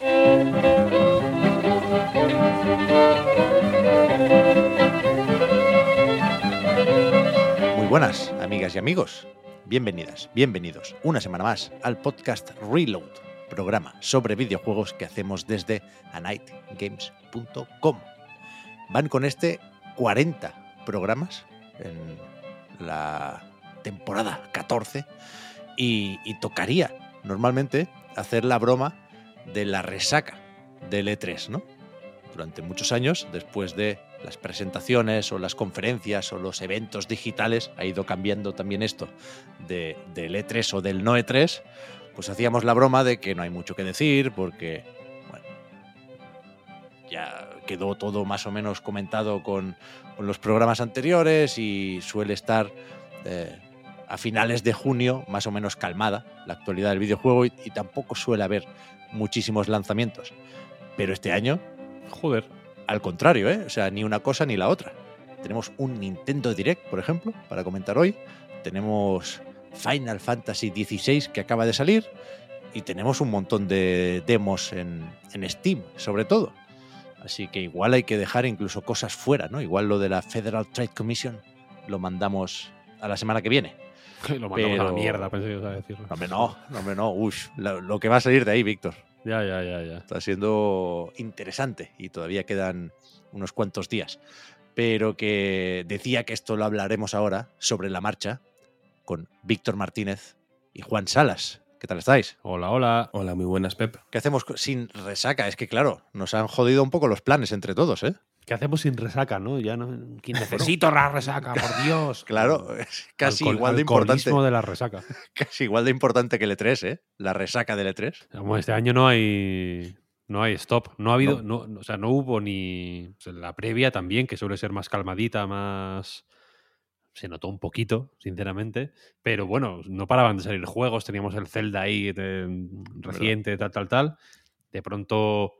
Muy buenas, amigas y amigos. Bienvenidas, bienvenidos una semana más al podcast Reload, programa sobre videojuegos que hacemos desde anightgames.com. Van con este 40 programas en la temporada 14 y, y tocaría normalmente hacer la broma de la resaca del E3, ¿no? Durante muchos años, después de las presentaciones o las conferencias o los eventos digitales, ha ido cambiando también esto de, del E3 o del no E3, pues hacíamos la broma de que no hay mucho que decir porque, bueno, ya quedó todo más o menos comentado con, los programas anteriores y suele estar eh, a finales de junio más o menos calmada la actualidad del videojuego y tampoco suele haber muchísimos lanzamientos. Pero este año, Joder. al contrario, ¿eh? O sea, ni una cosa ni la otra. Tenemos un Nintendo Direct, por ejemplo, para comentar hoy. Tenemos Final Fantasy XVI que acaba de salir. Y tenemos un montón de demos en, en Steam, sobre todo. Así que igual hay que dejar incluso cosas fuera, ¿no? Igual lo de la Federal Trade Commission lo mandamos a la semana que viene. Lo mandamos a la Pero- mierda, pensé que ibas a decirlo. No, hombre, no, no, no. Ush, lo, lo que va a salir de ahí, Víctor. Ya, ya, ya, ya. Está siendo interesante y todavía quedan unos cuantos días. Pero que decía que esto lo hablaremos ahora sobre la marcha con Víctor Martínez y Juan Salas. ¿Qué tal estáis? Hola, hola. Hola, muy buenas, Pep. ¿Qué hacemos sin resaca? Es que, claro, nos han jodido un poco los planes entre todos, ¿eh? ¿Qué hacemos sin resaca, no? Ya no. ¿Quién necesito la resaca, por Dios? Claro, es casi Alcohol- igual de importante. de la resaca. Casi igual de importante que el E3, ¿eh? La resaca del E3. Vamos, este año no hay. No hay stop. No ha habido. No. o sea, no hubo ni. o sea, la previa también, que suele ser más calmadita, más. Se notó un poquito, sinceramente. Pero bueno, no paraban de salir juegos. Teníamos el Zelda ahí de- reciente, tal, tal, tal. De pronto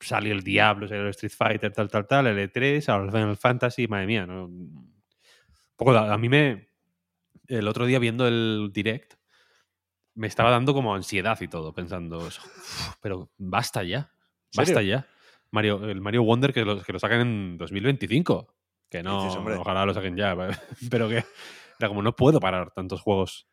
salió el Diablo, salió el Street Fighter, tal, tal, tal. El E3, ahora el Final Fantasy, madre mía. ¿no? Un poco, a mí me. El otro día viendo el direct, me estaba dando como ansiedad y todo, pensando, "Uf, pero basta ya, basta ya. Mario, el Mario Wonder que lo, que lo saquen en 2025. Que no, dices, ojalá lo saquen ya, pero que era como no puedo parar tantos juegos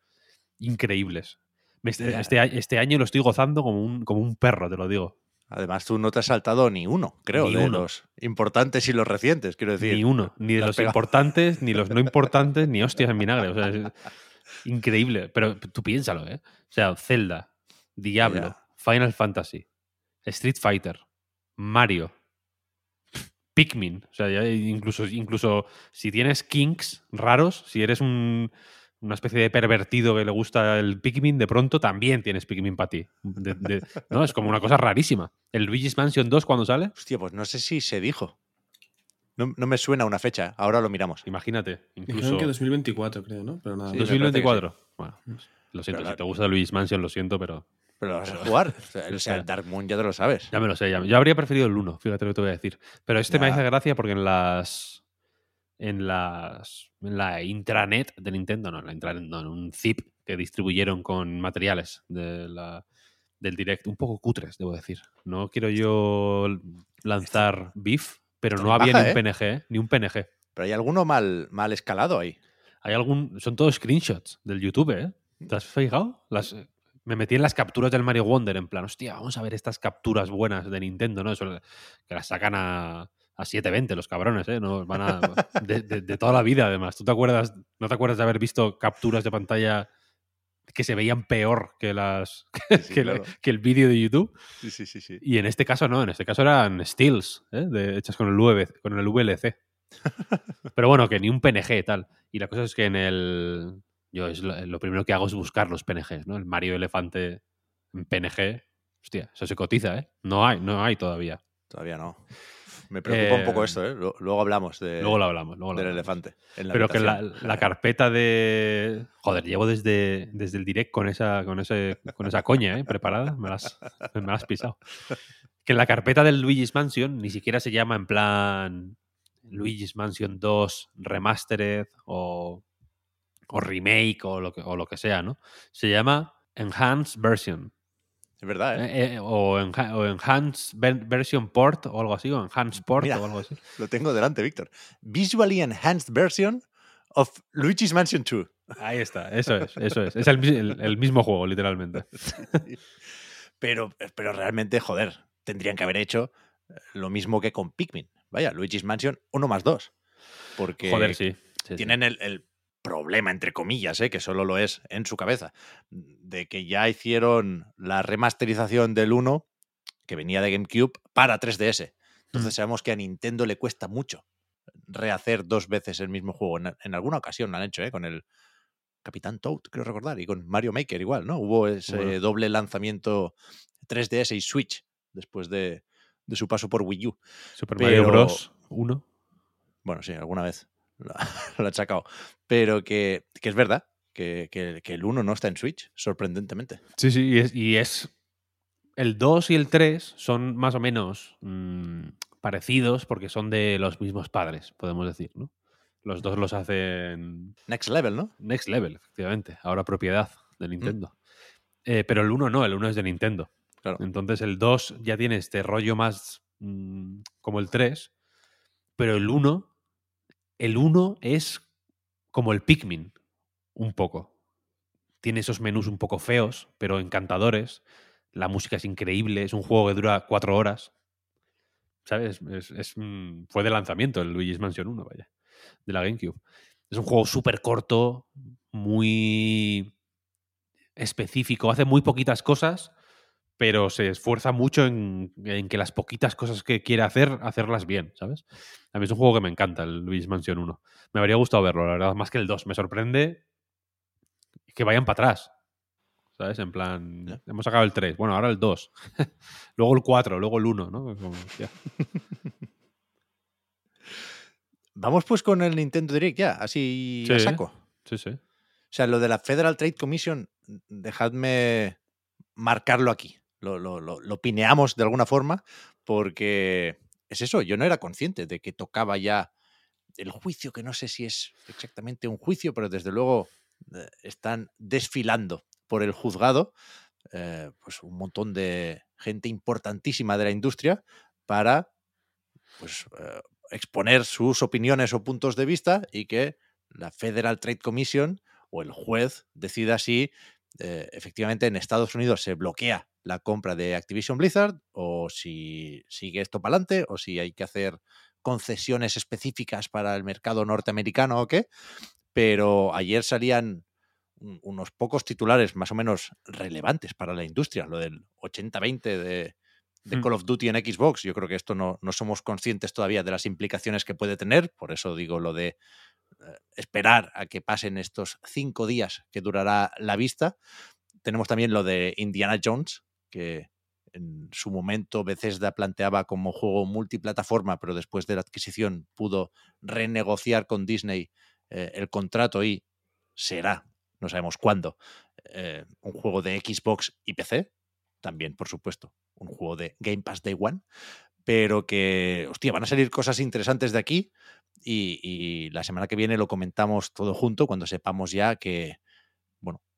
increíbles. Este, Ya. este, este año lo estoy gozando como un, como un perro, te lo digo. Además, tú no te has saltado ni uno, creo, Ni de uno. los importantes y los recientes, quiero decir. Ni uno, ni de los pegado. importantes, ni los no importantes, ni hostias en vinagre. O sea, es increíble. Pero tú piénsalo, ¿eh? O sea, Zelda, Diablo. Final Fantasy, Street Fighter, Mario, Pikmin. O sea, ya incluso, incluso si tienes kinks raros, si eres un- una especie de pervertido que le gusta el Pikmin, de pronto también tienes Pikmin para ti. De- de- ¿no? Es como una cosa rarísima. El Luigi's Mansion 2 cuando sale, Hostia, pues no sé si se dijo. No, no me suena una fecha, ahora lo miramos. imagínate. Incluso que 2024, creo, ¿no? Pero nada. Sí, más. me parece que 2024. Bueno, lo siento, Pero la- si te gusta Luigi's Mansion, lo siento, pero Pero lo vas a jugar. O sea, el, Dark Moon ya te lo sabes. ya me lo sé. ya- yo habría preferido el 1, fíjate lo que te voy a decir. Pero este me hace gracia porque en las. En las. En la intranet de Nintendo, no, en la intranet, no, en un zip que distribuyeron con materiales de la, del direct, un poco cutres, debo decir. No quiero yo lanzar beef, pero no había baja, ni un ¿eh? PNG, ni un PNG. Pero hay alguno mal, mal escalado ahí. Hay algún. Son todos screenshots del YouTube, ¿eh? ¿Te has fijado? Las, me metí en las capturas del Mario Wonder, en plan, hostia, vamos a ver estas capturas buenas de Nintendo, ¿no? Eso, que las sacan a, a 720 los cabrones, ¿eh? No, van a, de, de- de toda la vida, además. ¿Tú te acuerdas, no te acuerdas de haber visto capturas de pantalla que se veían peor que las sí, que, el- claro. que el vídeo de YouTube? Sí, sí, sí, sí. Y en este caso no, en este caso eran stills, ¿eh? de- hechas con el, VLC, con el VLC. Pero bueno, que ni un PNG y tal. Y la cosa es que en el. Yo es lo, lo primero que hago es buscar los PNGs, ¿no? El Mario Elefante en PNG, hostia, eso se cotiza, ¿eh? No hay, no hay todavía. Todavía no. Me preocupa un poco Eh, esto, ¿eh? Luego hablamos de, Luego lo hablamos. Luego lo del hablamos. elefante. en la Pero que la, carpeta de. Joder, llevo desde, desde el direct con esa, con ese, con esa coña, ¿eh? Preparada. Me la, has, me has pisado. Que la carpeta del Luigi's Mansion ni siquiera se llama en plan Luigi's Mansion 2 Remastered o, o Remake o lo, que, o lo que sea, ¿no? Se llama Enhanced Version. Es verdad, ¿eh? eh, eh, o, enha- o Enhanced Ver- Version Port o algo así, o Enhanced Port Mira. o algo así. Lo tengo delante, Víctor. Visually Enhanced Version of Luigi's Mansion 2. Ahí está, eso es, eso es. Es el, el- el mismo juego, literalmente. Pero, pero realmente, joder, tendrían que haber hecho eh, lo mismo que con Pikmin. Vaya, Luigi's Mansion 1 más 2. Porque Joder, sí. sí, sí. tienen el, el problema, entre comillas, ¿eh? que solo lo es en su cabeza, de que ya hicieron la remasterización del 1, que venía de GameCube, para 3DS. Entonces Mm. sabemos que a Nintendo le cuesta mucho rehacer dos veces el mismo juego. En, en alguna ocasión lo han hecho, ¿eh? con el Capitán Toad, creo recordar, y con Mario Maker igual, ¿no? Hubo ese Bueno. doble lanzamiento 3DS y Switch después de, de su paso por Wii U. Super Mario Bros. 1. Bueno, sí, alguna vez lo, ha achacado. Pero que, que es verdad que, que- que el 1 no está en Switch, sorprendentemente. Sí, sí, y es, y es- El 2 y el 3 son más o menos mm, parecidos porque son de los mismos padres, podemos decir, ¿no? Los dos los hacen Next Level, ¿no? Next Level, efectivamente. Ahora propiedad de Nintendo. Eh, pero el 1 no, el 1 es de Nintendo. Claro. Entonces el 2 ya tiene este rollo más mm, como el 3, pero el 1, el 1 es como el Pikmin, un poco. Tiene esos menús un poco feos, pero encantadores. La música es increíble, es un juego que dura cuatro horas. ¿Sabes? Es, mm, fue de lanzamiento el Luigi's Mansion 1, vaya, de la GameCube. Es un juego súper corto, muy específico, hace muy poquitas cosas, pero se esfuerza mucho en, en que las poquitas cosas que quiere hacer, hacerlas bien, ¿sabes? A mí es un juego que me encanta, el Luigi's Mansion 1. Me habría gustado verlo, la verdad, más que el 2. Me sorprende que vayan para atrás. ¿Sabes? En plan, hemos sacado el 3, bueno, ahora el 2. luego el 4, luego el 1, ¿no? Como. Vamos pues con el Nintendo Direct ya, así a Sí. saco. Sí, sí. O sea, lo de la Federal Trade Commission, dejadme marcarlo aquí. Lo, lo- lo- pineamos de alguna forma, porque es eso, yo no era consciente de que tocaba ya el juicio, que no sé si es exactamente un juicio, pero desde luego eh, están desfilando por el juzgado eh, pues un montón de gente importantísima de la industria para pues, eh, exponer sus opiniones o puntos de vista y que la Federal Trade Commission o el juez decida si efectivamente en Estados Unidos se bloquea la compra de Activision Blizzard o si sigue esto para adelante o si hay que hacer concesiones específicas para el mercado norteamericano o qué. Pero ayer salían un- unos pocos titulares más o menos relevantes para la industria, lo del 80-20 de, de Hmm. Call of Duty en Xbox. Yo creo que esto no, no somos conscientes todavía de las implicaciones que puede tener, por eso digo lo de eh, esperar a que pasen estos cinco días que durará la vista. Tenemos también lo de Indiana Jones, que en su momento Bethesda planteaba como juego multiplataforma, pero después de la adquisición pudo renegociar con Disney eh, el contrato y será, no sabemos cuándo, eh, un juego de Xbox y PC. También, por supuesto, un juego de Game Pass Day One. Pero que, hostia, van a salir cosas interesantes de aquí y, la semana que viene lo comentamos todo junto cuando sepamos ya que,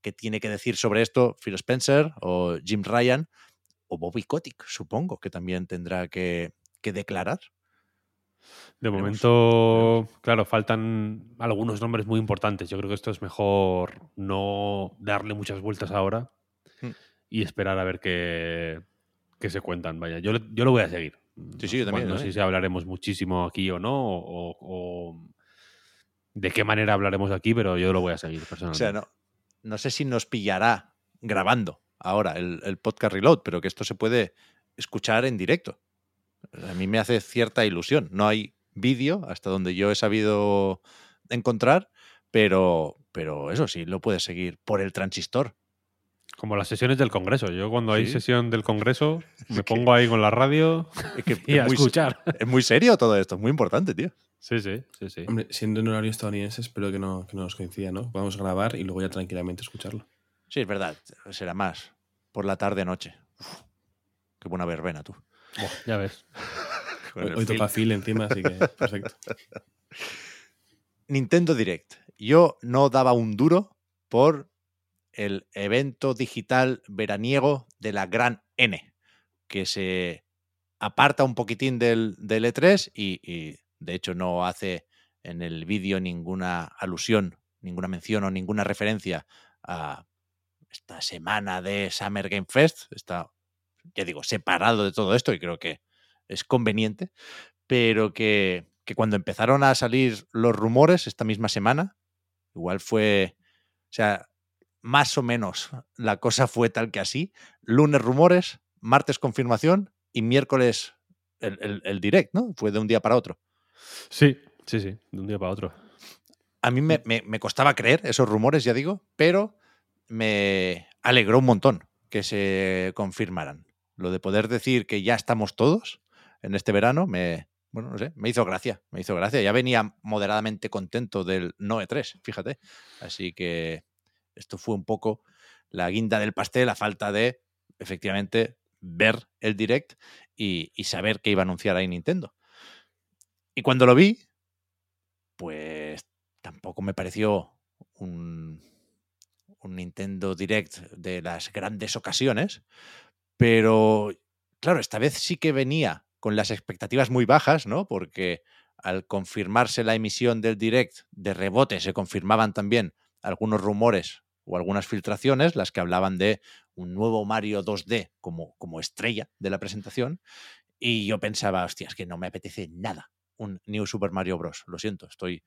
qué tiene que decir sobre esto Phil Spencer o Jim Ryan o Bobby Kotick, supongo que también tendrá que, que declarar. De Veremos, momento, claro, faltan algunos nombres muy importantes. Yo creo que esto es mejor no darle muchas vueltas ahora Mm. y esperar a ver qué, qué se cuentan. Vaya, yo, yo lo voy a seguir. Sí, sí, yo también, No ¿eh? sé si hablaremos muchísimo aquí o no, o, o de qué manera hablaremos aquí, pero yo lo voy a seguir O personalmente. sea, no, no sé si nos pillará grabando ahora el, el podcast Reload, pero que esto se puede escuchar en directo. A mí me hace cierta ilusión. No hay vídeo hasta donde yo he sabido encontrar, pero, pero eso sí, lo puedes seguir por el transistor. Como las sesiones del Congreso. Yo cuando hay sesión del Congreso me que- pongo ahí con la radio Es que y a muy, escuchar. es muy serio todo esto, es muy importante, tío. Sí, sí, sí, sí. Hombre, siendo en horario estadounidense, espero que no, que no nos coincida, ¿no? Podamos grabar y luego ya tranquilamente escucharlo. Sí, es verdad, será más por la tarde-noche. Qué buena verbena, tú. Buah, ya ves. Hoy, hoy fil- toca Phil encima, así que perfecto. Nintendo Direct. Yo no daba un duro por el evento digital veraniego de la Gran N, que se aparta un poquitín del, del E3 y, y, de hecho no hace en el vídeo ninguna alusión, ninguna mención o ninguna referencia a esta semana de Summer Game Fest. Está, ya digo, separado de todo esto y creo que es conveniente, pero que, cuando empezaron a salir los rumores esta misma semana, igual fue, o sea, más o menos la cosa fue tal que así, lunes rumores, martes confirmación y miércoles el, el- el direct, ¿no? Fue de un día para otro. Sí, sí, sí, de un día para otro. A mí me, me- me costaba creer esos rumores, ya digo, pero me alegró un montón que se confirmaran. Lo de poder decir que ya estamos todos en este verano, me, bueno, no sé, me hizo gracia, me hizo gracia. Ya venía moderadamente contento del no E3, fíjate. Así que esto fue un poco la guinda del pastel, la falta de, efectivamente, ver el direct y, y saber que iba a anunciar ahí Nintendo. Y cuando lo vi, pues tampoco me pareció un, un Nintendo Direct de las grandes ocasiones, pero claro, esta vez sí que venía con las expectativas muy bajas, ¿no? Porque al confirmarse la emisión del Direct de rebote se confirmaban también algunos rumores o algunas filtraciones, las que hablaban de un nuevo Mario 2D como, como estrella de la presentación. Y yo pensaba, hostia, es que no me apetece nada un New Super Mario Bros. Lo siento, estoy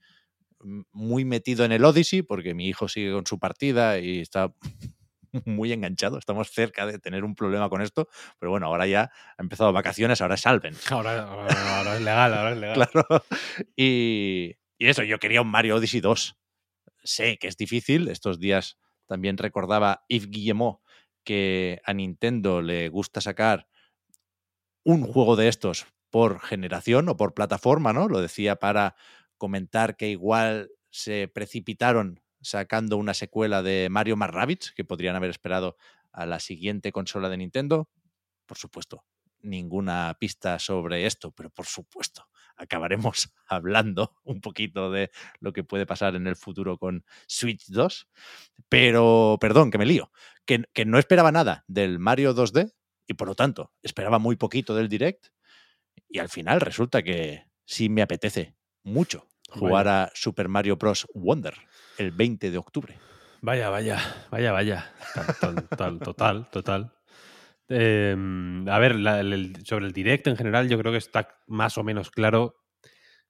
muy metido en el Odyssey porque mi hijo sigue con su partida y está muy enganchado. Estamos cerca de tener un problema con esto, pero bueno, ahora ya ha empezado vacaciones, ahora salven. Ahora, ahora- ahora es legal, ahora es legal. Claro. Y, y eso, yo quería un Mario Odyssey 2. Sé que es difícil. Estos días también recordaba Yves Guillemot que a Nintendo le gusta sacar un juego de estos por generación o por plataforma, ¿no? Lo decía para comentar que igual se precipitaron sacando una secuela de Mario más Rabbids, que podrían haber esperado a la siguiente consola de Nintendo. Por supuesto, ninguna pista sobre esto, pero por supuesto, acabaremos hablando un poquito de lo que puede pasar en el futuro con Switch 2. Pero, perdón, que me lío, que, que no esperaba nada del Mario 2D y por lo tanto esperaba muy poquito del Direct y al final resulta que sí me apetece mucho jugar a Super Mario Bros. Wonder el 20 de octubre. Vaya, vaya, vaya, vaya. Tal- Total, total, total. Eh, a ver, la- el- el- sobre el direct en general, yo creo que está más o menos claro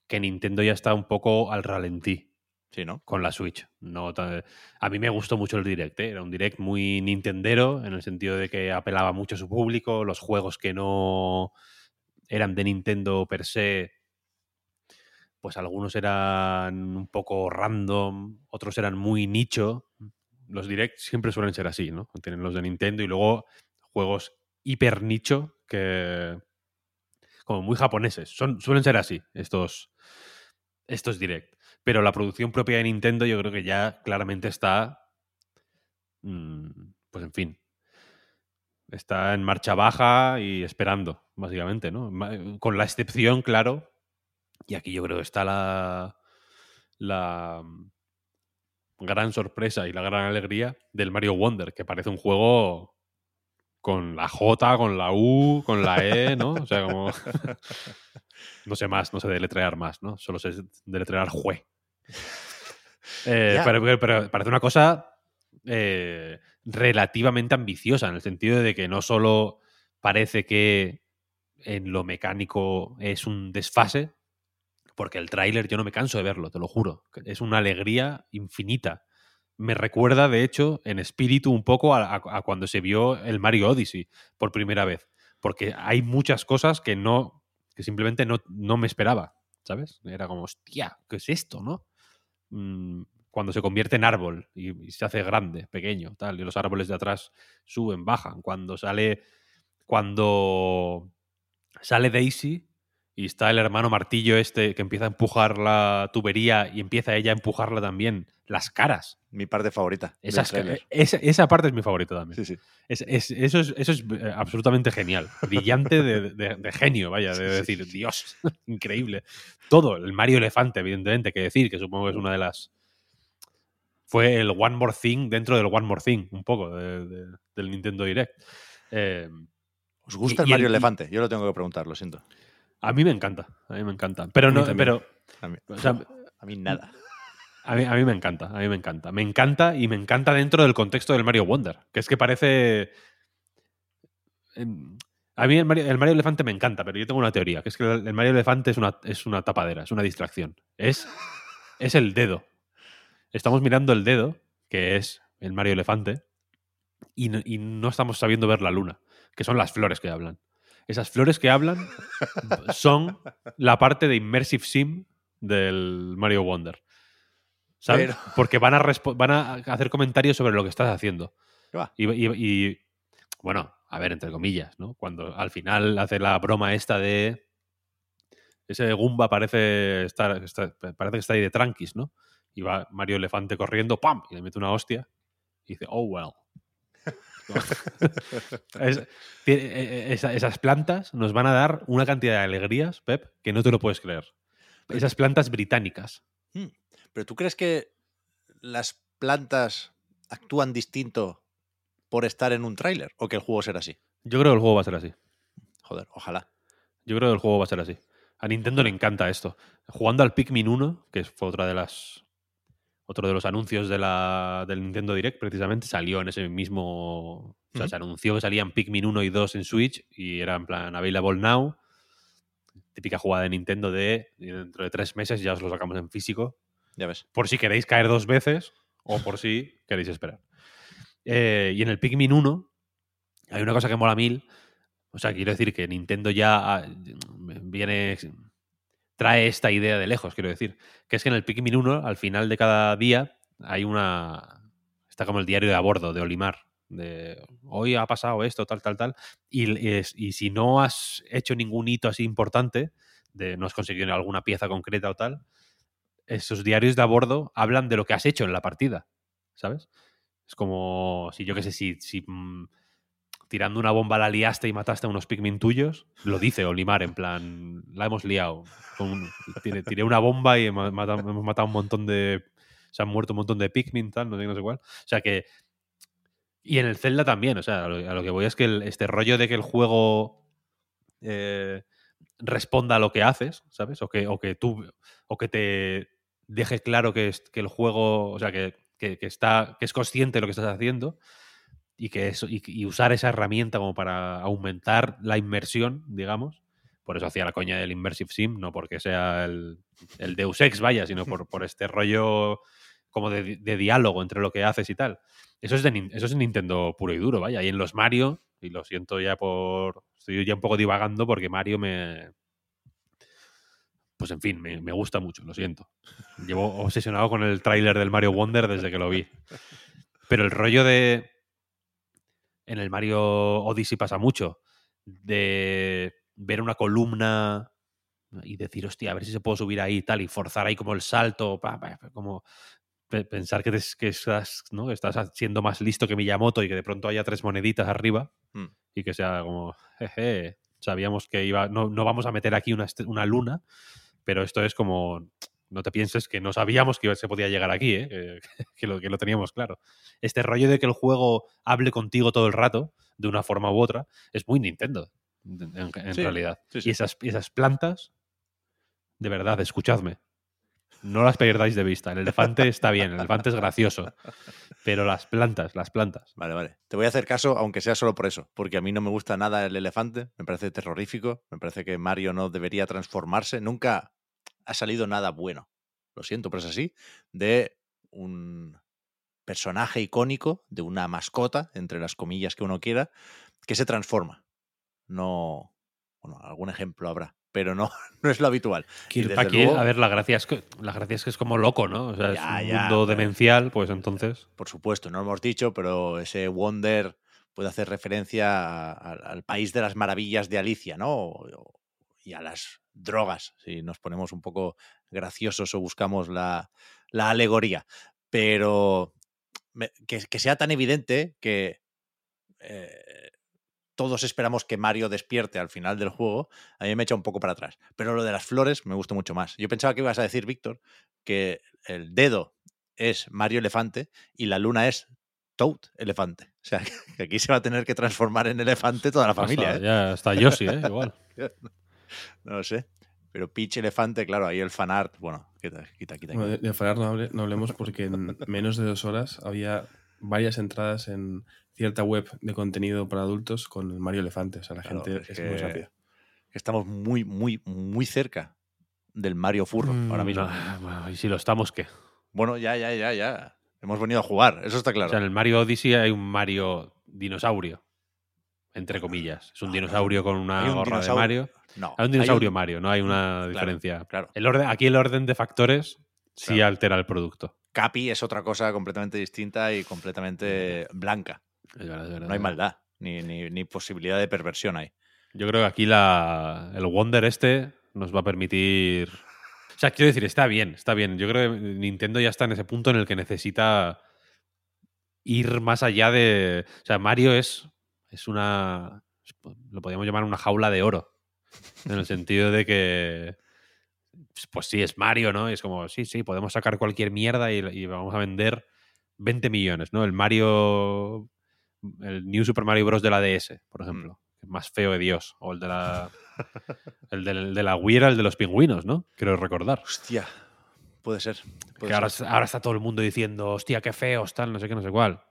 que Nintendo ya está un poco al ralentí Sí, ¿no? con la Switch. No a mí me gustó mucho el direct, ¿eh? era un direct muy nintendero, en el sentido de que apelaba mucho a su público, los juegos que no eran de Nintendo per se, pues algunos eran un poco random, otros eran muy nicho. Los directs siempre suelen ser así, ¿no? Tienen los de Nintendo y luego juegos hiper nicho que como muy japoneses. Son, suelen ser así estos, estos direct. Pero la producción propia de Nintendo yo creo que ya claramente está, mm, pues en fin, está en marcha baja y esperando, básicamente, ¿no? Ma- Con la excepción, claro, y aquí yo creo que está la, la mm, gran sorpresa y la gran alegría del Mario Wonder, que parece un juego con la J, con la U, con la E, ¿no? O sea, como... no sé más, no sé deletrear más, ¿no? Solo sé deletrear jue. Eh, pero- pero parece una cosa eh, relativamente ambiciosa, en el sentido de que no solo parece que en lo mecánico es un desfase, porque el tráiler yo no me canso de verlo, te lo juro. Es una alegría infinita. Me recuerda, de hecho, en espíritu un poco a, cuando se vio el Mario Odyssey por primera vez. Porque hay muchas cosas que no, que simplemente no, no me esperaba, ¿sabes? Era como, hostia, ¿qué es esto, no? Mm, cuando se convierte en árbol y, y se hace grande, pequeño, tal, y los árboles de atrás suben, bajan. Cuando sale. Cuando sale Daisy y está el hermano martillo este que empieza a empujar la tubería y empieza ella a empujarla también. Las caras. Mi parte favorita. Esas, tráiler. esa, esa parte es mi favorita también. Sí, sí. Es- es- eso, es, eso es eh, absolutamente genial. Brillante de, de- de genio, vaya, de sí, decir, Dios, increíble. Todo, el Mario Elefante, evidentemente, que decir, que supongo que es una de las. Fue el One More Thing dentro del One More Thing, un poco, de- de- del Nintendo Direct. Eh, ¿Os gusta y- el Mario el- Elefante? Yo lo tengo que preguntar, lo siento. a mí me encanta, a mí me encanta. Pero no, pero. A mí, o sea, a mí nada. A mí, a mí me encanta, a mí me encanta. Me encanta y me encanta dentro del contexto del Mario Wonder, que es que parece... em, A mí el Mario, el Mario Elefante me encanta, pero yo tengo una teoría, que es que el el Mario Elefante es una, es una tapadera, es una distracción. Es, es el dedo. Estamos mirando el dedo, que es el Mario Elefante, y no, y no estamos sabiendo ver la luna, que son las flores que hablan. Esas flores que hablan son la parte de Immersive Sim del Mario Wonder. ¿Sabes? Pero- Porque van a, van a hacer comentarios sobre lo que estás haciendo. Y, y- y, bueno, a ver, entre comillas, ¿no? Cuando al final hace la broma esta de. Ese Goomba parece estar, está- parece que está ahí de tranquis, ¿no? Y va Mario Elefante corriendo, ¡pam! Y le mete una hostia. Y dice, oh, well. Es- tiene- eh, esa- esas plantas nos van a dar una cantidad de alegrías, Pep, que no te lo puedes creer. Esas plantas británicas. Hmm. ¿Pero tú crees que las plantas actúan distinto por estar en un tráiler? ¿O que el juego será así? Yo creo que el juego va a ser así. Joder, ojalá. Yo creo que el juego va a ser así. A Nintendo le encanta esto. Jugando al Pikmin 1, que fue otra de las. Otro de los anuncios de la, del Nintendo Direct, precisamente, salió en ese mismo. O sea, se anunció que salían Pikmin 1 y 2 en Switch y era en plan available now. Típica jugada de Nintendo de dentro de tres meses ya os lo sacamos en físico Ya ves. por si queréis caer dos veces o por si queréis esperar. Eh, y en el Pikmin 1 hay una cosa que mola mil. O sea, quiero decir que Nintendo ya ah, viene. Trae esta idea de lejos, quiero decir. Que es que en el Pikmin 1, al final de cada día, hay una. Está como el diario de a bordo de Olimar. De hoy ha pasado esto, tal, tal, tal. Y, y si no has hecho ningún hito así importante, de no has conseguido alguna pieza concreta o tal, esos diarios de a bordo hablan de lo que has hecho en la partida, ¿sabes? Es como si yo qué sé, si, si mm, tirando una bomba la liaste y mataste a unos Pikmin tuyos, lo dice Olimar, en plan, la hemos liado. Con tiré, tiré una bomba y hemos matado, un montón de... Se han muerto un montón de Pikmin, tal, no sé, no sé cuál. O sea que... Y en el Zelda también, o sea, a lo, que voy es que el- este rollo de que el juego eh, responda a lo que haces, ¿sabes? O que, o que tú, o que te deje claro que, es- que el juego, o sea, que, que- que está, que es consciente lo que estás haciendo y que eso, y, usar esa herramienta como para aumentar la inmersión, digamos. Por eso hacía la coña del Immersive Sim, no porque sea el, el Deus Ex, vaya, sino por, por este rollo como de, de diálogo entre lo que haces y tal. Eso es, de, eso es Nintendo puro y duro, vaya. Y en los Mario, y lo siento ya por. Estoy ya un poco divagando porque Mario me. Pues en fin, me, me gusta mucho, lo siento. Llevo obsesionado con el tráiler del Mario Wonder desde que lo vi. Pero el rollo de. En el Mario Odyssey pasa mucho. De ver una columna y decir, hostia, a ver si se puede subir ahí y tal, y forzar ahí como el salto, pa, pa, pa, como pe- pensar que, te- que estás, ¿no? que estás siendo más listo que Miyamoto y que de pronto haya tres moneditas arriba Mm. y que sea como, jeje, sabíamos que iba, no, no vamos a meter aquí una, una luna, pero esto es como, no te pienses que no sabíamos que se podía llegar aquí, ¿eh? que, que lo, que lo teníamos claro. Este rollo de que el juego hable contigo todo el rato, de una forma u otra, es muy Nintendo, en, en Sí, realidad. sí, sí. Y esas, y esas plantas, de verdad, escuchadme. No las perdáis de vista. El elefante está bien, el elefante es gracioso. Pero las plantas, las plantas. Vale, vale. Te voy a hacer caso, aunque sea solo por eso, porque a mí no me gusta nada el elefante, me parece terrorífico, me parece que Mario no debería transformarse, nunca ha salido nada bueno, lo siento, pero es así, de un personaje icónico, de una mascota, entre las comillas que uno quiera, que se transforma. No, bueno, algún ejemplo habrá, pero no, no es lo habitual. Aquí, luego, a ver, la gracia, es que, la gracia es que es como loco, ¿no? O sea, Ya, es un ya, mundo pero- demencial, pues entonces. por supuesto, no lo hemos dicho, pero ese Wonder puede hacer referencia a- a- al país de las maravillas de Alicia, ¿no? O- y a las drogas, si nos ponemos un poco graciosos o buscamos la, la alegoría. Pero me- que, que sea tan evidente que eh, todos esperamos que Mario despierte al final del juego, a mí me echa un poco para atrás. Pero lo de las flores me gustó mucho más. Yo pensaba que ibas a decir, Víctor, que el dedo es Mario Elefante y la luna es Toad Elefante. O sea, que aquí se va a tener que transformar en elefante toda la familia. hasta, ¿eh? Ya está Yoshi, ¿eh? Igual. No lo sé. Pero Peach Elefante, claro, ahí el fanart, bueno, quita, quita, quita. Bueno, de, de Farar no, hable- no hablemos porque en menos de dos horas había varias entradas en cierta web de contenido para adultos con el Mario Elefante. O sea, la Claro, gente es es, que- muy rápida. Estamos muy, muy, muy cerca del Mario Furro ahora Mm, mismo. no, bueno, y si lo estamos, ¿qué? Bueno, ya, ya, ya, ya. Hemos venido a jugar, eso está claro. O sea, en el Mario Odyssey hay un Mario dinosaurio. Entre comillas. Es un No, no. dinosaurio con una un gorra dinosaurio- de Mario. no, Hay un dinosaurio un- Mario, no hay una Claro, diferencia. Claro. El orden, aquí el orden de factores sí altera el producto. Capi es otra cosa completamente distinta y completamente blanca. Es verdad, es verdad, No hay maldad, ni, ni, ni posibilidad de perversión ahí. Yo creo que aquí la, el Wonder este nos va a permitir. O sea, quiero decir, está bien, está bien. Yo creo que Nintendo ya está en ese punto en el que necesita ir más allá de. O sea, Mario es, es una. Lo podríamos llamar una jaula de oro. En el sentido de que. Pues sí, es Mario, ¿no? Y es como, sí, sí, podemos sacar cualquier mierda y, y vamos a vender 20 millones, ¿no? El Mario. El New Super Mario Bros. de la DS, por ejemplo. que es Más feo de Dios. O el de la. El de, de la Wii era el de los pingüinos, ¿no? Quiero recordar. Hostia, puede ser. puede Que ahora, ser. ahora está todo el mundo diciendo, hostia, qué feos, tal, no sé qué, no sé cuál.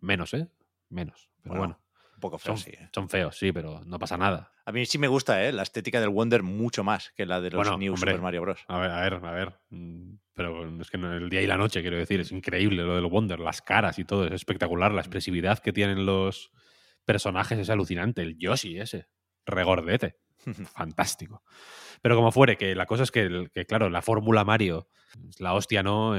Menos, ¿eh? Menos. Pero Bueno, bueno. Un poco feo, Son, sí. ¿eh? son feos, sí, pero no pasa nada. A mí sí me gusta ¿eh? la estética del Wonder mucho más que la de los Bueno, New hombre. Super Mario Bros. A ver, a ver, a ver. Mm, Pero es que el día y la noche, quiero decir, es increíble lo del Wonder, las caras y todo, es espectacular. La expresividad que tienen los personajes es alucinante. El Yoshi ese, regordete, fantástico. Pero como fuere, que la cosa es que, que, claro, la fórmula Mario, la hostia, ¿no?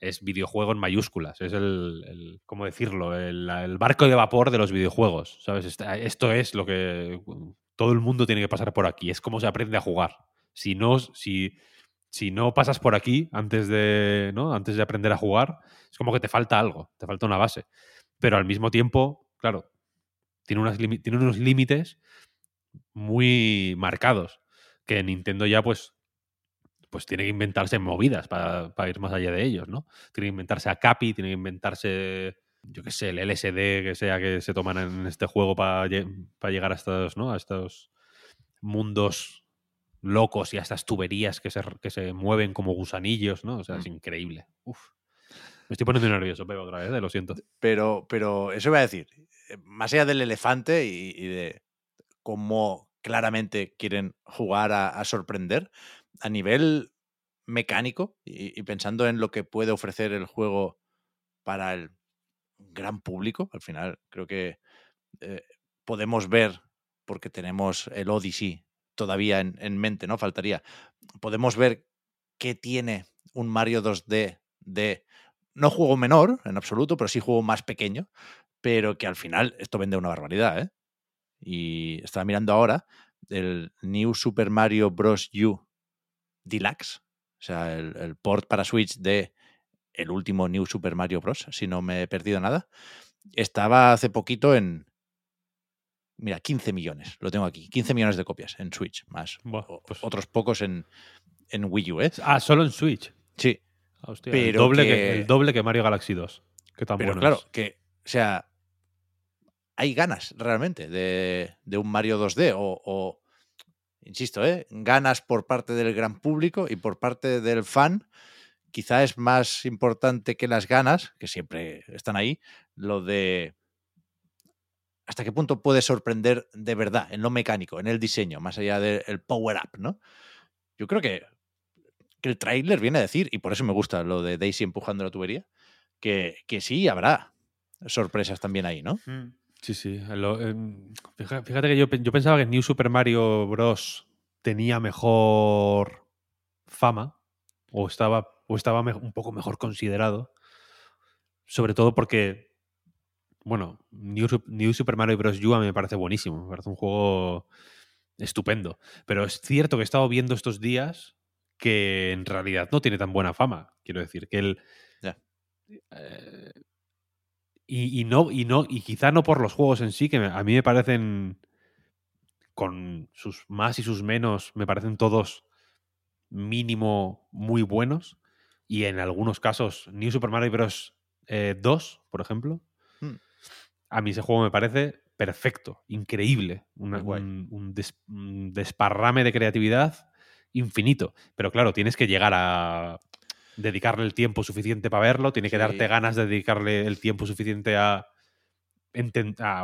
Es videojuego en mayúsculas. Es el, ¿cómo decirlo? El, barco de vapor de los videojuegos, ¿sabes? Esto es lo que todo el mundo tiene que pasar por aquí. Es como se aprende a jugar. Si no, si, si no pasas por aquí antes de, ¿no? antes de aprender a jugar, es como que te falta algo, te falta una base. Pero al mismo tiempo, claro, tiene, unas tiene unos límites muy marcados que Nintendo ya pues pues tiene que inventarse movidas para, para ir más allá de ellos, ¿no? Tiene que inventarse a Capi, tiene que inventarse, yo qué sé, el LSD que sea que se toman en este juego para, para llegar a estos, ¿no? A estos mundos locos y a estas tuberías que se, que se mueven como gusanillos, ¿no? O sea, es Mm. increíble. Uf. Me estoy poniendo nervioso, Pepe, otra vez, ¿eh? lo siento. Pero, pero eso iba a decir, eh, más allá del elefante y, y de cómo claramente quieren jugar a, sorprender, a nivel mecánico y, y pensando en lo que puede ofrecer el juego para el gran público, al final creo que eh, podemos ver, porque tenemos el Odyssey todavía en, en mente, ¿no? Faltaría. Podemos ver qué tiene un Mario 2D de no juego menor en absoluto, pero sí juego más pequeño, pero que al final esto vende una barbaridad, ¿eh? Y estaba mirando ahora el New Super Mario Bros. U Deluxe, o sea, el, el port para Switch de el último New Super Mario Bros., si no me he perdido nada, estaba hace poquito en, mira, 15 millones, lo tengo aquí, 15 millones de copias en Switch, más pues- otros pocos en, en Wii U, ¿eh? Ah, solo en Switch. Sí, hostia, el, Pero doble que... que- el doble que Mario Galaxy 2. Qué tan Pero bueno claro, es. que, o sea, hay ganas realmente de, un Mario 2D o, insisto, ¿eh? ganas por parte del gran público y por parte del fan. Quizá es más importante que las ganas, que siempre están ahí, lo de hasta qué punto puede sorprender de verdad en lo mecánico, en el diseño, más allá del power up, ¿no? Yo creo que, el tráiler viene a decir, y por eso me gusta lo de Daisy empujando la tubería, que, que sí habrá sorpresas también ahí, ¿no? Sí, sí. lo- fija- fíjate que yo, pe- yo pensaba que New Super Mario Bros. tenía mejor fama o estaba, o estaba un poco mejor considerado. Sobre todo porque, bueno, New, Super Mario Bros. U me parece buenísimo. Me parece un juego estupendo. Pero es cierto que he estado viendo estos días que en realidad no tiene tan buena fama. Quiero decir, que él. Eh, y, no, y no, y quizá no por los juegos en sí, que a mí me parecen. Con sus más y sus menos, me parecen todos mínimo muy buenos. Y en algunos casos, New Super Mario Bros. 2, eh, por ejemplo. Hmm. A mí ese juego me parece perfecto, increíble. un, desparrame de creatividad infinito. Pero claro, tienes que llegar a dedicarle el tiempo suficiente para verlo, tiene que darte ganas de dedicarle el tiempo suficiente a,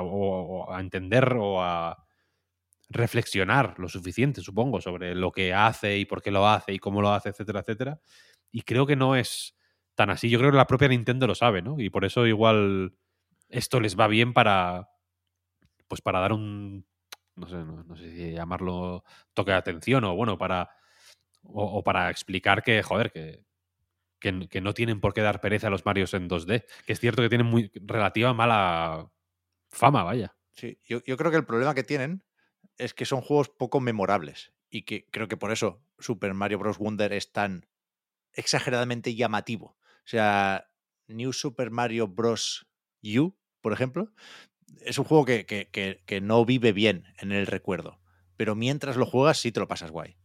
o, a entender o a reflexionar lo suficiente, supongo, sobre lo que hace y por qué lo hace y cómo lo hace, etcétera, etcétera. Y creo que no es tan así. Yo creo que la propia Nintendo lo sabe, ¿no? Y por eso igual esto les va bien para, pues para dar un, no sé, no, sé si llamarlo toque de atención o bueno, para, o, para explicar que, joder, que, que, no tienen por qué dar pereza a los Marios en 2D. Que es cierto que tienen muy relativa mala fama, vaya. Sí, yo, yo creo que el problema que tienen es que son juegos poco memorables y que creo que por eso Super Mario Bros. Wonder es tan exageradamente llamativo. O sea, New Super Mario Bros. U, por ejemplo, es un juego que, no vive bien en el recuerdo. Pero mientras lo juegas, sí te lo pasas guay.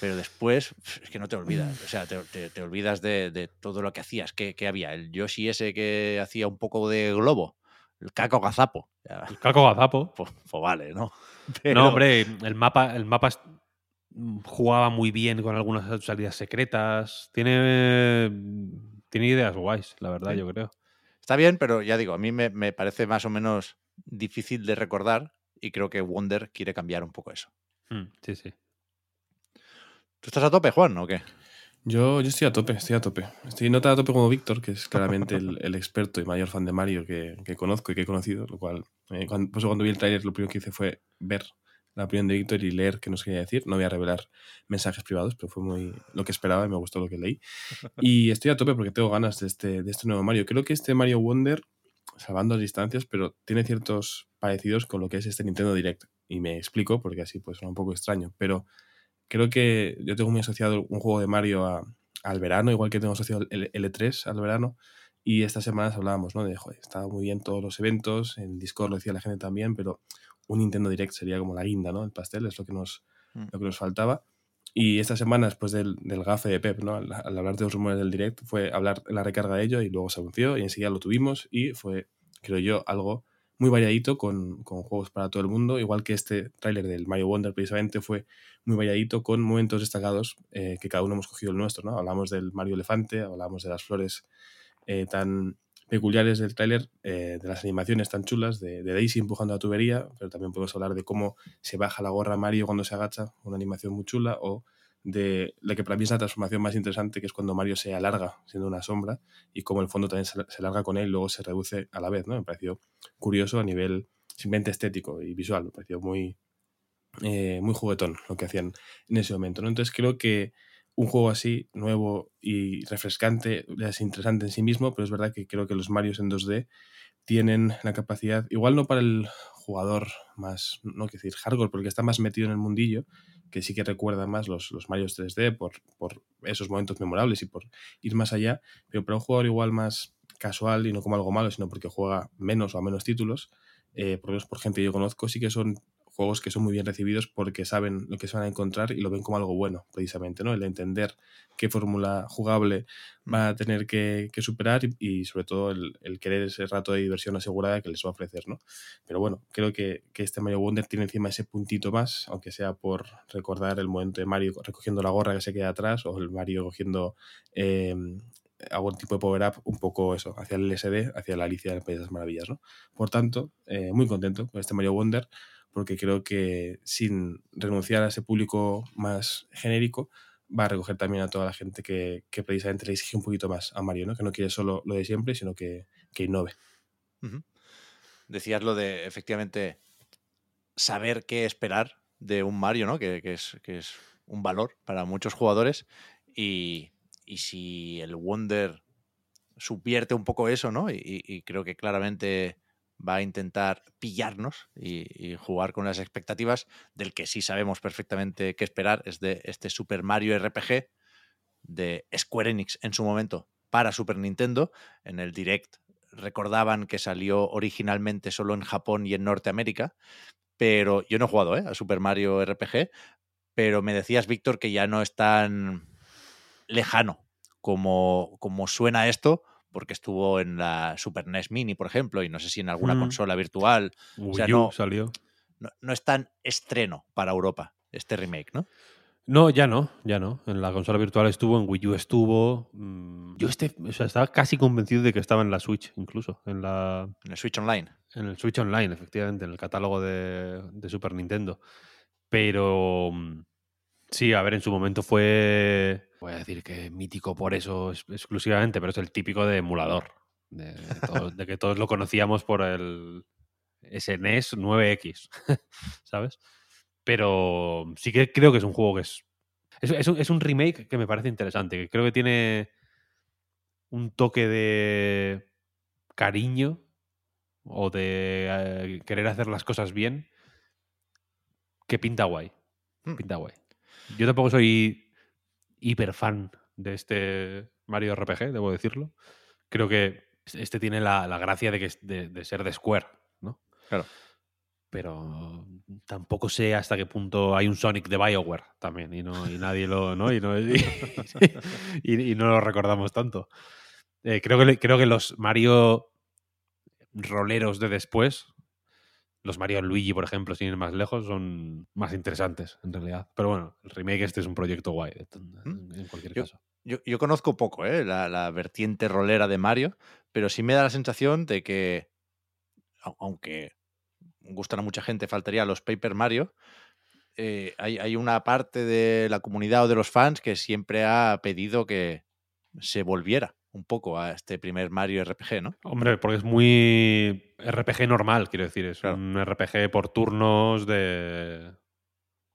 Pero después, es que no te olvidas. O sea, te, olvidas de, todo lo que hacías. ¿Qué, había? El Yoshi ese que hacía un poco de globo. El caco gazapo. El caco gazapo. Pues, pues vale, ¿no? No, hombre, el mapa, el mapa jugaba muy bien con algunas salidas secretas. Tiene, tiene ideas guays, la verdad, yo creo. Está bien, pero ya digo, a mí me, parece más o menos difícil de recordar y creo que Wonder quiere cambiar un poco eso. Mm, sí, sí. ¿Tú estás a tope, Juan, o qué? Yo, yo estoy a tope, estoy a tope. Estoy no tan a tope como Víctor, que es claramente el, experto y mayor fan de Mario que, conozco y que he conocido, lo cual, eh, cuando, pues cuando vi el trailer lo primero que hice fue ver la opinión de Víctor y leer qué nos quería decir. No voy a revelar mensajes privados, pero fue muy lo que esperaba y me gustó lo que leí. Y estoy a tope porque tengo ganas de este, de este nuevo Mario. Creo que este Mario Wonder, salvando las distancias, pero tiene ciertos parecidos con lo que es este Nintendo Direct. Y me explico porque así pues suena un poco extraño. Pero creo que yo tengo muy asociado un juego de Mario al verano, igual que tengo asociado el L3 al verano. Y estas semanas hablábamos, ¿no? De, joder, estaba muy bien todos los eventos, en Discord lo decía la gente también, pero un Nintendo Direct sería como la guinda, ¿no? El pastel es lo que nos, mm. lo que nos faltaba. Y esta semana, después del, del gafe de Pep, ¿no? Al, hablar de los rumores del Direct, fue hablar la recarga de ello y luego se anunció y enseguida lo tuvimos y fue, creo yo, algo muy variadito con, con juegos para todo el mundo, igual que este tráiler del Mario Wonder precisamente fue muy variadito con momentos destacados eh, que cada uno hemos cogido el nuestro, ¿no? Hablamos del Mario Elefante, hablamos de las flores eh, tan peculiares del tráiler, eh, de las animaciones tan chulas de, Daisy empujando la tubería, pero también podemos hablar de cómo se baja la gorra Mario cuando se agacha, una animación muy chula, o de la que para mí es la transformación más interesante, que es cuando Mario se alarga siendo una sombra y cómo el fondo también se, alarga con él y luego se reduce a la vez. ¿no? Me pareció curioso a nivel simplemente estético y visual, me pareció muy, eh, muy juguetón lo que hacían en ese momento. ¿no? Entonces creo que un juego así, nuevo y refrescante, es interesante en sí mismo, pero es verdad que creo que los Marios en 2D tienen la capacidad, igual no para el jugador más, no quiero decir hardcore, porque está más metido en el mundillo, que sí que recuerda más los, los Marios 3D por, por esos momentos memorables y por ir más allá, pero para un jugador igual más casual y no como algo malo, sino porque juega menos o a menos títulos, eh, por por gente que yo conozco, sí que son juegos que son muy bien recibidos porque saben lo que se van a encontrar y lo ven como algo bueno, precisamente, ¿no? El entender qué fórmula jugable va a tener que, superar y, sobre todo el, querer ese rato de diversión asegurada que les va a ofrecer, ¿no? Pero bueno, creo que, este Mario Wonder tiene encima ese puntito más, aunque sea por recordar el momento de Mario recogiendo la gorra que se queda atrás o el Mario cogiendo eh, algún tipo de power-up un poco eso, hacia el LSD, hacia la Alicia del País de las Maravillas, ¿no? Por tanto, eh, muy contento con este Mario Wonder porque creo que sin renunciar a ese público más genérico, va a recoger también a toda la gente que, precisamente le exige un poquito más a Mario, ¿no? que no quiere solo lo de siempre, sino que, que innove. Decías lo de efectivamente saber qué esperar de un Mario, ¿no? Que, que es, que es un valor para muchos jugadores. Y, y si el Wonder supierte un poco eso, ¿no? Y, y creo que claramente va a intentar pillarnos y, jugar con las expectativas del que sí sabemos perfectamente qué esperar, es de este Super Mario RPG de Square Enix en su momento para Super Nintendo. En el Direct recordaban que salió originalmente solo en Japón y en Norteamérica, pero yo no he jugado ¿eh? a Super Mario RPG, pero me decías, Víctor, que ya no es tan lejano como, como suena esto, porque estuvo en la Super NES Mini, por ejemplo, y no sé si en alguna mm. consola virtual. O sea, no, salió. No, no, es tan estreno para Europa este remake, ¿no? No, ya no, ya no. En la consola virtual estuvo, en Wii U estuvo. Mmm, yo este, o sea, estaba casi convencido de que estaba en la Switch, incluso. En la. En el Switch Online. En el Switch Online, efectivamente, en el catálogo de, de Super Nintendo. Pero. mm, Sí, a ver, en su momento fue. Voy a decir que mítico por eso exclusivamente, pero es el típico de emulador. De, de, todo, de que todos lo conocíamos por el SNES 9X, ¿sabes? Pero sí que creo que es un juego que es. Es, es, un, es un remake que me parece interesante, que creo que tiene un toque de cariño o de eh, querer hacer las cosas bien que pinta guay. Pinta guay. Yo tampoco soy hiper fan de este Mario RPG, debo decirlo. Creo que este tiene la, la gracia de, que, de, de, ser de Square, ¿no? Claro. Pero tampoco sé hasta qué punto hay un Sonic de Bioware también y, no, y nadie lo. ¿no? Y, no, y, y, no lo recordamos tanto. Eh, creo, que, creo que los Mario roleros de después los Mario Luigi, por ejemplo, sin ir más lejos, son más interesantes en realidad. Pero bueno, el remake este es un proyecto guay, en, en cualquier yo, caso. Yo, yo, conozco poco ¿eh? la, la, vertiente rolera de Mario, pero sí me da la sensación de que, aunque gustan a mucha gente, faltaría los Paper Mario, eh, hay, hay una parte de la comunidad o de los fans que siempre ha pedido que se volviera un poco a este primer Mario RPG, ¿no? Hombre, porque es muy RPG normal, quiero decir, es claro. un RPG por turnos de...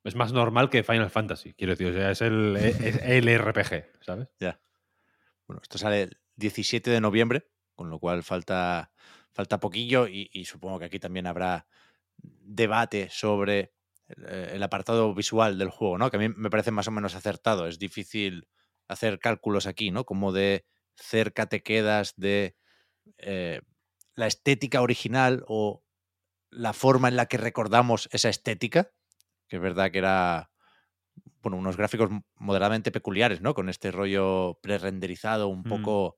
Es más normal que Final Fantasy, quiero decir, o sea, es el, es el RPG, ¿sabes? Ya. Bueno, esto sale el 17 de noviembre, con lo cual falta, falta poquillo y, y supongo que aquí también habrá debate sobre el, el, apartado visual del juego, ¿no? Que a mí me parece más o menos acertado. Es difícil hacer cálculos aquí, ¿no? Como de cerca te quedas de eh, la estética original o la forma en la que recordamos esa estética, que es verdad que era bueno, unos gráficos moderadamente peculiares, ¿no? Con este rollo pre-renderizado, un mm. poco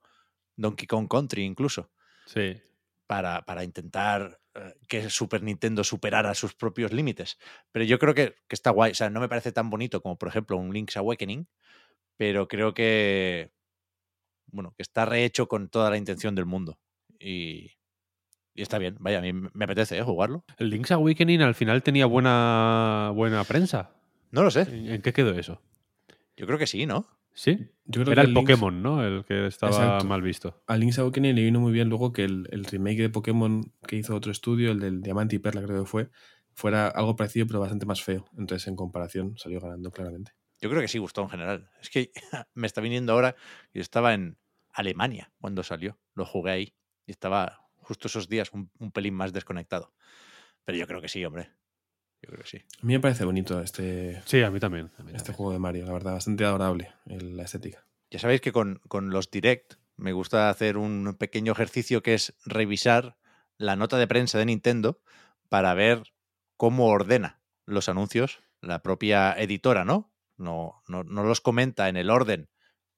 Donkey Kong Country incluso. Sí. Para, para intentar uh, que Super Nintendo superara sus propios límites. Pero yo creo que, que, está guay. O sea, no me parece tan bonito como, por ejemplo, un Link's Awakening, pero creo que, bueno, que está rehecho con toda la intención del mundo. Y, y está bien, vaya, a mí me apetece ¿eh? jugarlo. El Link's Awakening al final tenía buena, buena prensa. No lo sé. ¿En, ¿En, qué quedó eso? Yo creo que sí, ¿no? Sí, yo creo Era que el, Pokémon, ¿no? El que estaba Exacto. mal visto. Al Link's Awakening le vino muy bien luego que el, el, remake de Pokémon que hizo otro estudio, el del Diamante y Perla creo que fue, fuera algo parecido pero bastante más feo. Entonces en comparación salió ganando claramente. Yo creo que sí gustó en general. Es que me está viniendo ahora, yo estaba en, Alemania cuando salió. Lo jugué ahí y estaba justo esos días un, un, pelín más desconectado. Pero yo creo que sí, hombre. Yo creo que sí. A mí me parece bonito este. Sí, a mí también. A mí este también. juego de Mario, la verdad, bastante adorable la estética. Ya sabéis que con, con los Direct me gusta hacer un pequeño ejercicio que es revisar la nota de prensa de Nintendo para ver cómo ordena los anuncios la propia editora, ¿no? No, no, no los comenta en el orden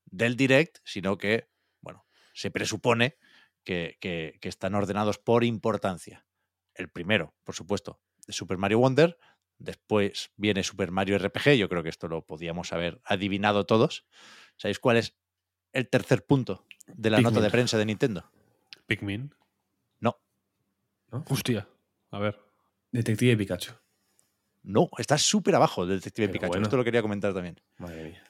del Direct, sino que se presupone que, que, que, están ordenados por importancia. El primero, por supuesto, de Super Mario Wonder, después viene Super Mario RPG, yo creo que esto lo podíamos haber adivinado todos. ¿Sabéis cuál es el tercer punto de la Pikmin. nota de prensa de Nintendo? Pikmin. No. ¿No? Hostia, a ver. Detective Pikachu. No, está súper abajo del Detective Pero Pikachu. Bueno. Esto lo quería comentar también. Madre mía.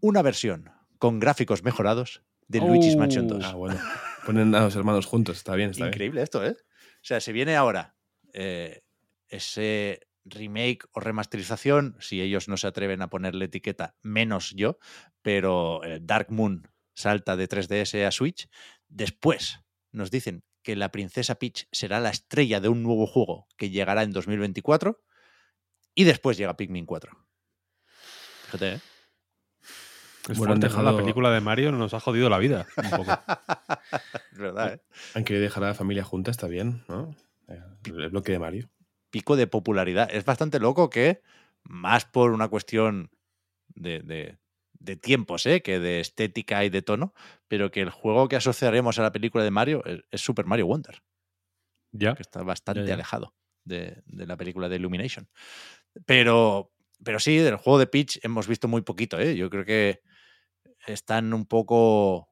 Una versión con gráficos mejorados de oh. Luigi's Mansion 2. Ah, bueno. Ponen a los hermanos juntos, está bien. Está Increíble bien. esto, ¿eh? O sea, se viene ahora eh, ese remake o remasterización, si ellos no se atreven a ponerle etiqueta, menos yo, pero eh, Dark Moon salta de 3DS a Switch. Después nos dicen que la princesa Peach será la estrella de un nuevo juego que llegará en 2024 y después llega Pikmin 4. Fíjate, ¿eh? Es Bueno, La película de Mario nos ha jodido la vida. Un poco. Es verdad, ¿eh? Han querido dejar a la familia junta, está bien, ¿no? El bloque de Mario. Pico de popularidad. Es bastante loco que, más por una cuestión de, de- de tiempos, ¿eh? que de estética y de tono, pero que el juego que asociaremos a la película de Mario es, es Super Mario Wonder. ya. que está bastante Ya, ya. alejado de, de la película de Illumination. Pero, pero sí, del juego de Peach hemos visto muy poquito. ¿eh? Yo creo que están un poco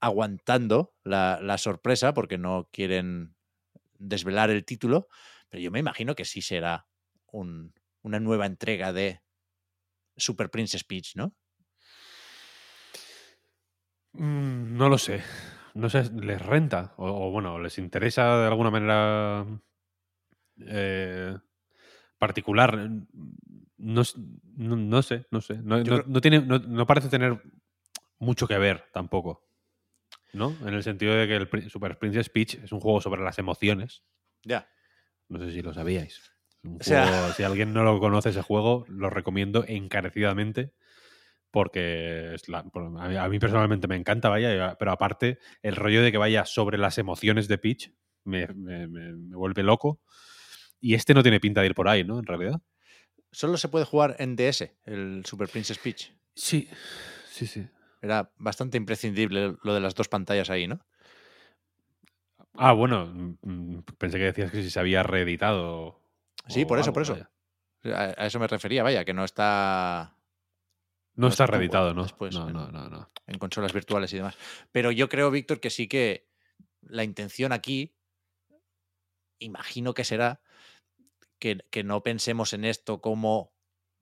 aguantando la, sorpresa porque no quieren desvelar el título, pero yo me imagino que sí será un- una nueva entrega de Super Princess Peach, ¿no? Mm, No lo sé. No sé, les renta. O, o, bueno, les interesa de alguna manera eh, particular. No, no, no sé, no sé. No, creo- no tiene, no, no parece tener mucho que ver tampoco. ¿No? En el sentido de que el Super Princess Peach es un juego sobre las emociones. Ya. No sé si lo sabíais. Un O sea- juego- si alguien no lo conoce ese juego, lo recomiendo encarecidamente porque es la- a, mí, a mí personalmente me encanta, vaya, pero aparte el rollo de que vaya sobre las emociones de Peach me, me- me- me vuelve loco. Y este no tiene pinta de ir por ahí, ¿no? En realidad. Solo se puede jugar en DS, el Super Princess Peach. Sí, sí, sí. Era bastante imprescindible lo de las dos pantallas ahí, ¿no? Ah, bueno, mm, mm, pensé que decías que si se había reeditado. Sí, por eso, algo, por eso. vaya. A, eso me refería, vaya, que no está No No está reeditado, ¿no? después no, no, no, no. en consolas virtuales y demás. Pero yo creo, Víctor, que sí que la intención aquí, imagino que será que, no pensemos en esto como,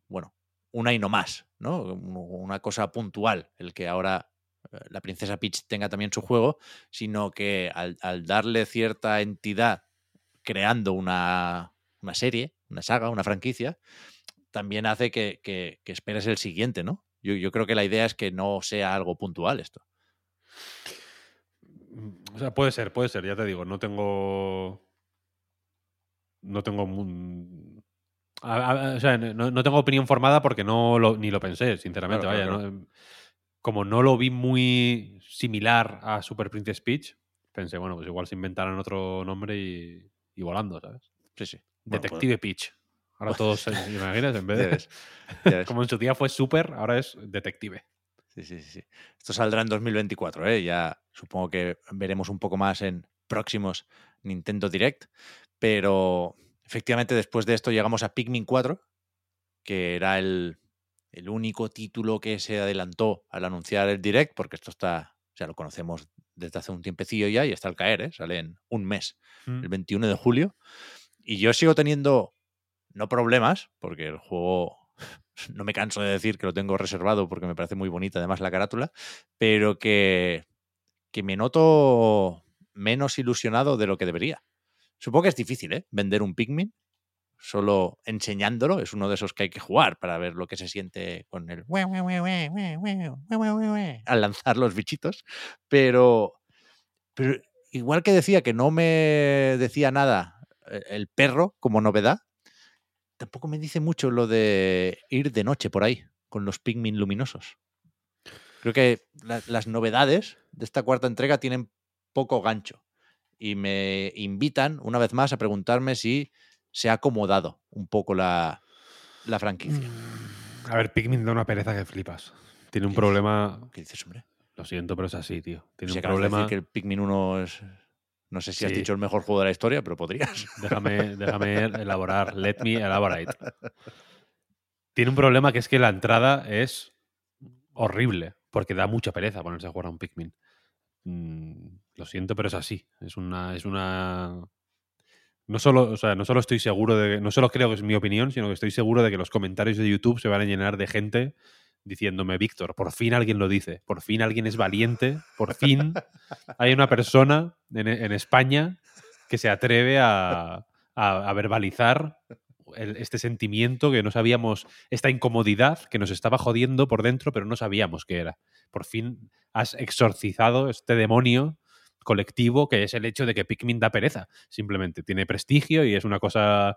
bueno, una y no más, ¿no? Un- Una cosa puntual, el que ahora eh, la princesa Peach tenga también su juego, sino que al, darle cierta entidad creando una, una serie, una saga, una franquicia, también hace que, que- que esperes el siguiente, ¿no? Yo, yo creo que la idea es que no sea algo puntual esto. O sea, puede ser, puede ser, ya te digo, no tengo. No tengo. mu- a- a- o sea, no, no tengo opinión formada porque no lo, ni lo pensé, sinceramente. Claro, vaya, claro, ¿no? Como no lo vi muy similar a Super Princess Peach, pensé, bueno, pues igual se inventaran otro nombre y, y volando, ¿sabes? Sí, sí. Bueno, pues, Detective Peach. Ahora todos, se- ¿te imaginas? En vez ya de. ves, ya ves. Como en su día fue Super, ahora es Detective. Sí, sí, sí. Esto saldrá en 2024, ¿eh? Ya supongo que veremos un poco más en próximos Nintendo Direct. Pero efectivamente después de esto llegamos a Pikmin 4, que era el, el único título que se adelantó al anunciar el Direct, porque esto está, o sea, lo conocemos desde hace un tiempecillo ya y está al caer, ¿eh? Sale en un mes, Mm. el 21 de julio. Y yo sigo teniendo, no problemas, porque el juego no me canso de decir que lo tengo reservado porque me parece muy bonita además la carátula, pero que, que me noto menos ilusionado de lo que debería. Supongo que es difícil, ¿eh? Vender un Pikmin solo enseñándolo. Es uno de esos que hay que jugar para ver lo que se siente con el al lanzar los bichitos. Pero, igual que decía que no me decía nada eh, el perro como novedad, tampoco me dice mucho lo de ir de noche por ahí con los Pikmin luminosos. Creo que la- las novedades de esta cuarta entrega tienen poco gancho y me invitan una vez más a preguntarme si se ha acomodado un poco la, la franquicia. Mm, A ver, Pikmin da una pereza que flipas. Tiene un problema. ¿Qué dices, hombre? Lo siento, pero es así, tío. Tiene un acabas de decir problema. que el Pikmin 1 es... No sé si has dicho el mejor juego de la historia, pero podrías. Déjame, déjame elaborar. Let me elaborate. Tiene un problema que es que la entrada es horrible, porque da mucha pereza ponerse a jugar a un Pikmin. Lo siento, pero es así. Es una. Es una. No solo, o sea, no solo estoy seguro de. No solo creo que es mi opinión, sino que estoy seguro de que los comentarios de YouTube se van a llenar de gente diciéndome, Víctor, por fin alguien lo dice, por fin alguien es valiente, por fin hay una persona en, en España que se atreve a, verbalizar este sentimiento que no sabíamos, esta incomodidad que nos estaba jodiendo por dentro, pero no sabíamos qué era. Por fin has exorcizado este demonio colectivo que es el hecho de que Pikmin da pereza. Simplemente tiene prestigio y es una cosa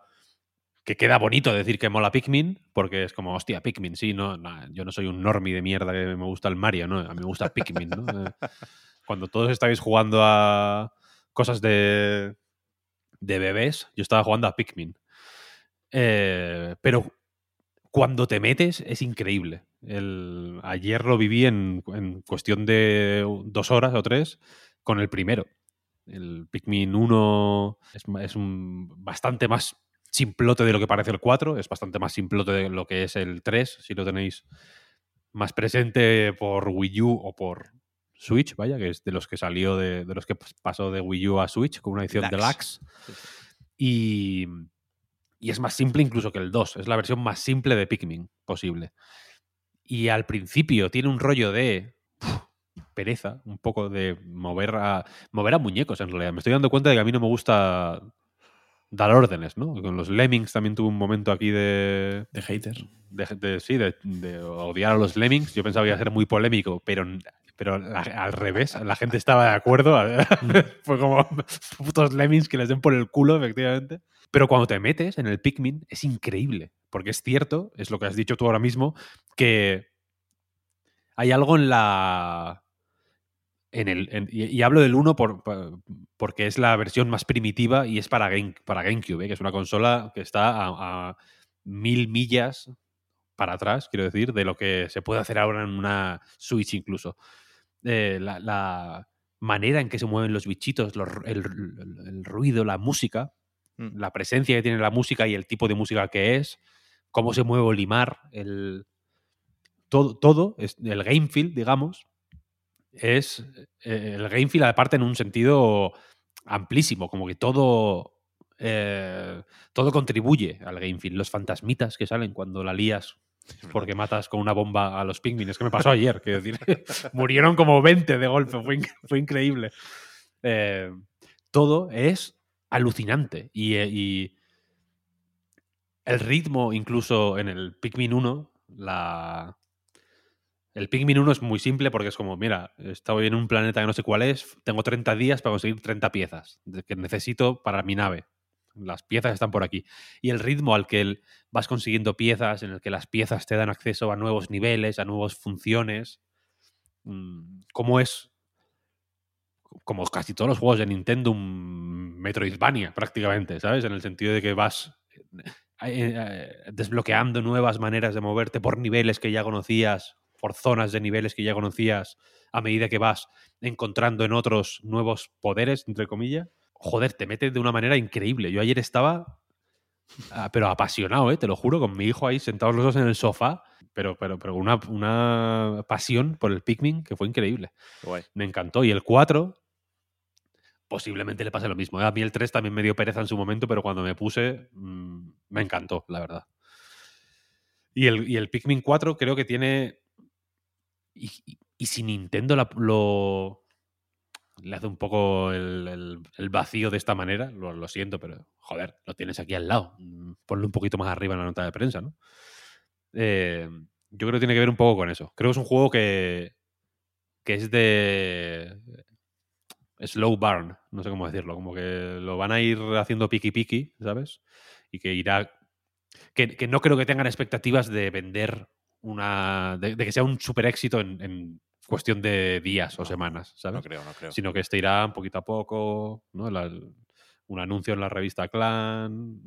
que queda bonito decir que mola Pikmin, porque es como, hostia, Pikmin, sí, no, yo no soy un normie de mierda que me gusta el Mario, ¿no? A mí me gusta Pikmin, ¿no? Eh, Cuando todos estáis jugando a cosas de, de bebés, yo estaba jugando a Pikmin. Eh, pero cuando te metes es increíble. El, ayer lo viví en, en cuestión de dos horas o tres con el primero. El Pikmin 1 es, un, bastante más simplote de lo que parece el 4, es bastante más simplote de lo que es el 3, si lo tenéis más presente por Wii U o por Switch, vaya, que es de los que salió de, de los que pasó de Wii U a Switch con una edición Deluxe. deluxe. Y, y es más simple incluso que el 2. Es la versión más simple de Pikmin posible. Y al principio tiene un rollo de pereza, un poco de mover a, mover a muñecos en realidad. Me estoy dando cuenta de que a mí no me gusta dar órdenes, ¿no? Con los Lemmings también tuve un momento aquí de, De hater. de, de- sí, de, de odiar a los Lemmings. Yo pensaba que iba a ser muy polémico, pero, pero la- al revés, la gente estaba de acuerdo. Fue como putos Lemmings que les den por el culo, efectivamente. Pero cuando te metes en el Pikmin es increíble, porque es cierto, es lo que has dicho tú ahora mismo, que hay algo en la... En el, en- y, y hablo del 1 por, por- porque es la versión más primitiva y es para, Game, para GameCube, ¿eh? que es una consola que está a, a mil millas para atrás, quiero decir, de lo que se puede hacer ahora en una Switch incluso. Eh, la, la manera en que se mueven los bichitos, los- el, el- el ruido, la música, Mm. la presencia que tiene la música y el tipo de música que es, cómo se mueve Olimar, el, todo, todo, es, el game feel, digamos, es eh, el game feel aparte en un sentido amplísimo, como que todo eh, todo contribuye al game feel. Los fantasmitas que salen cuando la lías porque matas con una bomba a los pingüinos. Es que me pasó ayer, quiero decir. Murieron como 20 de golpe, fue, fue increíble. Eh, todo es alucinante. Y, eh, y el ritmo, incluso en el Pikmin 1, la. El Pikmin 1 es muy simple porque es como, mira, estoy en un planeta que no sé cuál es, tengo 30 días para conseguir 30 piezas que necesito para mi nave. Las piezas están por aquí. Y el ritmo al que vas consiguiendo piezas, en el que las piezas te dan acceso a nuevos niveles, a nuevas funciones. mm, ¿Cómo es? Como casi todos los juegos de Nintendo, un Metroidvania prácticamente, ¿sabes? En el sentido de que vas eh, eh, desbloqueando nuevas maneras de moverte por niveles que ya conocías, por zonas de niveles que ya conocías, a medida que vas encontrando en otros nuevos poderes, entre comillas. Joder, te metes de una manera increíble. Yo ayer estaba Ah, pero apasionado, ¿eh? te lo juro, con mi hijo ahí sentados los dos en el sofá, pero, pero, pero una, una pasión por el Pikmin que fue increíble. Guay. Me encantó. Y el 4, posiblemente le pase lo mismo. ¿eh? A mí el 3 también me dio pereza en su momento, pero cuando me puse, mm, me encantó, la verdad. Y el, y el Pikmin 4 creo que tiene... Y, si Nintendo lo... Le hace un poco el, vacío de esta manera, lo, siento, pero joder, lo tienes aquí al lado. Mm, Ponlo un poquito más arriba en la nota de prensa, ¿no? Eh, yo creo que tiene que ver un poco con eso. Creo que es un juego que, que es de slow burn, no sé cómo decirlo, como que lo van a ir haciendo piqui piqui, ¿sabes? Y que irá... Que no creo que tengan expectativas de vender una... de, de que sea un super éxito en, en cuestión de días o semanas, ¿sabes? No creo, no creo. sino que este irá poquito a poco, ¿no? La- un anuncio en la revista Clan,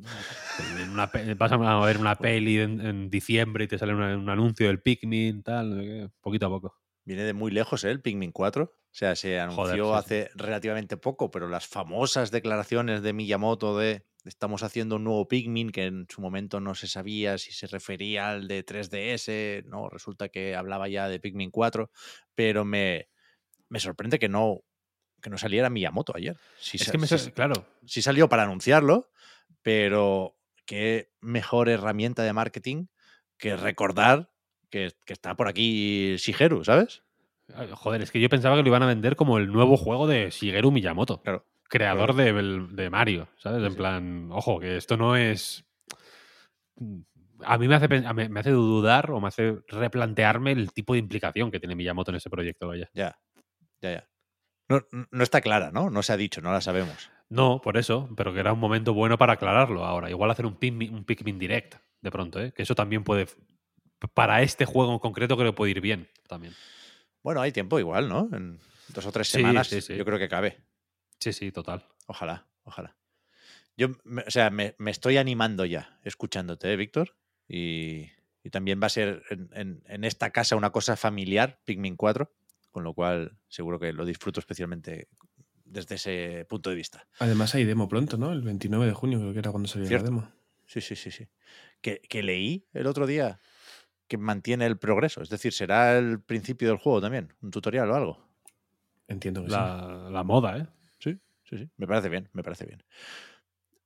en una vas a ver una peli en, en diciembre y te sale una- un anuncio del Pikmin, tal, poquito a poco. Viene de muy lejos, ¿eh? El Pikmin 4. O sea, se anunció sí. hace relativamente poco, pero las famosas declaraciones de Miyamoto de estamos haciendo un nuevo Pikmin que en su momento no se sabía si se refería al de 3DS, no, resulta que hablaba ya de Pikmin 4, pero me, me sorprende que no que no saliera Miyamoto ayer. Es sa- que me... claro, sí salió para anunciarlo, pero qué mejor herramienta de marketing que recordar que, que está por aquí Shigeru, ¿sabes? Ay, Joder, es que yo pensaba que lo iban a vender como el nuevo juego de Shigeru Miyamoto, Claro. creador de, de Mario, ¿sabes? Sí, En plan, ojo, que esto no es a mí me hace, me hace dudar o me hace replantearme el tipo de implicación que tiene Miyamoto en ese proyecto. Vaya. Ya, ya, ya. No, no está clara, ¿no? No se ha dicho, no la sabemos. No, por eso, pero que era un momento bueno para aclararlo ahora. Igual hacer un Pikmin, un Pikmin Direct de pronto, ¿eh? que eso también puede. Para este juego en concreto creo que puede ir bien también. Bueno, hay tiempo igual, ¿no? En dos o tres semanas yo creo que cabe. Sí, sí, total. Ojalá, ojalá. Yo, o sea, me, estoy animando ya escuchándote, ¿eh, Víctor? Y, también va a ser en, en, esta casa una cosa familiar, Pikmin 4, con lo cual seguro que lo disfruto especialmente desde ese punto de vista. Además hay demo pronto, ¿no? El 29 de junio creo que era cuando salió la demo. Sí, sí, sí, sí. Que, leí el otro día que mantiene el progreso. Es decir, será el principio del juego también, un tutorial o algo. Entiendo que la, sí. La moda, ¿eh? Sí, sí, sí. Me parece bien, me parece bien.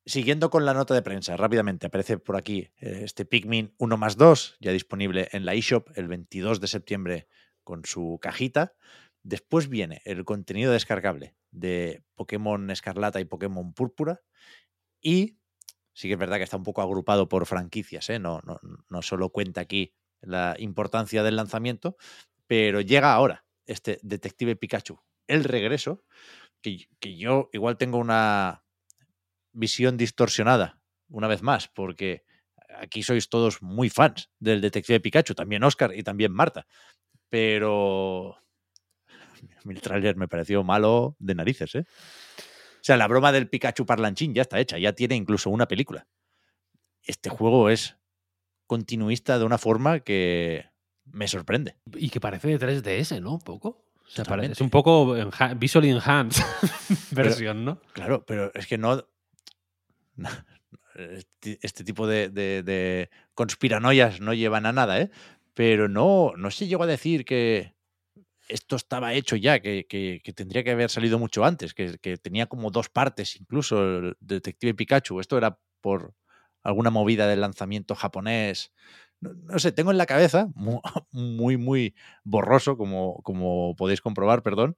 Siguiendo con la nota de prensa, rápidamente aparece por aquí eh, este Pikmin 1 más 2, ya disponible en la eShop el 22 de septiembre con su cajita. Después viene el contenido descargable de Pokémon Escarlata y Pokémon Púrpura. Y sí que es verdad que está un poco agrupado por franquicias, ¿eh? no, no, no solo cuenta aquí la importancia del lanzamiento, pero llega ahora este Detective Pikachu, el regreso, que, que yo igual tengo una visión distorsionada, una vez más, porque aquí sois todos muy fans del Detective Pikachu, también Oscar y también Marta, pero el tráiler me pareció malo de narices, ¿eh? O sea, la broma del Pikachu parlanchín ya está hecha, ya tiene incluso una película. Este juego es continuista de una forma que me sorprende. Y que parece de 3DS, ¿no? Un poco. es un poco visually enhanced versión, ¿no? Claro, pero es que no. Este, este tipo de, de, conspiranoias no llevan a nada, ¿eh? Pero no, no se llegó a decir que, esto estaba hecho ya, que, tendría que haber salido mucho antes, que, tenía como dos partes incluso el Detective Pikachu. Esto era por alguna movida del lanzamiento japonés. No, sé, tengo en la cabeza, muy, muy, borroso, como, como podéis comprobar, perdón,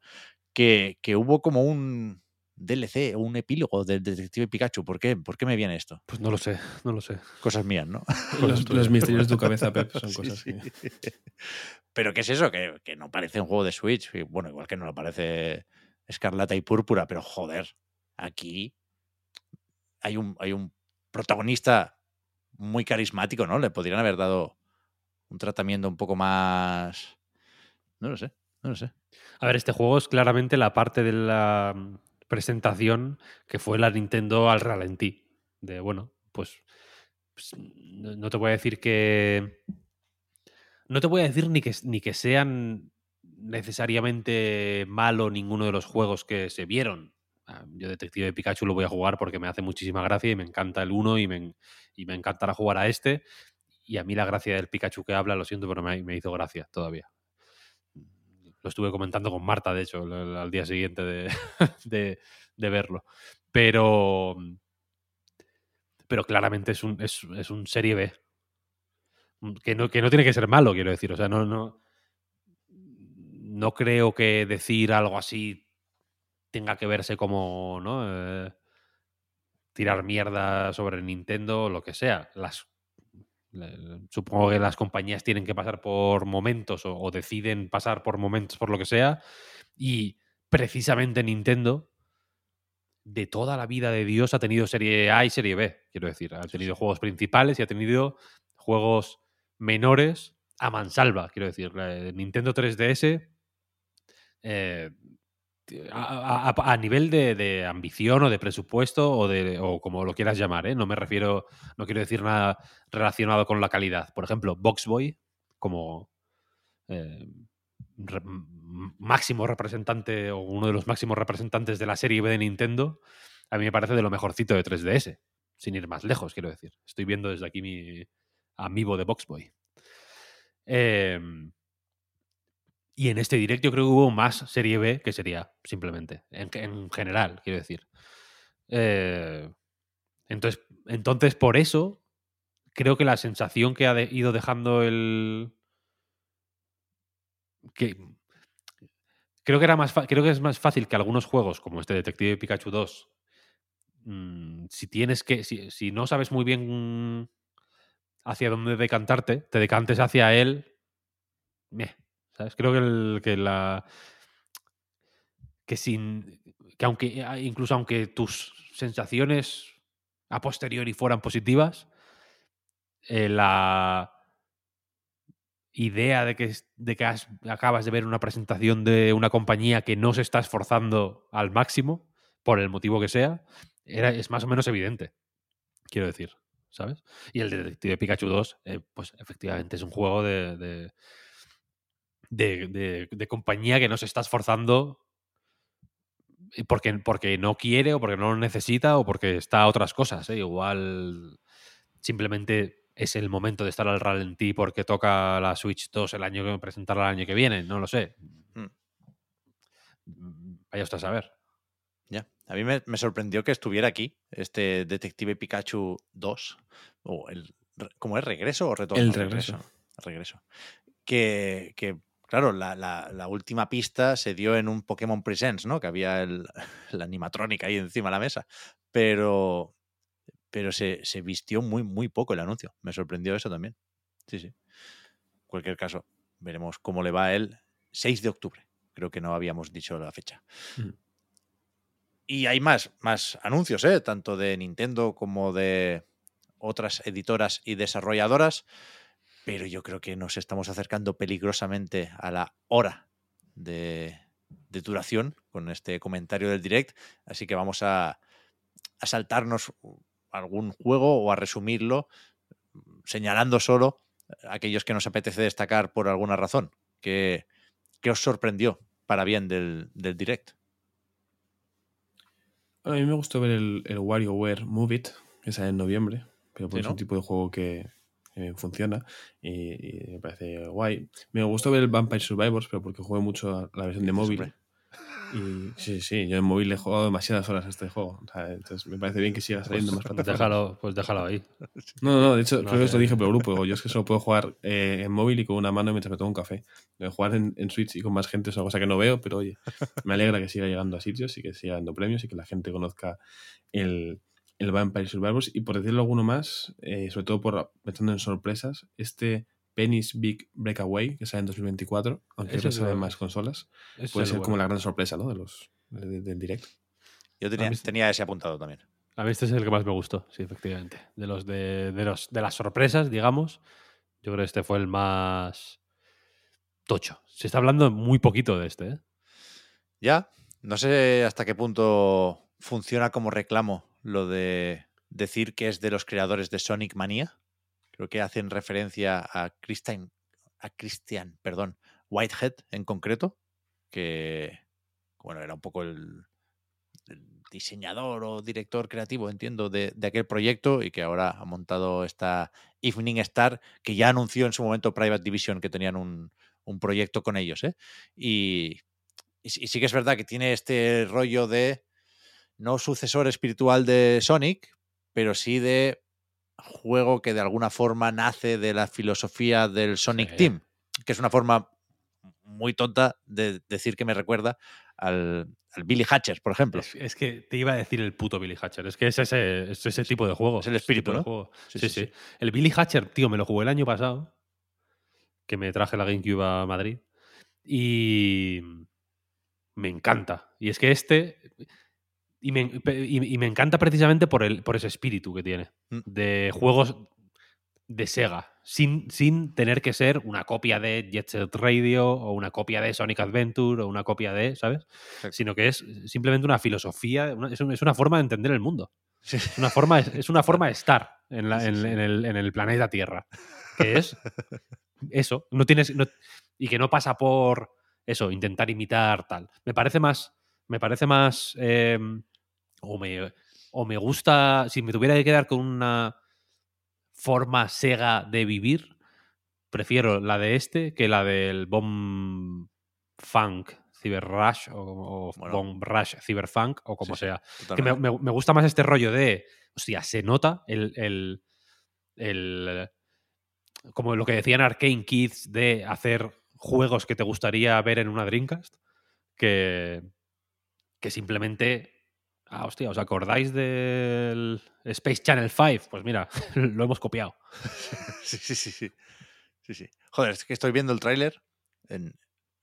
que, que hubo como un, DLC o un epílogo del Detective Pikachu. ¿Por qué? ¿Por qué me viene esto? Pues no lo sé, no lo sé. Cosas mías, ¿no? Los, misterios de tu cabeza, Pep, son cosas Pero ¿qué es eso? Que, no parece un juego de Switch. Bueno, igual que no lo parece Escarlata y Púrpura, pero joder, aquí hay un, hay un protagonista muy carismático, ¿no? Le podrían haber dado un tratamiento un poco más... No lo sé, no lo sé. A ver, este juego es claramente la parte de la presentación que fue la Nintendo al ralentí. De bueno, pues, pues no te voy a decir que. No te voy a decir ni que, ni que sean necesariamente malo ninguno de los juegos que se vieron. Ah, yo Detective de Pikachu lo voy a jugar porque me hace muchísima gracia y me encanta el uno y me, y me encantará jugar a este. Y a mí la gracia del Pikachu que habla, lo siento, pero me, me hizo gracia todavía. Lo estuve comentando con Marta, de hecho, al día siguiente de, verlo. Pero. Pero claramente es un, es, un serie B. Que no, que no tiene que ser malo, quiero decir. O sea, no, no. No creo que decir algo así tenga que verse como. ¿no? Eh, tirar mierda sobre Nintendo o lo que sea. Las Supongo que las compañías tienen que pasar por momentos o, deciden pasar por momentos por lo que sea. Y precisamente Nintendo, de toda la vida de Dios, ha tenido serie A y serie B, quiero decir. Ha tenido juegos principales y ha tenido juegos menores a mansalva, quiero decir. Nintendo 3DS eh, a, nivel de, ambición o de presupuesto o de o como lo quieras llamar, ¿eh? no me refiero, no quiero decir nada relacionado con la calidad. Por ejemplo, Boxboy como eh, máximo representante o uno de los máximos representantes de la serie B de Nintendo, a mí me parece de lo mejorcito de 3DS, sin ir más lejos, quiero decir. Estoy viendo desde aquí mi amigo de Boxboy. Eh, y en este directo creo que hubo más serie B que sería, simplemente. En, general, quiero decir. Eh, entonces, entonces, por eso, creo que la sensación que ha ido dejando el. Que. Creo que, era más creo que es más fácil que algunos juegos, como este Detective Pikachu 2, mm, si tienes que. Si, si no sabes muy bien hacia dónde decantarte, te decantes hacia él. meh, ¿Sabes? Creo que, el- que la. Que sin. Que aunque. Incluso aunque tus sensaciones a posteriori fueran positivas, eh, la idea de que, de que has- acabas de ver una presentación de una compañía que no se está esforzando al máximo, por el motivo que sea, era, es más o menos evidente. Quiero decir, ¿sabes? Y el Detective Pikachu 2, eh, pues efectivamente es un juego de, de- de- de compañía que no se está esforzando porque, porque no quiere o porque no lo necesita o porque está a otras cosas. ¿eh? Igual simplemente es el momento de estar al ralentí porque toca la Switch 2 el año que presentarla el año que viene, no lo sé. Mm. Mm, Vaya usted a saber. Ya. A mí me, me sorprendió que estuviera aquí este Detective Pikachu 2. O el, ¿Cómo es? ¿Regreso o retorno? El regreso. Regreso. Que, que, claro, la, la- la última pista se dio en un Pokémon Presents, ¿no? Que había el, la animatrónica ahí encima de la mesa. Pero, pero se, se vistió muy, muy poco el anuncio. Me sorprendió eso también. Sí, sí. En cualquier caso, veremos cómo le va el 6 de octubre. Creo que no habíamos dicho la fecha. Mm. Y hay más, más anuncios, ¿eh? tanto de Nintendo como de otras editoras y desarrolladoras, pero yo creo que nos estamos acercando peligrosamente a la hora de, de duración con este comentario del direct, así que vamos a, a saltarnos algún juego o a resumirlo señalando solo aquellos que nos apetece destacar por alguna razón. ¿Qué, qué os sorprendió para bien del, del direct? A mí me gustó ver el, el WarioWare Move It, que sale en noviembre, pero Sí, es un tipo de juego que eh, funciona y, y me parece guay. Me gustó ver el Vampire Survivors, pero porque jugué mucho a la versión de móvil. Y sí, sí, yo en móvil he jugado demasiadas horas a este juego. O sea, entonces me parece bien que siga saliendo más plataformas. Déjalo, pues déjalo ahí. No, no, de hecho, No creo que hace- dije por grupo. Digo, yo es que solo puedo jugar eh, en móvil y con una mano mientras me tomo un café. Jugar en, en Switch y con más gente es una cosa que no veo, pero oye, me alegra que siga llegando a sitios y que siga dando premios y que la gente conozca el, el Vampire Survivors. Y por decirlo alguno más, eh, sobre todo por pensando en sorpresas, este Penny's Big Breakaway, que sale en 2024, aunque es sale lo- más consolas, puede ser como la gran sorpresa ¿no? de los, de- del directo. Yo tenía, mí- tenía ese apuntado también. A mí este es el que más me gustó, sí, efectivamente. De los de, de los de las sorpresas, digamos, yo creo que este fue el más tocho. Se está hablando muy poquito de este, ¿eh? Ya, no sé hasta qué punto funciona como reclamo lo de decir que es de los creadores de Sonic Mania. Creo que hacen referencia a Christian, a Christian, perdón, Whitehead en concreto, que bueno, era un poco el, diseñador o director creativo, entiendo, de, de aquel proyecto y que ahora ha montado esta Evening Star, que ya anunció en su momento Private Division que tenían un, un proyecto con ellos. ¿eh? Y, y y sí que es verdad que tiene este rollo de no sucesor espiritual de Sonic, pero sí de juego que de alguna forma nace de la filosofía del Sonic Sí. Team, que es una forma muy tonta de decir que me recuerda al, al Billy Hatcher, por ejemplo. Es, es que te iba a decir el puto Billy Hatcher. Es que es ese, es ese tipo de juego. Es el espíritu, de ¿no? juego. Sí, Sí sí, sí, sí. El Billy Hatcher, tío, me lo jugué el año pasado. Que me traje la GameCube a Madrid. Y me encanta. Y es que este. Y me, y- y me encanta precisamente por, el, por ese espíritu que tiene. Mm. De juegos de Sega. Sin, sin tener que ser una copia de Jet Set Radio o una copia de Sonic Adventure o una copia de, ¿sabes? Sino que es simplemente una filosofía, una- es, un- es una forma de entender el mundo. Sí. Es una forma, es una forma de estar en, la- Sí, en- el, en el planeta Tierra. Que es eso. No tienes, no- y que no pasa por eso, intentar imitar tal. Me parece más. Me parece más. eh, o, me, o me gusta. Si me tuviera que quedar con una forma Sega de vivir, prefiero la de este que la del Bomb Funk Cyber Rush o, o Bueno. Bomb Rush Cyberfunk o como Sí, sí, sea. Que me- me gusta más este rollo de, hostia, se nota el, el, el- como lo que decían Arcane Kids de hacer juegos que te gustaría ver en una Dreamcast, que, que simplemente Ah, hostia, ¿os acordáis del Space Channel 5? Pues mira, lo hemos copiado. sí, sí, sí, sí. Sí, sí. Joder, es que estoy viendo el tráiler en,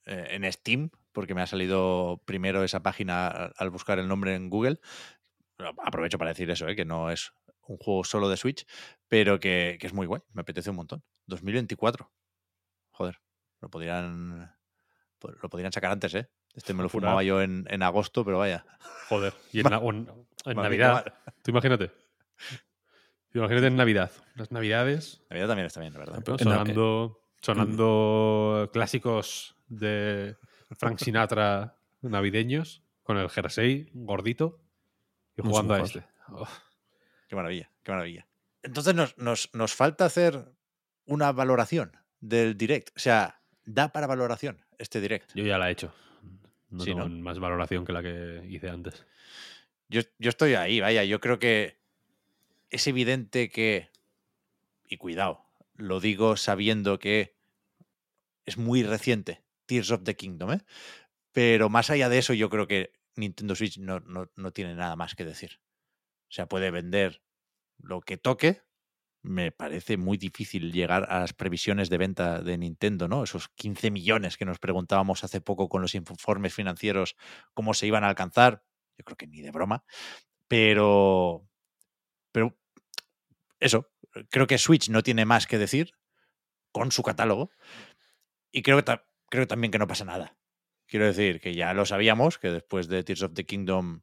eh, en Steam, porque me ha salido primero esa página al- buscar el nombre en Google. Aprovecho para decir eso, ¿eh? que no es un juego solo de Switch, pero que, que es muy guay. Me apetece un montón. 2024. Joder, lo podrían, po- lo podrían sacar antes, ¿eh? Este me lo fumaba yo en, en agosto, pero vaya. Joder. Y en, na- o en- en Maldito Navidad. mal. Tú imagínate. Tú imagínate en Navidad. Las Navidades Navidad también está bien, la verdad. Sonando, sonando clásicos de Frank Sinatra navideños con el jersey gordito y jugando a este. Oh, Qué maravilla, qué maravilla. Entonces nos, nos- nos falta hacer una valoración del direct. O sea, da para valoración este direct. yo ya la he hecho. No Sí, tengo ¿no? más valoración que la que hice antes. Yo, yo estoy ahí, vaya, yo creo que es evidente que, y cuidado, lo digo sabiendo que es muy reciente Tears of the Kingdom, ¿eh? pero más allá de eso yo creo que Nintendo Switch no, no- no tiene nada más que decir. O sea, puede vender lo que toque. Me parece muy difícil llegar a las previsiones de venta de Nintendo, ¿no? Esos 15 millones que nos preguntábamos hace poco con los informes financieros, cómo se iban a alcanzar. Yo creo que ni de broma. Pero. Pero. Eso. Creo que Switch no tiene más que decir con su catálogo. Y creo que, creo también que no pasa nada. Quiero decir que ya lo sabíamos, que después de Tears of the Kingdom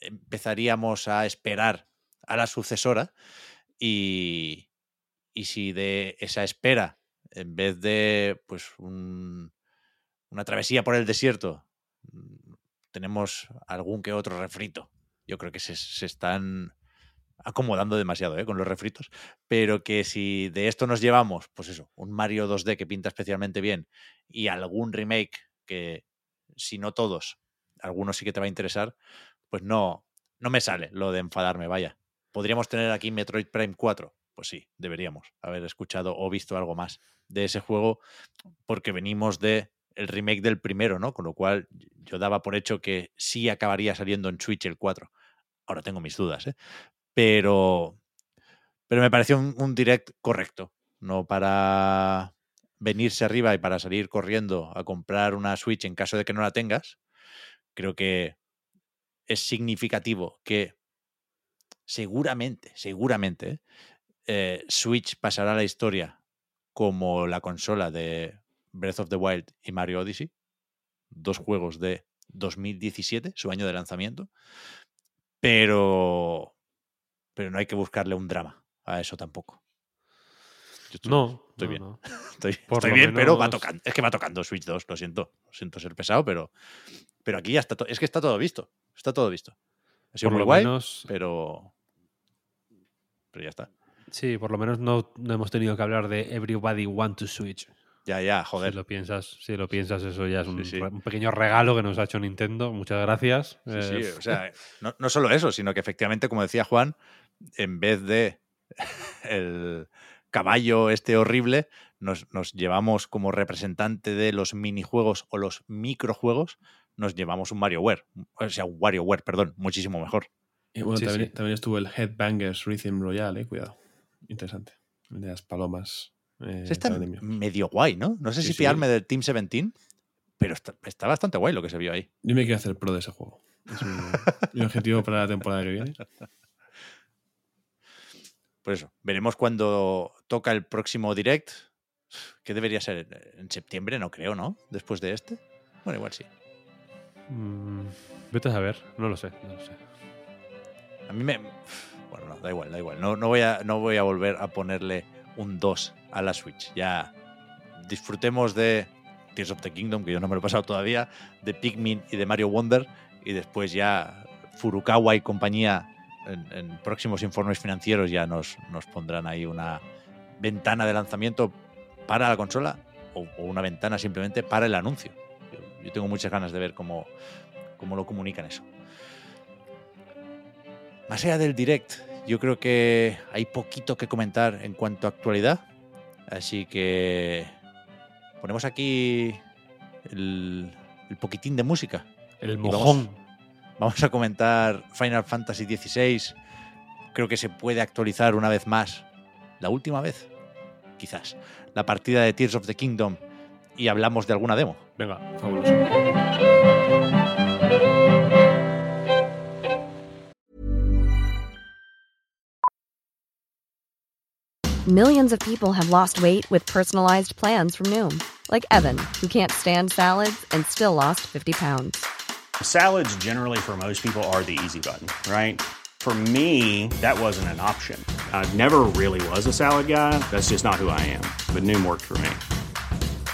empezaríamos a esperar a la sucesora. Y, y si de esa espera, en vez de pues un- una travesía por el desierto, mm, tenemos algún que otro refrito. Yo creo que se, se están acomodando demasiado ¿eh? con los refritos, pero que si de esto nos llevamos, pues eso, un Mario 2D que pinta especialmente bien y algún remake que, si no todos, algunos sí que te va a interesar, pues no, no me sale lo de enfadarme, vaya. ¿Podríamos tener aquí Metroid Prime 4? Pues sí, deberíamos haber escuchado o visto algo más de ese juego porque venimos de el remake del primero, ¿no? Con lo cual yo daba por hecho que sí acabaría saliendo en Switch el 4. Ahora tengo mis dudas, ¿eh? Pero, pero me pareció un, un direct correcto, no para venirse arriba y para salir corriendo a comprar una Switch en caso de que no la tengas. Creo que es significativo que seguramente, seguramente, ¿eh? Switch pasará a la historia como la consola de Breath of the Wild y Mario Odyssey, dos juegos de 2017, su año de lanzamiento, pero, pero no hay que buscarle un drama a eso tampoco. Yo estoy- No, estoy no, bien. no. Estoy, bien, pero va tocando. Es que va tocando Switch 2, lo siento. Lo siento ser pesado, pero, pero aquí ya está Es que está todo visto. Está todo visto. Ha sido Por muy lo guay, menos, pero. Pero ya está. sí, por lo menos no, no hemos tenido que hablar de Everybody Want to Switch. Ya, ya, joder. Si lo piensas, si lo piensas, eso ya es un, Sí, sí. re- un pequeño regalo que nos ha hecho Nintendo. Muchas gracias. Sí, sí, Eh, o sea, no, no solo eso, sino que efectivamente, como decía Juan, en vez de el caballo este horrible, nos, nos llevamos como representante de los minijuegos o los microjuegos, nos llevamos un WarioWare. O sea, un WarioWare, perdón, muchísimo mejor. Y bueno, Sí, también, sí. también estuvo el Headbangers Rhythm Royale, eh, cuidado. Interesante. De las palomas. eh, está medio guay, ¿no? No sé Sí, si sí. fiarme del Team 17, pero está, está bastante guay lo que se vio ahí. Yo me quiero hacer pro de ese juego. Es mi, mi objetivo para la temporada que viene. Por eso, veremos cuando toca el próximo direct. ¿Qué debería ser? ¿En septiembre? No creo, ¿no? Después de este. Bueno, igual sí. Mm, vete a saber, no lo sé. A mí me. Bueno, no, da igual, da igual. No, no, voy a, no voy a volver a ponerle un 2 a la Switch. Ya disfrutemos de Tears of the Kingdom, que yo no me lo he pasado todavía, de Pikmin y de Mario Wonder, y después ya Furukawa y compañía en, próximos informes financieros ya nos, nos pondrán ahí una ventana de lanzamiento para la consola o una ventana simplemente para el anuncio. Yo, tengo muchas ganas de ver cómo, cómo lo comunican eso. Más allá del direct, yo creo que hay poquito que comentar en cuanto a actualidad. Así que ponemos aquí el, el poquitín de música. El Y vamos- mojón. Vamos a comentar Final Fantasy XVI. Creo que se puede actualizar una vez más. La última vez, quizás. La partida de Tears of the Kingdom. Y hablamos de alguna demo. Venga. Fabuloso. Millions of people have lost weight with personalized plans from Noom, like Evan, who can't stand salads and still lost 50 pounds. Salads, generally, for most people, are the easy button, right? For me, that wasn't an option. I never really was a salad guy. That's just not who I am. But Noom worked for me.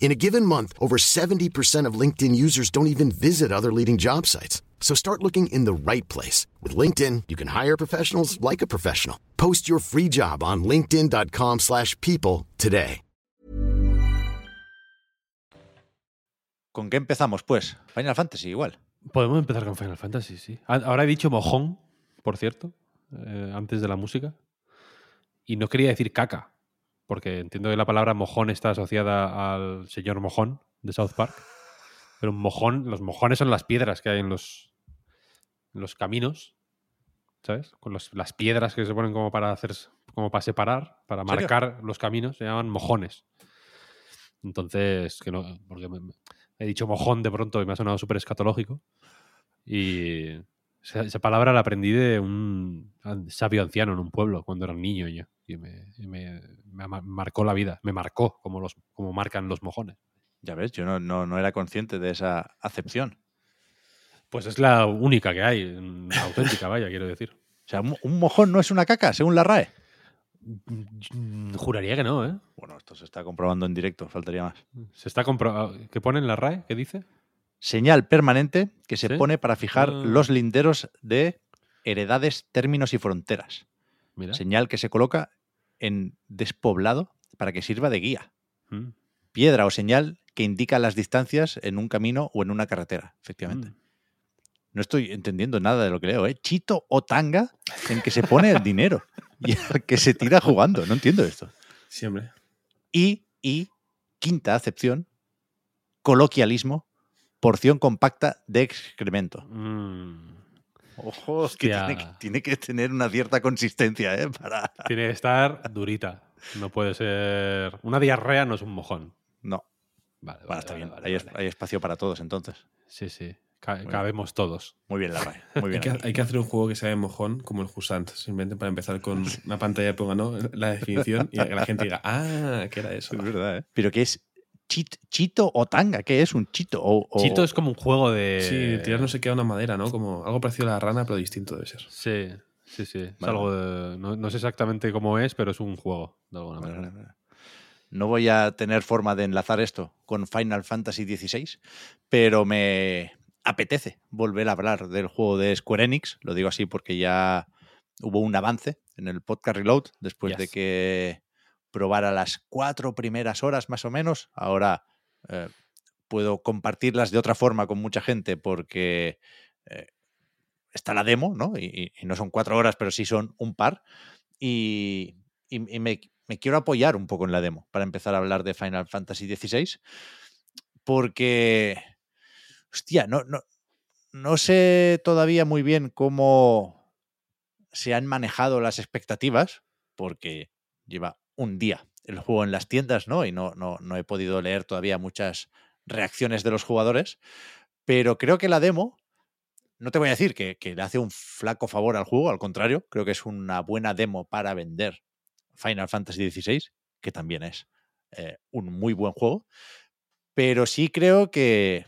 In a given month, over 70% of LinkedIn users don't even visit other leading job sites. So start looking in the right place. With LinkedIn, you can hire professionals like a professional. Post your free job on linkedin.com/people slash people today. ¿Con qué empezamos, pues? Final Fantasy, igual. Podemos empezar con Final Fantasy, sí. Ahora he dicho mojón, por cierto, eh, antes de la música. Y no quería decir caca, porque entiendo que la palabra mojón está asociada al señor mojón de South Park. Pero un mojón, los mojones son las piedras que hay en los, en los caminos, ¿sabes? Con los- las piedras que se ponen como para hacer, como para separar, para marcar los caminos, se llaman mojones. Entonces, que no, porque me- me- he dicho mojón de pronto y me ha sonado súper escatológico. Y esa, esa palabra la aprendí de un sabio anciano en un pueblo cuando era un niño yo. Y me, y me- me ma- marcó la vida, me marcó como, los, como marcan los mojones. Ya ves, yo no, no, no era consciente de esa acepción. Pues es la única que hay, mm, auténtica, vaya, quiero decir. O sea, un, mojón no es una caca, según la RAE. Mm, Juraría que no, ¿eh? Bueno, esto se está comprobando en directo, faltaría más. Se está comprobando. ¿Qué pone en la RAE? ¿Qué dice? Señal permanente que se ¿Sí? pone para fijar Ah. los linderos de heredades, términos y fronteras. Mira. Señal que se coloca en despoblado para que sirva de guía. Mm, Piedra o señal que indica las distancias en un camino o en una carretera, efectivamente. mm. No estoy entendiendo nada de lo que leo, ¿eh? Chito o tanga en que se pone el dinero y al que se tira jugando. No entiendo esto. Siempre. Y, y quinta acepción, coloquialismo, porción compacta de excremento. Mm. Ojo, es que tiene, que tiene que tener una cierta consistencia, ¿eh? Para... Tiene que estar durita. No puede ser. Una diarrea no es un mojón. No, Vale, bueno, vale, está vale, bien. vale, hay, es- vale. hay espacio para todos, entonces. Sí, sí. Ca- cabemos todos. Muy bien, la RAE. Muy Hay que, hay que hacer un juego que sea de mojón como el Jusant, simplemente para empezar con una pantalla que ponga ¿no? la definición y que la gente diga, ah, ¿qué era eso? Es verdad, ¿eh? Pero ¿qué es chit- chito o tanga? ¿Qué es un chito? O, o- Chito es como un juego de. Sí, tirar no se queda una madera, ¿no? Como algo parecido a la rana, pero distinto debe ser. Sí, sí, sí. Es algo de- no, no sé exactamente cómo es, pero es un juego, de alguna manera. vale, vale. No voy a tener forma de enlazar esto con Final Fantasy XVI, pero me apetece volver a hablar del juego de Square Enix. Lo digo así porque ya hubo un avance en el podcast Reload después de Yes. Que probara las cuatro primeras horas más o menos. Ahora eh, puedo compartirlas de otra forma con mucha gente porque eh, está la demo, ¿no? Y, no son cuatro horas, pero sí son un par. Y, me quiero apoyar un poco en la demo para empezar a hablar de Final Fantasy XVI. Porque, hostia, no, no, no sé todavía muy bien cómo se han manejado las expectativas, porque lleva un día el juego en las tiendas, ¿no? Y no, no, no he podido leer todavía muchas reacciones de los jugadores, pero creo que la demo, no te voy a decir que, que le hace un flaco favor al juego, al contrario, creo que es una buena demo para vender Final Fantasy XVI, que también es eh, un muy buen juego, pero sí creo que,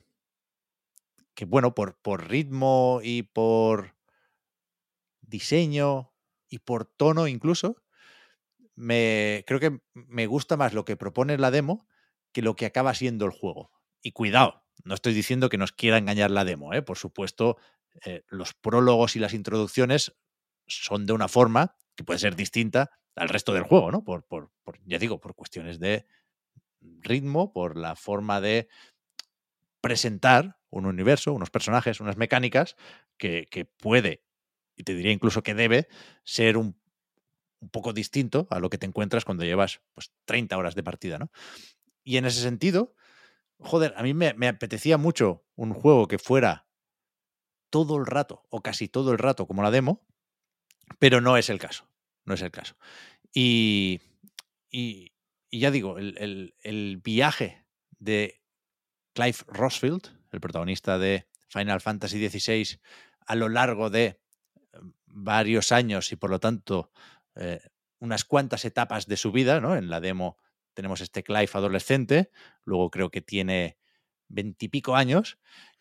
que bueno, por, por ritmo y por diseño y por tono incluso, me, creo que me gusta más lo que propone la demo que lo que acaba siendo el juego. Y cuidado, no estoy diciendo que nos quiera engañar la demo, ¿eh? por supuesto, eh, los prólogos y las introducciones son de una forma que puede ser distinta al resto del juego, ¿no? Por, ya digo, por cuestiones de ritmo, por la forma de presentar un universo, unos personajes, unas mecánicas que, que puede, y te diría incluso que debe, ser un, un, poco distinto a lo que te encuentras cuando llevas pues, 30 horas de partida, ¿no? Y en ese sentido, joder, a mí me, apetecía mucho un juego que fuera todo el rato, o casi todo el rato, como la demo, pero no es el caso. No es el caso. Y, y, ya digo, el, el, el, viaje de Clive Rosfield, el protagonista de Final Fantasy XVI, a lo largo de varios años y por lo tanto eh, unas cuantas etapas de su vida, ¿no? En la demo tenemos este Clive adolescente, luego creo que tiene veintipico años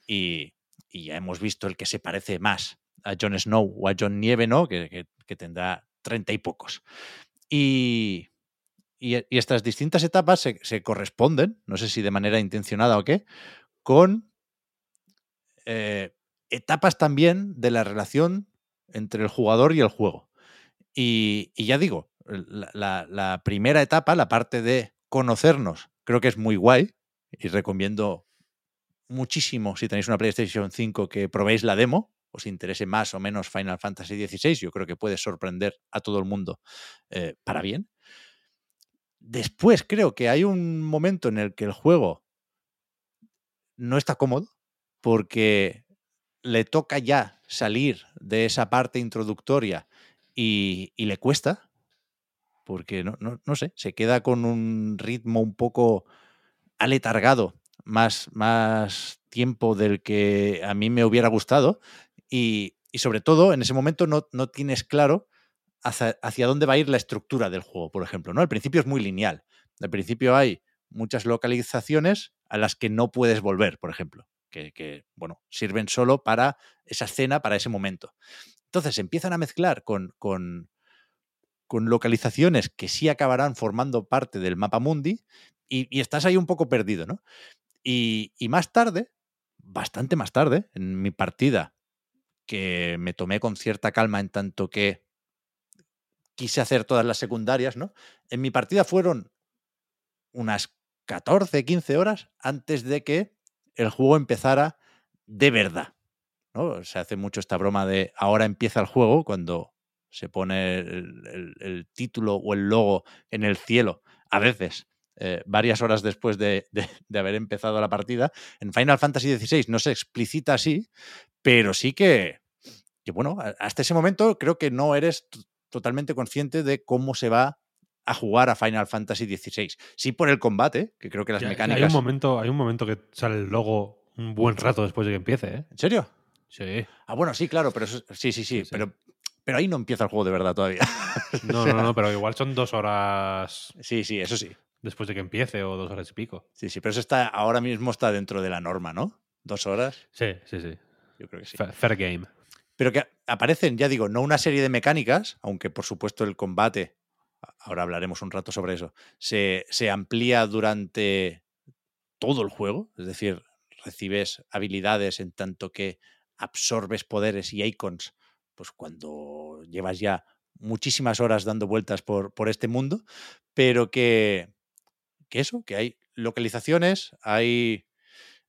y, y, ya hemos visto el que se parece más a Jon Snow o a John Nieve, ¿no? Que, tendrá treinta y pocos. Y, y, y, estas distintas etapas se, se, corresponden, no sé si de manera intencionada o qué, con eh, etapas también de la relación entre el jugador y el juego. Y, ya digo, la, primera etapa, la parte de conocernos, creo que es muy guay y recomiendo muchísimo si tenéis una PlayStation 5 que probéis la demo, os interese más o menos Final Fantasy XVI, yo creo que puede sorprender a todo el mundo eh, para bien. Después creo que hay un momento en el que el juego no está cómodo porque le toca ya salir de esa parte introductoria y, le cuesta, porque no, no, no, sé, se queda con un ritmo un poco aletargado, más, más tiempo del que a mí me hubiera gustado y, y sobre todo en ese momento no, no tienes claro hacia, hacia, dónde va a ir la estructura del juego, por ejemplo. ¿no? Al principio es muy lineal. Al principio hay muchas localizaciones a las que no puedes volver, por ejemplo, que, que bueno, sirven solo para esa escena, para ese momento. Entonces empiezan a mezclar con, con, localizaciones que sí acabarán formando parte del mapa mundi y, y estás ahí un poco perdido, ¿no? Y, y, más tarde, bastante más tarde, en mi partida, que me tomé con cierta calma en tanto que quise hacer todas las secundarias, ¿no? En mi partida fueron unas 14, 15 horas antes de que el juego empezara de verdad. ¿No? Se hace mucho esta broma de ahora empieza el juego cuando se pone el, el, el título o el logo en el cielo, a veces. Eh, varias horas después de, de, de, haber empezado la partida. En Final Fantasy XVI no se explicita así, pero sí que, que, bueno, hasta ese momento creo que no eres totalmente consciente de cómo se va a jugar a Final Fantasy XVI. Sí por el combate, que creo que las ya, mecánicas... Hay un, momento, hay un momento que sale el logo un buen rato después de que empiece, ¿eh? ¿En serio? Sí. Ah, bueno, sí, claro, pero eso, sí, sí, sí, sí, pero pero ahí no empieza el juego de verdad todavía. No, o sea, no, no, pero igual son dos horas. Sí, sí, eso sí. Después de que empiece o dos horas y pico. Sí, sí, pero eso está ahora mismo está dentro de la norma, ¿no? Dos horas. Sí, sí, sí. Yo creo que sí. Fair, fair game. Pero que aparecen, ya digo, no una serie de mecánicas, aunque por supuesto el combate, ahora hablaremos un rato sobre eso, se, se amplía durante todo el juego, es decir, recibes habilidades en tanto que absorbes poderes y icons, pues cuando llevas ya muchísimas horas dando vueltas por, por este mundo, pero que, que, eso, que hay localizaciones, hay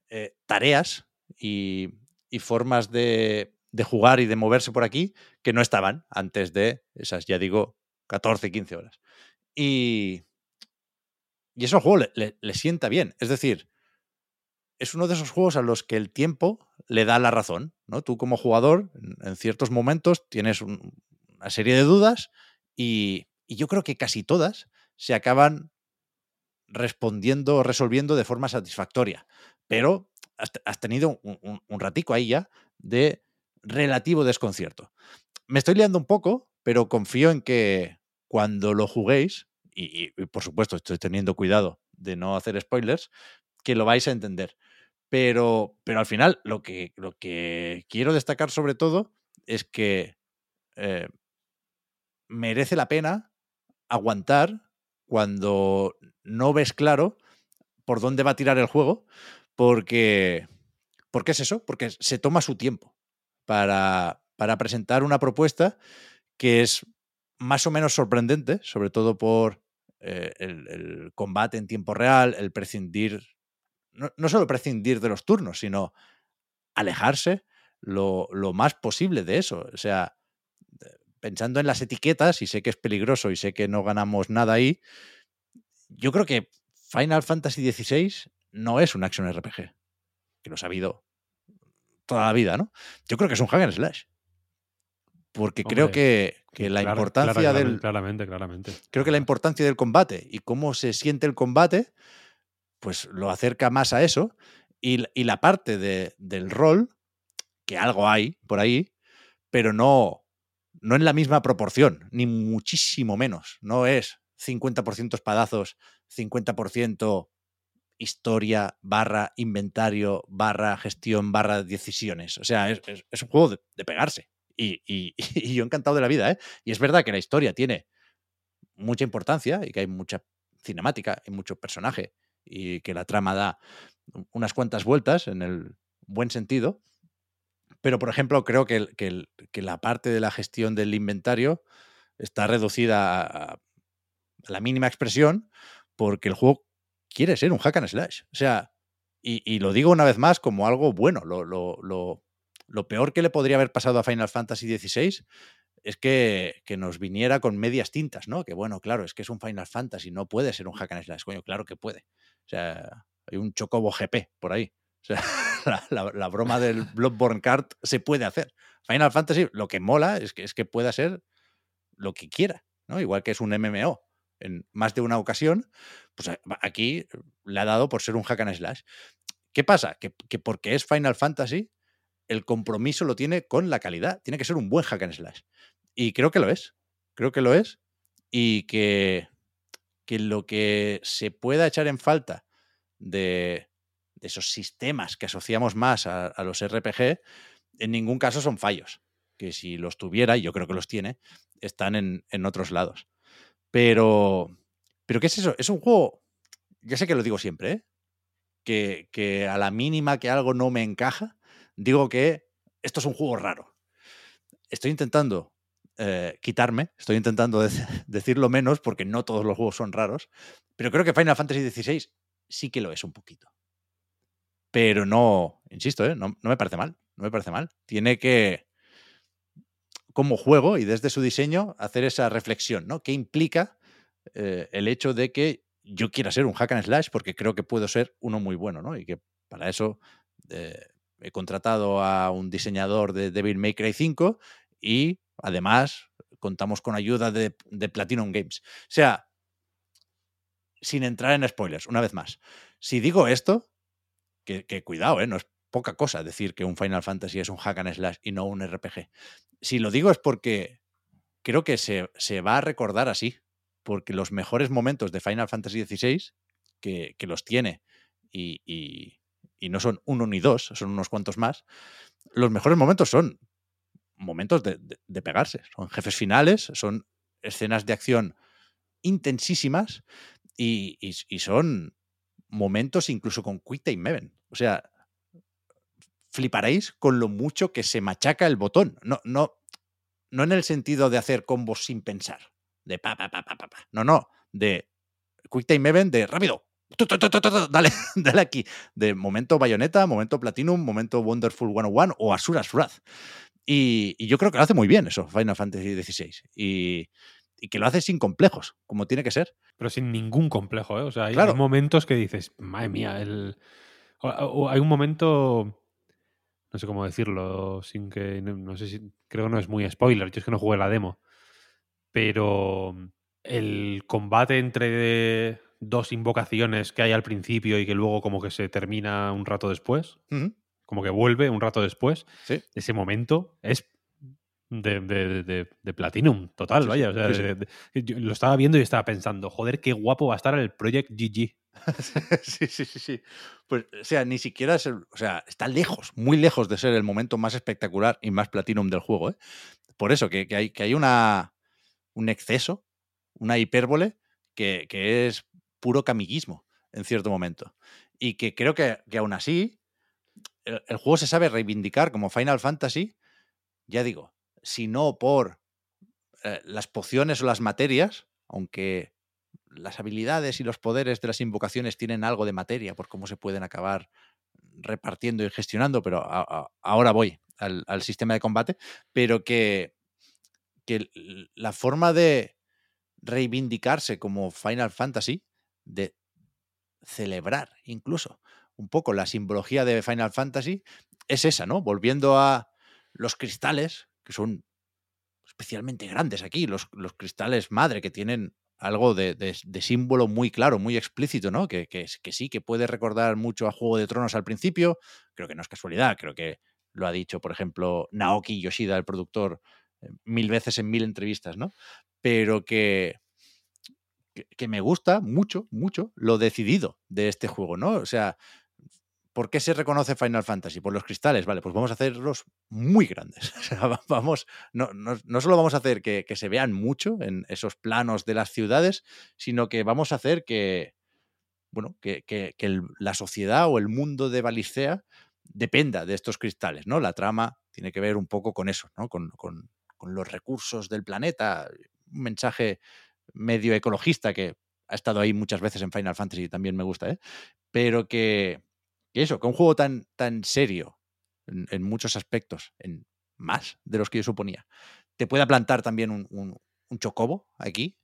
eh, tareas y, y formas de, de, jugar y de moverse por aquí que no estaban antes de esas, ya digo, 14, 15 horas. Y, y eso al juego le, sienta bien. Es decir, es uno de esos juegos a los que el tiempo le da la razón, ¿no? Tú como jugador, en ciertos momentos tienes un, una serie de dudas y, yo creo que casi todas se acaban respondiendo o resolviendo de forma satisfactoria. Pero has, tenido un, un, ratico ahí ya de relativo desconcierto. Me estoy liando un poco, pero confío en que cuando lo juguéis, y por supuesto estoy teniendo cuidado de no hacer spoilers, que lo vais a entender. Pero, pero al final lo que, lo que quiero destacar sobre todo es que eh, merece la pena aguantar cuando no ves claro por dónde va a tirar el juego, porque, porque es eso, porque se toma su tiempo para, para presentar una propuesta que es más o menos sorprendente, sobre todo por eh, el, el combate en tiempo real, el prescindir, no, no solo prescindir de los turnos, sino alejarse lo, lo más posible de eso. O sea, pensando en las etiquetas, y sé que es peligroso y sé que no ganamos nada ahí, yo creo que Final Fantasy XVI no es un action RPG, que lo ha sabido toda la vida, ¿no? Yo creo que es un hack and slash. Porque creo que, que la importancia del, Claramente, claramente. creo que la importancia del combate y cómo se siente el combate, pues lo acerca más a eso. Y, y la parte de- del rol, que algo hay por ahí, pero no, no en la misma proporción, ni muchísimo menos. No es 50% espadazos, 50% historia, barra inventario, barra gestión, barra decisiones. O sea, es, es- un juego de, de pegarse. Y, y- y yo encantado de la vida, ¿eh? Y es verdad que la historia tiene mucha importancia y que hay mucha cinemática y mucho personaje y que la trama da unas cuantas vueltas en el buen sentido. Pero, por ejemplo, creo que, que la parte de la gestión del inventario está reducida a, la mínima expresión porque el juego quiere ser un hack and slash. O sea, y, lo digo una vez más como algo bueno. Lo, lo- lo- lo peor que le podría haber pasado a Final Fantasy XVI es que, que nos viniera con medias tintas, ¿no? Que bueno, claro, es que es un Final Fantasy, no puede ser un hack and slash. Coño, claro que puede. O sea, hay un Chocobo GP por ahí. O sea, la, la- broma del Bloodborne Kart se puede hacer. Final Fantasy, lo que mola es que, es que pueda ser lo que quiera, ¿no? Igual que es un MMO en más de una ocasión, pues a- aquí le ha dado por ser un hack and slash. ¿Qué pasa? Que, que porque es Final Fantasy, el compromiso lo tiene con la calidad. Tiene que ser un buen hack and slash. Y creo que lo es. Creo que lo es. Y que, que lo que se pueda echar en falta de, esos sistemas que asociamos más a, a los RPG, en ningún caso son fallos. Que si los tuviera, y yo creo que los tiene, están en, en otros lados. Pero, pero ¿qué es eso? Es un juego, ya sé que lo digo siempre, ¿eh? que, que a la mínima que algo no me encaja, digo que esto es un juego raro. Estoy intentando eh, quitarme, estoy intentando dec- decirlo menos porque no todos los juegos son raros, pero creo que Final Fantasy XVI sí que lo es un poquito. Pero no, insisto, ¿eh? no, no me parece mal, no me parece mal. Tiene que, como juego y desde su diseño, hacer esa reflexión, ¿no? ¿Qué implica eh, el hecho de que yo quiera ser un hack and slash porque creo que puedo ser uno muy bueno, ¿no? Y que para eso he contratado a un diseñador de Devil May Cry 5 y además contamos con ayuda de, Platinum Games. O sea, sin entrar en spoilers, una vez más, si digo esto, que, cuidado, ¿eh? no es poca cosa decir que un Final Fantasy es un hack and slash y no un RPG. Si lo digo es porque creo que se, se va a recordar así, porque los mejores momentos de Final Fantasy XVI, que, que los tiene y- y no son uno ni dos, son unos cuantos más, los mejores momentos son momentos de, pegarse, son jefes finales, son escenas de acción intensísimas y, son momentos incluso con Quick Time Event. O sea, fliparéis con lo mucho que se machaca el botón. No, no, no en el sentido de hacer combos sin pensar, de pa, pa, pa. No, no, de Quick Time Event, de rápido. tu, tu, tu, Dale, dale aquí. De momento Bayonetta, momento Platinum, momento Wonderful 101 o Asura's Wrath. Y, y yo creo que lo hace muy bien eso, Final Fantasy XVI. Y, y que lo hace sin complejos, como tiene que ser. Pero sin ningún complejo, ¿eh? O sea, hay, Claro. hay momentos que dices, madre mía, el... o- o hay un momento, no sé cómo decirlo, sin que, no, no sé si, creo que no es muy spoiler, yo es que no jugué la demo, pero el combate entre dos invocaciones que hay al principio y que luego como que se termina un rato después, como que vuelve un rato después, Sí. ese momento es de, de, de- de Platinum, total, Sí, vaya. O sea, sí, sí. de- de- yo lo estaba viendo y estaba pensando, joder, qué guapo va a estar el Project GG. sí, sí, sí, sí. Pues, o sea, ni siquiera es el- o sea, está lejos, muy lejos de ser el momento más espectacular y más platinum del juego, ¿eh? Por eso, que, que hay, que hay una, un exceso, una hipérbole que, que es puro camiguismo en cierto momento. Y que creo que, que aún así el, juego se sabe reivindicar como Final Fantasy ya digo, si no por eh, las pociones o las materias, aunque las habilidades y los poderes de las invocaciones tienen algo de materia por cómo se pueden acabar repartiendo y gestionando, pero ahora voy al, sistema de combate, pero que la forma de reivindicarse como Final Fantasy, de celebrar incluso un poco la simbología de Final Fantasy, es esa, ¿no? Volviendo a los cristales, que son especialmente grandes aquí, los, los cristales madre, que tienen algo de, de, símbolo muy claro, muy explícito, ¿no? Que, que, que, sí, que puede recordar mucho a Juego de Tronos al principio, creo que no es casualidad, creo que lo ha dicho, por ejemplo, Naoki Yoshida, el productor, eh, mil veces en mil entrevistas, ¿no? Pero que, que, me gusta mucho, mucho lo decidido de este juego, ¿no? O sea, ¿Por qué se reconoce Final Fantasy? Por los cristales, vale, pues vamos a hacerlos muy grandes. Vamos, no, no, no, solo vamos a hacer que, que, se vean mucho en esos planos de las ciudades, sino que vamos a hacer que, bueno, que, que, la sociedad o el mundo de Balicea dependa de estos cristales, ¿no? La trama tiene que ver un poco con eso, ¿no? Con, con, con los recursos del planeta, un mensaje medio ecologista que ha estado ahí muchas veces en Final Fantasy y también me gusta, ¿eh? Pero que, que eso, que un juego tan, tan serio en, en, muchos aspectos, en más de los que yo suponía, te pueda plantar también un, un, un chocobo aquí,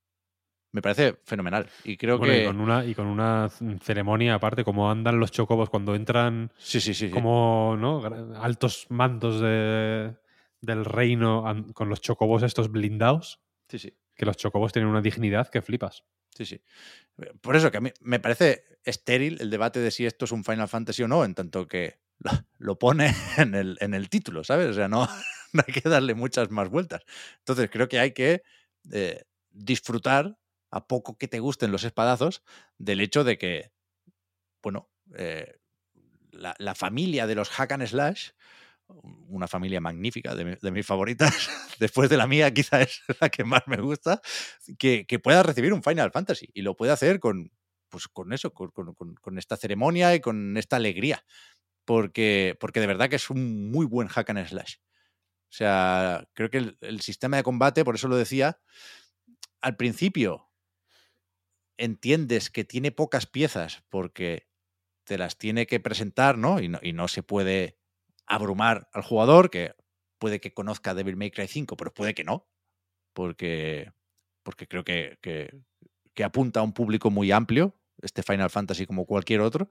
me parece fenomenal. Y creo bueno, que. Y con, una, y con una ceremonia aparte, como andan los chocobos cuando entran. Sí, sí, sí. Como, ¿no? Altos mandos de, del reino con los chocobos estos blindados. Sí, sí. Que los chocobos tienen una dignidad que flipas. Sí, sí. Por eso que a mí me parece estéril el debate de si esto es un Final Fantasy o no, en tanto que lo, pone en el, en el, título, ¿sabes? O sea, no, no, hay que darle muchas más vueltas. Entonces creo que hay que eh, disfrutar, a poco que te gusten los espadazos, del hecho de que, bueno, eh, la, la, familia de los hack and slash, una familia magnífica, de, mi, de, mis favoritas, después de la mía quizá es la que más me gusta, que, que pueda recibir un Final Fantasy y lo puede hacer con, pues con eso, con, con, con, esta ceremonia y con esta alegría. Porque, porque de verdad que es un muy buen hack and slash. O sea, creo que el, el sistema de combate, por eso lo decía, al principio entiendes que tiene pocas piezas porque te las tiene que presentar, ¿no? Y no, y no se puede abrumar al jugador, que puede que conozca Devil May Cry 5, pero puede que no, porque, porque creo que, que, apunta a un público muy amplio, este Final Fantasy como cualquier otro.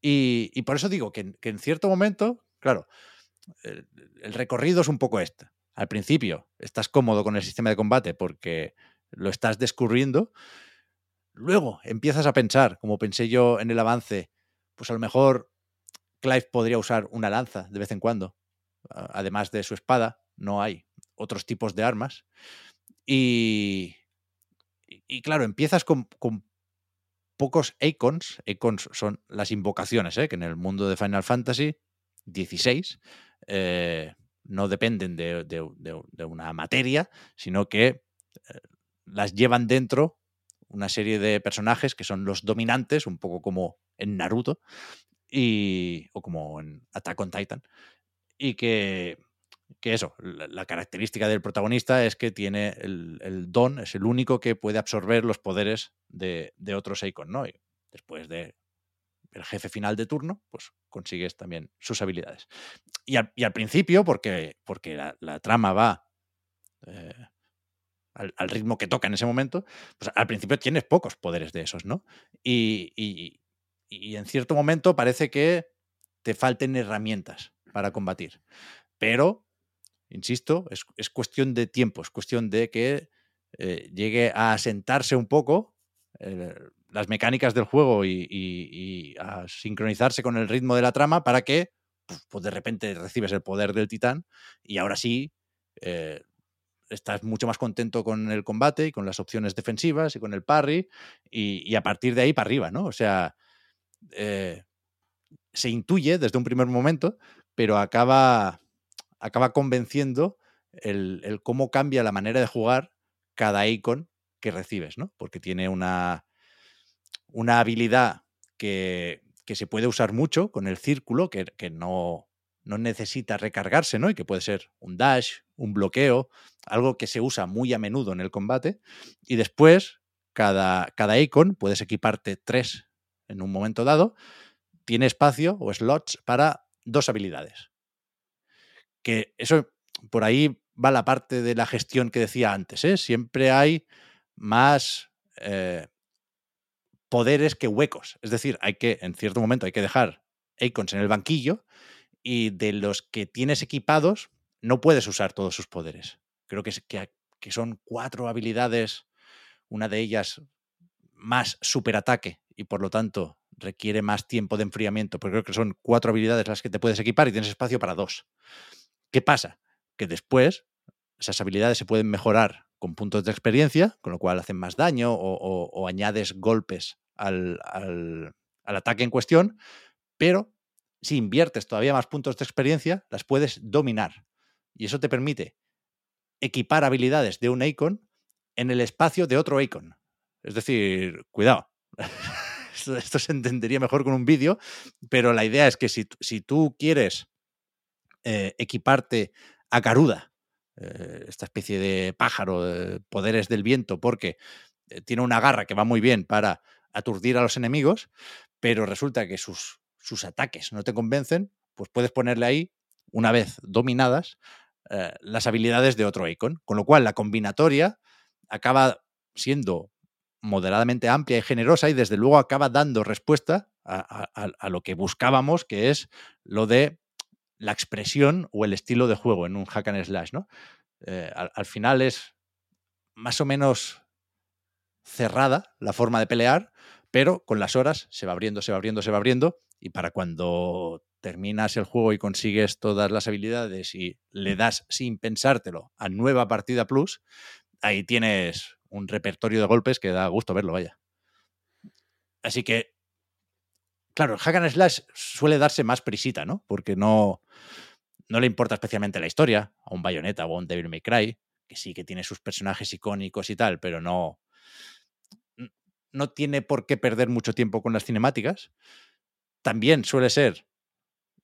Y, y por eso digo que, que, en cierto momento, claro, el, el, recorrido es un poco este. Al principio estás cómodo con el sistema de combate porque lo estás descubriendo. Luego empiezas a pensar, como pensé yo en el avance, pues a lo mejor Clive podría usar una lanza de vez en cuando. Además de su espada, no hay otros tipos de armas. Y, y claro, empiezas con, con pocos icons. Icons son las invocaciones, ¿eh? que en el mundo de Final Fantasy XVI eh, no dependen de, de, de, de, una materia, sino que eh, las llevan dentro una serie de personajes que son los dominantes, un poco como en Naruto, y, o como en Attack on Titan, y que, que eso, la, característica del protagonista es que tiene el, don, es el único que puede absorber los poderes de, de otros Eikon, ¿no? Y después de el jefe final de turno, pues consigues también sus habilidades. Y al, principio, porque, porque la, trama va eh, al, ritmo que toca en ese momento, pues al principio tienes pocos poderes de esos, ¿no? Y, y en cierto momento parece que te falten herramientas para combatir. Pero, insisto, es, es cuestión de tiempo, es cuestión de que eh, llegue a asentarse un poco eh, las mecánicas del juego y, a sincronizarse con el ritmo de la trama para que pues de repente recibes el poder del titán y ahora sí eh, estás mucho más contento con el combate y con las opciones defensivas y con el parry y, y a partir de ahí para arriba, ¿no? O sea, eh, se intuye desde un primer momento, pero acaba, acaba convenciendo el, el, cómo cambia la manera de jugar cada icon que recibes, ¿no? Porque tiene una, una habilidad que, que se puede usar mucho con el círculo, que, que no, no necesita recargarse, ¿no? Y que puede ser un dash, un bloqueo, algo que se usa muy a menudo en el combate. Y después, cada, cada icon, puedes equiparte tres en un momento dado, tiene espacio o slots para dos habilidades. Que eso, por ahí va la parte de la gestión que decía antes, ¿eh? Siempre hay más eh, poderes que huecos. Es decir, hay que, en cierto momento, hay que dejar icons en el banquillo y de los que tienes equipados no puedes usar todos sus poderes. Creo que, que, son cuatro habilidades, una de ellas más superataque y por lo tanto requiere más tiempo de enfriamiento, pero creo que son cuatro habilidades las que te puedes equipar y tienes espacio para dos. ¿Qué pasa? Que después esas habilidades se pueden mejorar con puntos de experiencia, con lo cual hacen más daño o, añades golpes al, al, ataque en cuestión, pero si inviertes todavía más puntos de experiencia, las puedes dominar. Y eso te permite equipar habilidades de un icon en el espacio de otro icon. Es decir, cuidado. esto, se entendería mejor con un vídeo, pero la idea es que si, si tú quieres eh, equiparte a Garuda, eh, esta especie de pájaro, de poderes del viento, porque eh, tiene una garra que va muy bien para aturdir a los enemigos, pero resulta que sus, sus ataques no te convencen, pues puedes ponerle ahí, una vez dominadas, eh, las habilidades de otro icon. Con lo cual la combinatoria acaba siendo moderadamente amplia y generosa y desde luego acaba dando respuesta a, lo que buscábamos, que es lo de la expresión o el estilo de juego en un hack and slash. ¿no? Eh, al, final es más o menos cerrada la forma de pelear, pero con las horas se va abriendo, se va abriendo, se va abriendo y para cuando terminas el juego y consigues todas las habilidades y le das sin pensártelo a nueva partida plus, ahí tienes un repertorio de golpes que da gusto verlo, vaya. Así que, claro, el slash suele darse más prisita, ¿no? Porque no, no le importa especialmente la historia, a un Bayonetta o a un Devil May Cry, que sí que tiene sus personajes icónicos y tal, pero no, no tiene por qué perder mucho tiempo con las cinemáticas. También suele ser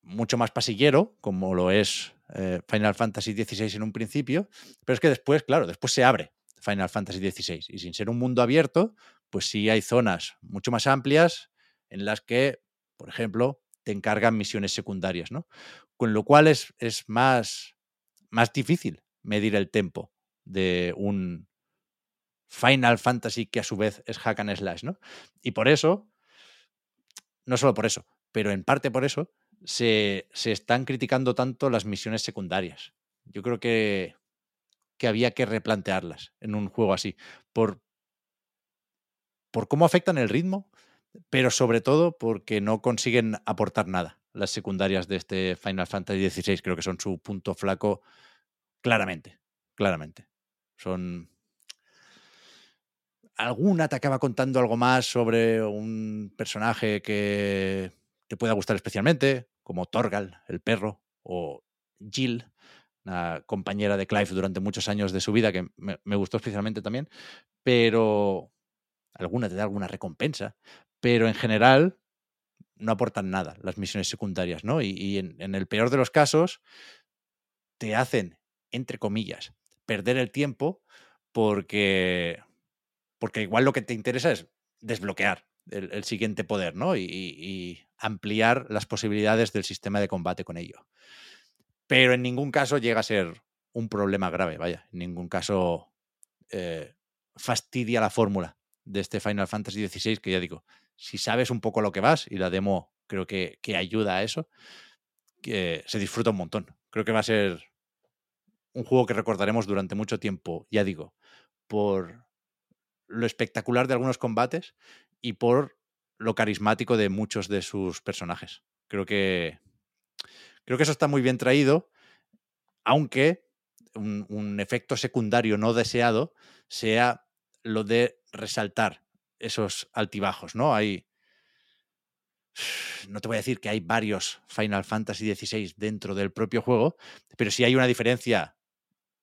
mucho más pasillero, como lo es eh, Final Fantasy XVI en un principio, pero es que después, claro, después se abre Final Fantasy XVI y sin ser un mundo abierto, pues sí hay zonas mucho más amplias en las que, por ejemplo, te encargan misiones secundarias, ¿no? Con lo cual es, es más, más difícil medir el tempo de un Final Fantasy que a su vez es hack and slash, ¿no? Y por eso, no solo por eso, pero en parte por eso, se, se están criticando tanto las misiones secundarias. Yo creo que, que había que replantearlas en un juego así, por, por cómo afectan el ritmo, pero sobre todo porque no consiguen aportar nada. Las secundarias de este Final Fantasy XVI creo que son su punto flaco claramente, claramente. Son... Alguna te acaba contando algo más sobre un personaje que te pueda gustar especialmente, como Torgal, el perro, o Jill, una compañera de Clive durante muchos años de su vida, que me, gustó especialmente también, pero alguna te da alguna recompensa, pero en general no aportan nada las misiones secundarias, ¿no? Y, en, el peor de los casos, te hacen, entre comillas, perder el tiempo porque, porque igual lo que te interesa es desbloquear el, siguiente poder, ¿no? Y, ampliar las posibilidades del sistema de combate con ello. Pero en ningún caso llega a ser un problema grave, vaya, en ningún caso eh, fastidia la fórmula de este Final Fantasy XVI, que ya digo, si sabes un poco lo que vas, y la demo creo que, ayuda a eso, que se disfruta un montón. Creo que va a ser un juego que recordaremos durante mucho tiempo, ya digo, por lo espectacular de algunos combates y por lo carismático de muchos de sus personajes. Creo que, creo que eso está muy bien traído, aunque un, efecto secundario no deseado sea lo de resaltar esos altibajos, ¿no? Hay. No te voy a decir que hay varios Final Fantasy XVI dentro del propio juego, pero sí hay una diferencia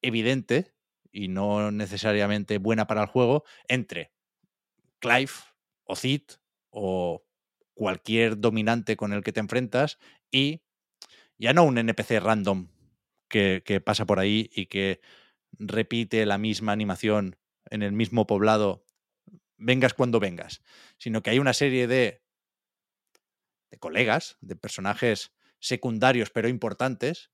evidente y no necesariamente buena para el juego entre Clive o Cid o cualquier dominante con el que te enfrentas y ya no un NPC random que, pasa por ahí y que repite la misma animación en el mismo poblado, vengas cuando vengas, sino que hay una serie de, de colegas, de personajes secundarios pero importantes,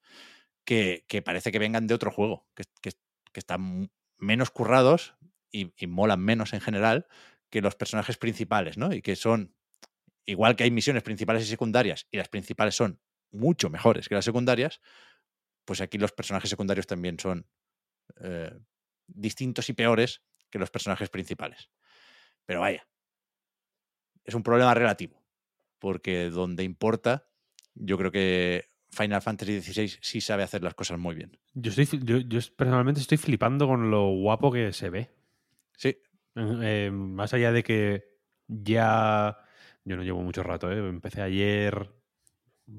que, que parece que vengan de otro juego, que, que- que están menos currados y, y molan menos en general que los personajes principales, ¿no? Y que son, igual que hay misiones principales y secundarias, y las principales son mucho mejores que las secundarias, pues aquí los personajes secundarios también son eh, distintos y peores que los personajes principales. Pero vaya, es un problema relativo, porque donde importa, yo creo que Final Fantasy XVI sí sabe hacer las cosas muy bien. Yo, estoy, yo, yo personalmente estoy flipando con lo guapo que se ve. Sí, Eh, más allá de que ya. Yo no llevo mucho rato, ¿eh? Empecé ayer,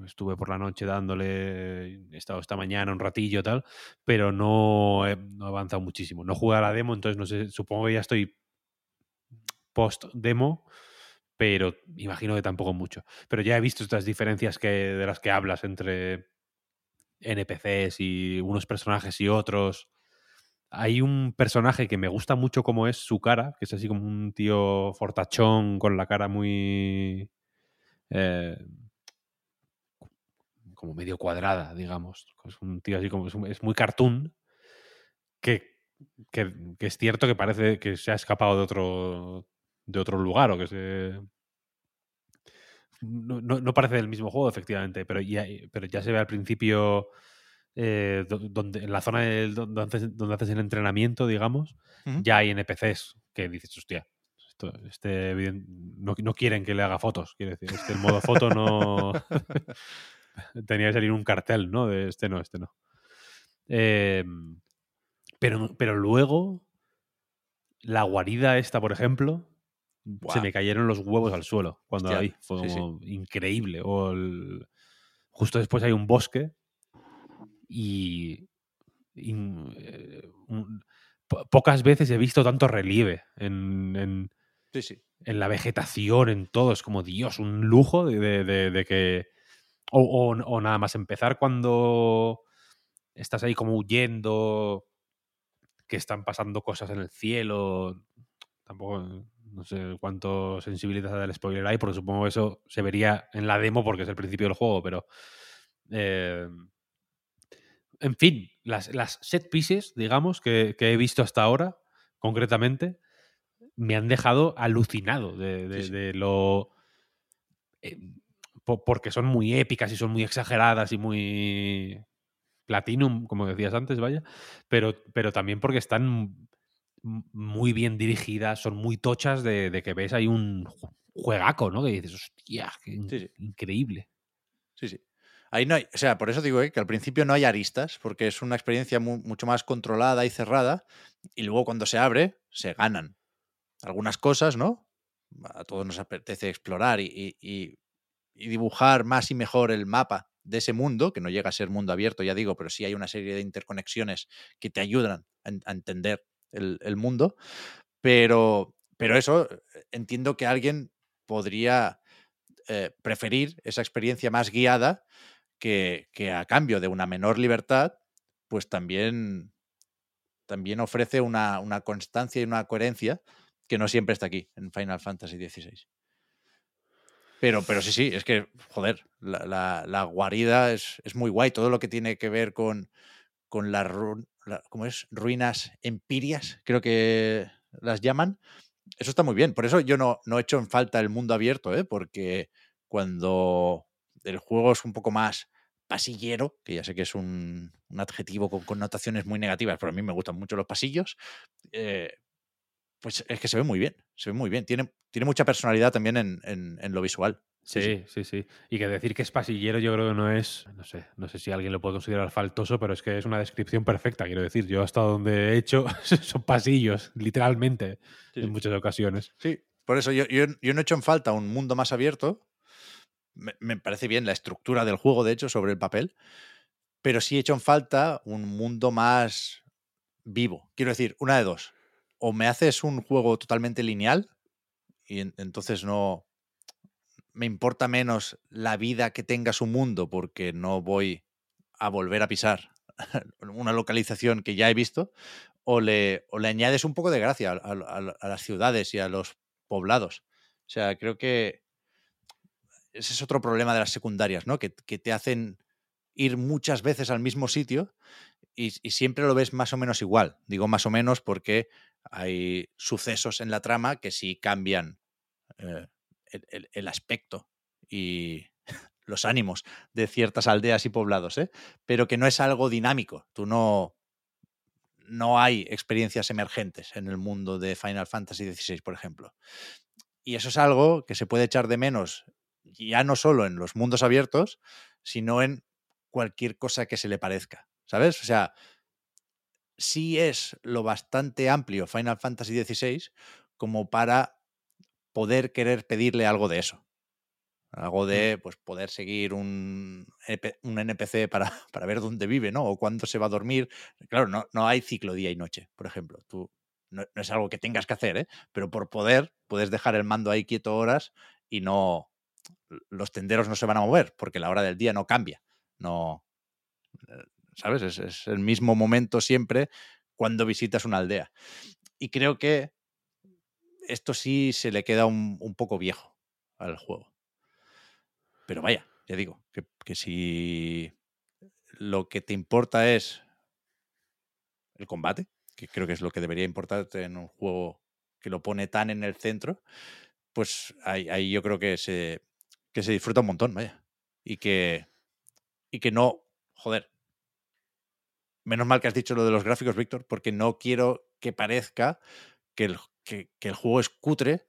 estuve por la noche dándole, he estado esta mañana un ratillo tal, pero no he, no he avanzado muchísimo. No jugué a la demo, entonces no sé, supongo que ya estoy post-demo, pero imagino que tampoco mucho. Pero ya he visto estas diferencias que, de las que hablas entre NPCs y unos personajes y otros. Hay un personaje que me gusta mucho como es su cara, que es así como un tío fortachón con la cara muy... eh, como medio cuadrada, digamos. Es un tío así como... Es, un- es muy cartoon, que, que, que es cierto que parece que se ha escapado de otro, de otro lugar o que se... No, no- no parece del mismo juego, efectivamente, pero ya, pero ya se ve al principio eh, do- donde, en la zona del- donde, haces, donde haces el entrenamiento, digamos, Ujú. ya hay NPCs que dices, hostia, esto- este no, no quieren que le haga fotos, quiere decir, este el modo foto no... Tenía que salir un cartel, ¿no? De este no, este no. Eh, pero, pero luego, la guarida esta, por ejemplo, se me cayeron los huevos al suelo cuando la Hostia, vi. Fue sí, sí. como increíble. O el- justo después hay un bosque y, y, eh, un- pocas veces he visto tanto relieve en, en- sí, sí. en la vegetación, en todo. Es como, Dios, un lujo de, de- de- de que... O, o- o nada más empezar cuando estás ahí como huyendo, que están pasando cosas en el cielo. Tampoco, no sé cuánto sensibilidad del spoiler hay, porque supongo que eso se vería en la demo porque es el principio del juego, pero... eh, en fin, las, las set pieces, digamos, que, que he visto hasta ahora, concretamente, me han dejado alucinado de, de- Sí, sí. de lo. eh, po- porque son muy épicas y son muy exageradas y muy. Platinum, como decías antes, vaya. Pero, pero también porque están muy bien dirigidas, son muy tochas de, de que ves ahí un ju- juegaco, ¿no? Que dices, hostia, qué in- Sí, sí. increíble. Sí, sí. Ahí no hay, o sea, por eso digo eh, que al principio no hay aristas, porque es una experiencia mu- mucho más controlada y cerrada, y luego cuando se abre, se ganan algunas cosas, ¿no? A todos nos apetece explorar y, y- y- y dibujar más y mejor el mapa de ese mundo, que no llega a ser mundo abierto, ya digo, pero sí hay una serie de interconexiones que te ayudan a, en- a entender el, el mundo. Pero, pero eso, eh, entiendo que alguien podría eh, preferir esa experiencia más guiada que, que a cambio de una menor libertad, pues también, también ofrece una, una constancia y una coherencia que no siempre está aquí en Final Fantasy XVI. Pero, pero sí, sí, es que, joder, la, la- guarida es, es muy guay. Todo lo que tiene que ver con, con las la- ruinas empirias, creo que las llaman. Eso está muy bien. Por eso yo no, no echo en falta el mundo abierto, ¿eh? porque cuando el juego es un poco más pasillero, que ya sé que es un, un adjetivo con connotaciones muy negativas, pero a mí me gustan mucho los pasillos, eh, pues es que se ve muy bien, se ve muy bien. Tiene, tiene mucha personalidad también en, en- en lo visual. Sí, sí, sí, Y que decir que es pasillero yo creo que no es, no sé, no sé si alguien lo puede considerar faltoso, pero es que es una descripción perfecta, quiero decir. Yo hasta donde he hecho son pasillos, literalmente, Sí, en sí. muchas ocasiones. Sí, por eso yo, yo, yo no echo en falta un mundo más abierto. Me, me parece bien la estructura del juego, de hecho, sobre el papel. Pero sí echo en falta un mundo más vivo. Quiero decir, una de dos. O me haces un juego totalmente lineal y en- entonces no me importa menos la vida que tenga su mundo porque no voy a volver a pisar una localización que ya he visto, o le, o le añades un poco de gracia a, las ciudades y a los poblados. O sea, creo que ese es otro problema de las secundarias, ¿no? Que te hacen ir muchas veces al mismo sitio y, siempre lo ves más o menos igual. Digo más o menos porque hay sucesos en la trama que sí cambian eh, el, el- el aspecto y los ánimos de ciertas aldeas y poblados, ¿eh? pero que no es algo dinámico. Tú no, no hay experiencias emergentes en el mundo de Final Fantasy XVI, por ejemplo. Y eso es algo que se puede echar de menos ya no solo en los mundos abiertos, sino en cualquier cosa que se le parezca. ¿Sabes? O sea, sí es lo bastante amplio Final Fantasy XVI como para poder querer pedirle algo de eso. Algo de pues, poder seguir un, un NPC para, para ver dónde vive, ¿no? O cuándo se va a dormir. Claro, no, no hay ciclo día y noche, por ejemplo. Tú, no, no es algo que tengas que hacer, ¿eh? Pero por poder, puedes dejar el mando ahí quieto horas y no. Los tenderos no se van a mover, porque la hora del día no cambia. No. ¿Sabes? Es, el mismo momento siempre cuando visitas una aldea. Y creo que esto sí se le queda un, poco viejo al juego. Pero vaya, ya digo, que, que si lo que te importa es el combate, que creo que es lo que debería importarte en un juego que lo pone tan en el centro, pues ahí, ahí yo creo que se, que se disfruta un montón, vaya. Y que, y que no, joder. Menos mal que has dicho lo de los gráficos, Víctor, porque no quiero que parezca que el, que, que el juego es cutre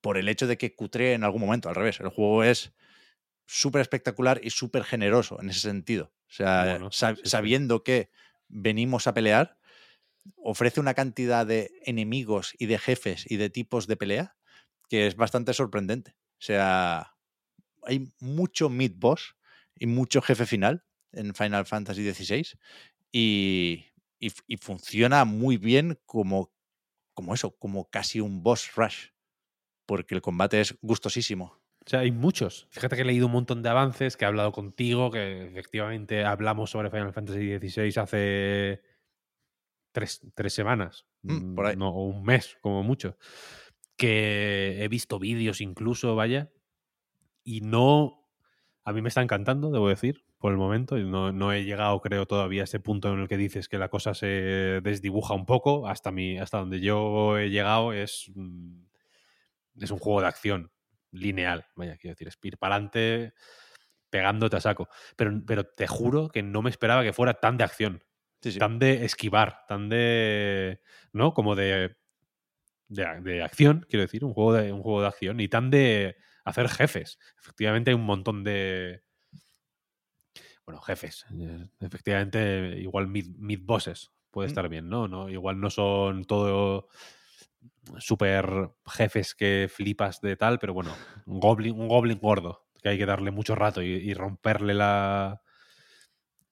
por el hecho de que cutre en algún momento. Al revés, el juego es súper espectacular y súper generoso en ese sentido. O sea, Bueno, sab- sabiendo que venimos a pelear, ofrece una cantidad de enemigos y de jefes y de tipos de pelea que es bastante sorprendente. O sea, hay mucho mid-boss y mucho jefe final en Final Fantasy XVI y, y, y funciona muy bien como, como eso, como casi un boss rush, porque el combate es gustosísimo. O sea, hay muchos. Fíjate que he leído un montón de avances, que he hablado contigo, que efectivamente hablamos sobre Final Fantasy XVI hace tres, tres semanas. Mm, por ahí. No, o un mes, como mucho. Que he visto vídeos incluso, vaya. Y no. A mí me está encantando, debo decir, por el momento. y No, no he llegado, creo, todavía a ese punto en el que dices que la cosa se desdibuja un poco. Hasta, mi, hasta donde yo he llegado es. mm, Es un juego de acción lineal. Vaya, quiero decir, es ir para adelante pegándote a saco. Pero, pero te juro que no me esperaba que fuera tan de acción, Sí, sí. tan de esquivar, tan de. ¿No? Como de. De, de acción, quiero decir, un juego de, un juego de acción y tan de hacer jefes. Efectivamente, hay un montón de. Bueno, jefes. eh, Efectivamente, igual mid, mid bosses puede Mm. estar bien, ¿no? ¿no? Igual no son todo super jefes que flipas de tal, pero bueno, un goblin, un goblin gordo, que hay que darle mucho rato y, y romperle la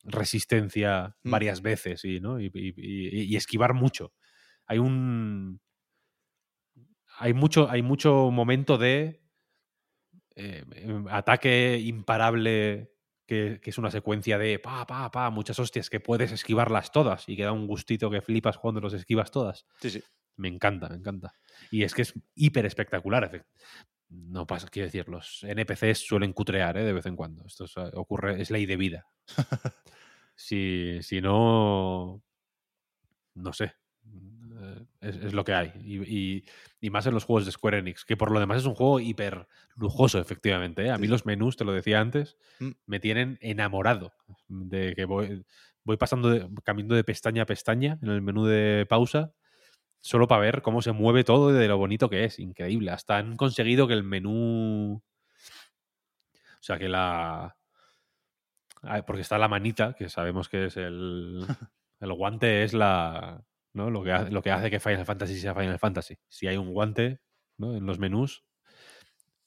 resistencia Mm. varias veces y, ¿no? y, esquivar mucho. Hay un. Hay mucho, hay mucho momento de eh, em, ataque imparable que, que es una secuencia de pa, pa, pa, muchas hostias que puedes esquivarlas todas y que da un gustito que flipas cuando los esquivas todas. Sí, sí. Me encanta, me encanta. Y es que es hiper espectacular. No pasa, quiero decir, los NPCs suelen cutrear ¿eh? de vez en cuando. Esto es, ocurre, es ley de vida. si, si no, no sé. Es, es lo que hay. Y, y- y más en los juegos de Square Enix, que por lo demás es un juego hiper lujoso, efectivamente. ¿eh? A mí los menús, te lo decía antes, Mm. me tienen enamorado. De que voy, voy pasando, de, de pestaña a pestaña en el menú de pausa, solo para ver cómo se mueve todo y de lo bonito que es. Increíble. Hasta han conseguido que el menú. O sea, que la. Ah, Porque está la manita, que sabemos que es el. El guante es la. ¿No? Lo, que hace, lo que hace que Final Fantasy sea Final Fantasy. Si hay un guante ¿no? en los menús,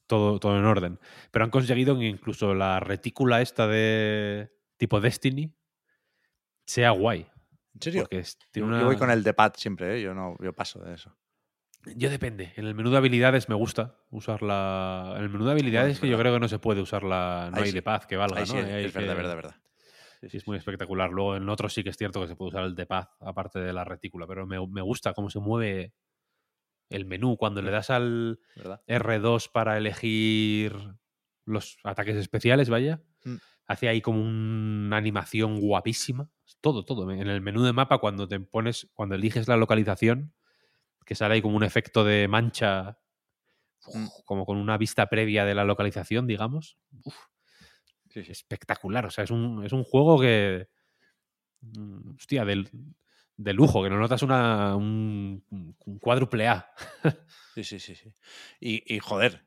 todo, todo en orden. Pero han conseguido que incluso la retícula esta de tipo Destiny sea guay. ¿En serio? Porque Yo, voy con el de pad siempre, ¿eh? yo no yo paso de eso. Yo depende. En el menú de habilidades me gusta usarla. En el menú de habilidades es que yo creo que no se puede usarla. No Ahí hay sí. de paz que valga, Ahí ¿no? sí, es verdad, verdad, verdad. Sí, Sí, es muy espectacular. Luego en otros sí que es cierto que se puede usar el de paz, aparte de la retícula, pero me, me gusta cómo se mueve el menú. Cuando le das al ¿verdad? R2 para elegir los ataques especiales, vaya, Mm. hace ahí como una animación guapísima. Todo, todo. En el menú de mapa, cuando te pones, cuando eliges la localización, que sale ahí como un efecto de mancha, Mm. como con una vista previa de la localización, digamos. Uf, Sí, sí. espectacular. O sea, es un, es un juego que. mm, Hostia, del, de lujo, que no notas una, un, un cuádruple A. Sí, sí, sí, sí. Y, y, joder,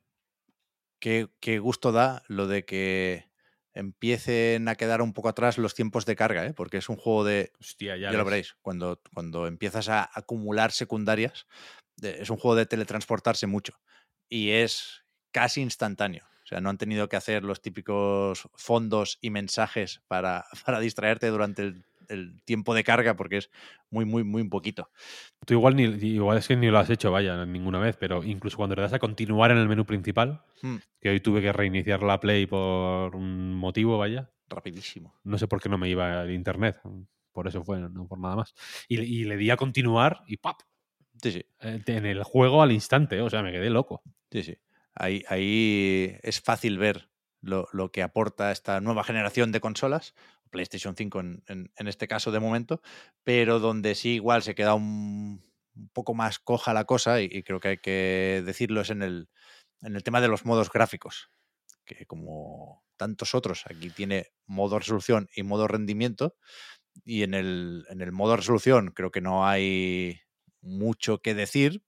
qué, qué gusto da lo de que empiecen a quedar un poco atrás los tiempos de carga, ¿eh? porque es un juego de... Hostia, Ya, ya. lo veréis, cuando, cuando empiezas a acumular secundarias, es un juego de teletransportarse mucho y es casi instantáneo. O sea, no han tenido que hacer los típicos fondos y mensajes para, para distraerte durante el, el tiempo de carga porque es muy, muy, muy poquito. Tú igual, ni, igual es que ni lo has hecho, vaya, ninguna vez, pero incluso cuando le das a continuar en el menú principal, Mm, que hoy tuve que reiniciar la Play por un motivo, vaya. rapidísimo. No sé por qué no me iba el internet. Por eso fue, no por nada más. Y, y le di a continuar y ¡pap! Sí, sí. En el juego al instante. O sea, me quedé loco. Sí, sí. Ahí, es fácil ver lo, que aporta esta nueva generación de consolas, PlayStation 5 en, este caso de momento, pero donde sí igual se queda un, un poco más coja la cosa, y, y creo que hay que decirlo, es en el, en el tema de los modos gráficos, que como tantos otros, aquí tiene modo resolución y modo rendimiento, y en el, en el modo resolución creo que no hay mucho que decir,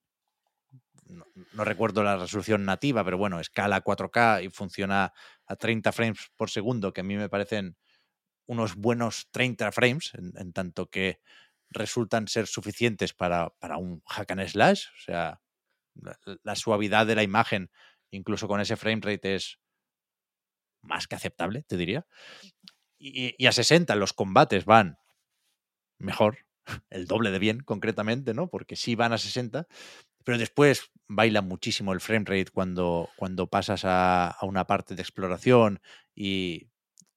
no, recuerdo la resolución nativa, pero bueno, escala 4K y funciona a 30 frames por segundo, que a mí me parecen unos buenos 30 frames, en, tanto que resultan ser suficientes para, para un hack and slash. O sea, la, suavidad de la imagen, incluso con ese frame rate, es más que aceptable, te diría. Y, y a 60 los combates van mejor, el doble de bien, concretamente, ¿no? Porque sí van a 60, pero después baila muchísimo el frame rate cuando, cuando pasas a, a una parte de exploración y,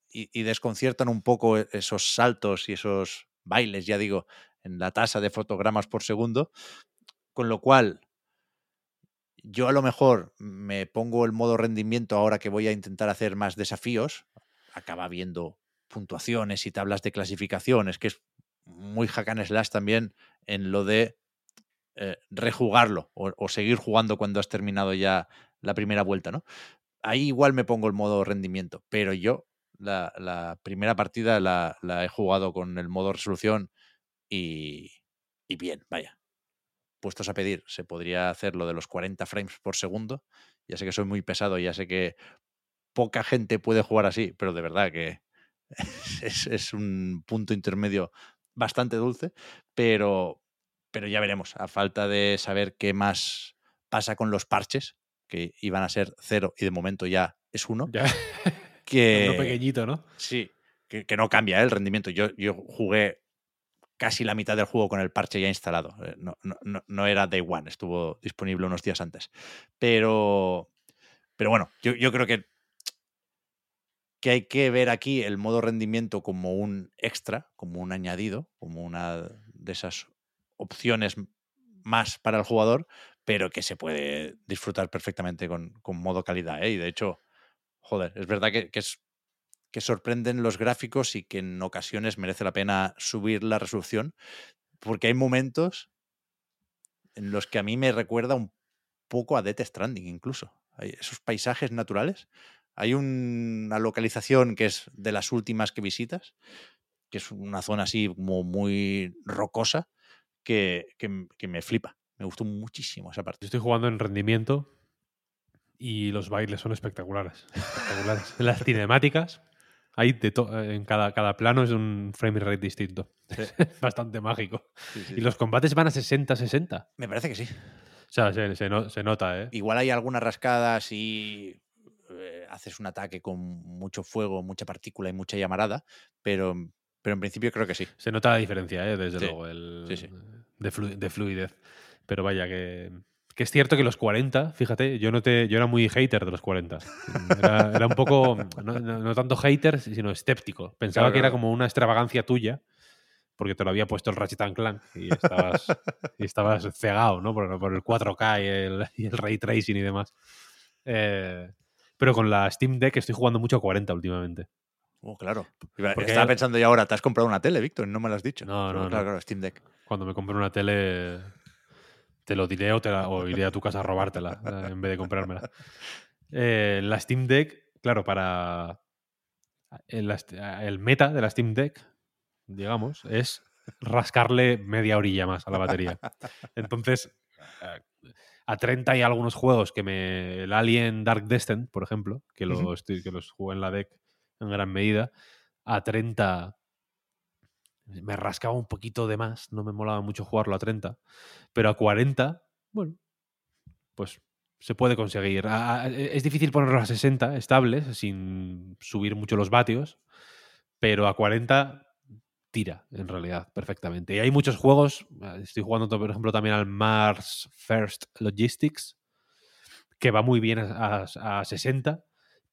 y, desconciertan un poco esos saltos y esos bailes, ya digo, en la tasa de fotogramas por segundo, con lo cual yo a lo mejor me pongo el modo rendimiento ahora que voy a intentar hacer más desafíos, acaba viendo puntuaciones y tablas de clasificaciones, que es muy hack and slash también en lo de eh, rejugarlo o, seguir jugando cuando has terminado ya la primera vuelta, ¿no? Ahí igual me pongo el modo rendimiento, pero yo la, primera partida la, he jugado con el modo resolución y, bien, vaya. Puestos a pedir, se podría hacer lo de los 40 frames por segundo. Ya sé que soy muy pesado, ya sé que poca gente puede jugar así, pero de verdad que es un punto intermedio bastante dulce, pero, pero ya veremos, a falta de saber qué más pasa con los parches, que iban a ser cero y de momento ya es uno. Ya. Que, Uno pequeñito, ¿no? Sí, que, que no cambia ¿eh? el rendimiento. Yo, yo jugué casi la mitad del juego con el parche ya instalado. Eh, No, no, no, era Day One, estuvo disponible unos días antes. Pero, pero bueno, yo, yo creo que, que hay que ver aquí el modo rendimiento como un extra, como un añadido, como una de esas opciones más para el jugador, pero que se puede disfrutar perfectamente con, con modo calidad. ¿eh? Y de hecho, joder, es verdad que, que, es, que sorprenden los gráficos y que en ocasiones merece la pena subir la resolución, porque hay momentos en los que a mí me recuerda un poco a Death Stranding incluso. Hay esos paisajes naturales. Hay un, una localización que es de las últimas que visitas, que es una zona así muy rocosa, que, que, que me flipa. Me gustó muchísimo esa parte. Yo estoy jugando en rendimiento y los bailes son espectaculares. espectaculares. Las cinemáticas, hay de en cada, cada plano es un frame rate distinto. Sí. Bastante mágico. Sí, sí, y los combates van a 60-60. Me parece que sí. O sea, se, se, no, se nota, ¿eh? Igual hay alguna rascada si eh, haces un ataque con mucho fuego, mucha partícula y mucha llamarada, pero, pero en principio creo que sí. Se nota la diferencia, ¿eh? Desde luego, el, De, flu, de, fluidez. Pero vaya que que es cierto que los 40, fíjate, yo, no te, yo era muy hater de los 40. Era, era un poco, no, no- no tanto hater, sino escéptico. Pensaba Claro, que era como una extravagancia tuya, porque te lo había puesto el Ratchet and Clank y estabas, y estabas cegado ¿no? por, por el 4K y el, y el ray tracing y demás. Eh, pero con la Steam Deck estoy jugando mucho a 40 últimamente. Oh, claro. Porque- Estaba pensando yo ahora, ¿te has comprado una tele, Víctor? No me lo has dicho. No, no, Claro, claro, Steam Deck. Cuando me compre una tele, te lo diré o, te la- o iré a tu casa a robártela eh, en vez de comprármela. Eh, la Steam Deck, claro, para. El, el meta de la Steam Deck, digamos, es rascarle media orilla más a la batería. Entonces, eh, a 30 hay algunos juegos que me. El Alien Dark Descent, por ejemplo, que estoy- que los jugué en la Deck en gran medida, a 30 me rascaba un poquito de más, no me molaba mucho jugarlo a 30, pero a 40, bueno, pues se puede conseguir. A- es difícil ponerlo a 60 estables sin subir mucho los vatios, pero a 40 tira en realidad perfectamente. Y hay muchos juegos, eh, estoy jugando por ejemplo también al Mars First Logistics, que va muy bien a, a- a 60,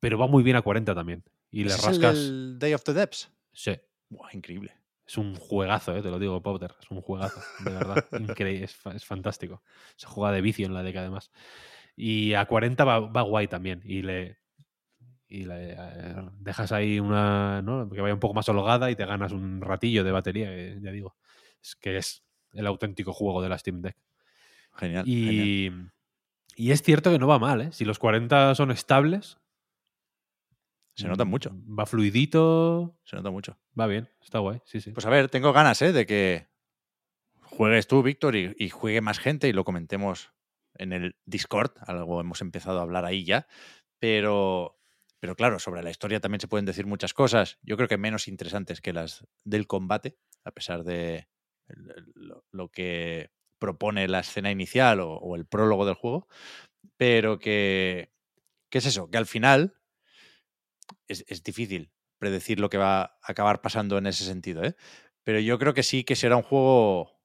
pero va muy bien a 40 también. Y le ¿Ese es el rascas... Day of the Depths? Sí, Buah, increíble. es un juegazo, eh, te lo digo, Potter. Es un juegazo, de verdad. Increíble, es, es fantástico. Se juega de vicio en la década además. Y a 40 va, va guay también. Y le, y le eh, dejas ahí una. ¿no? que vaya un poco más holgada y te ganas un ratillo de batería, que ya digo. Es que es el auténtico juego de la Steam Deck. Genial. genial. Y, y es cierto que no va mal, ¿eh? Si los 40 son estables. Se nota mm, mucho. Va fluidito. Se nota mucho. Va bien, está guay, sí, sí. Pues a ver, tengo ganas, ¿eh? De que juegues tú, Víctor, y, y juegue más gente y lo comentemos en el Discord. Algo hemos empezado a hablar ahí ya. Pero, pero claro, sobre la historia también se pueden decir muchas cosas. Yo creo que menos interesantes que las del combate, a pesar de lo que propone la escena inicial o, o el prólogo del juego. Pero que, ¿qué es eso? Que al final es, es difícil predecir lo que va a acabar pasando en ese sentido, ¿eh? Pero yo creo que sí que será un juego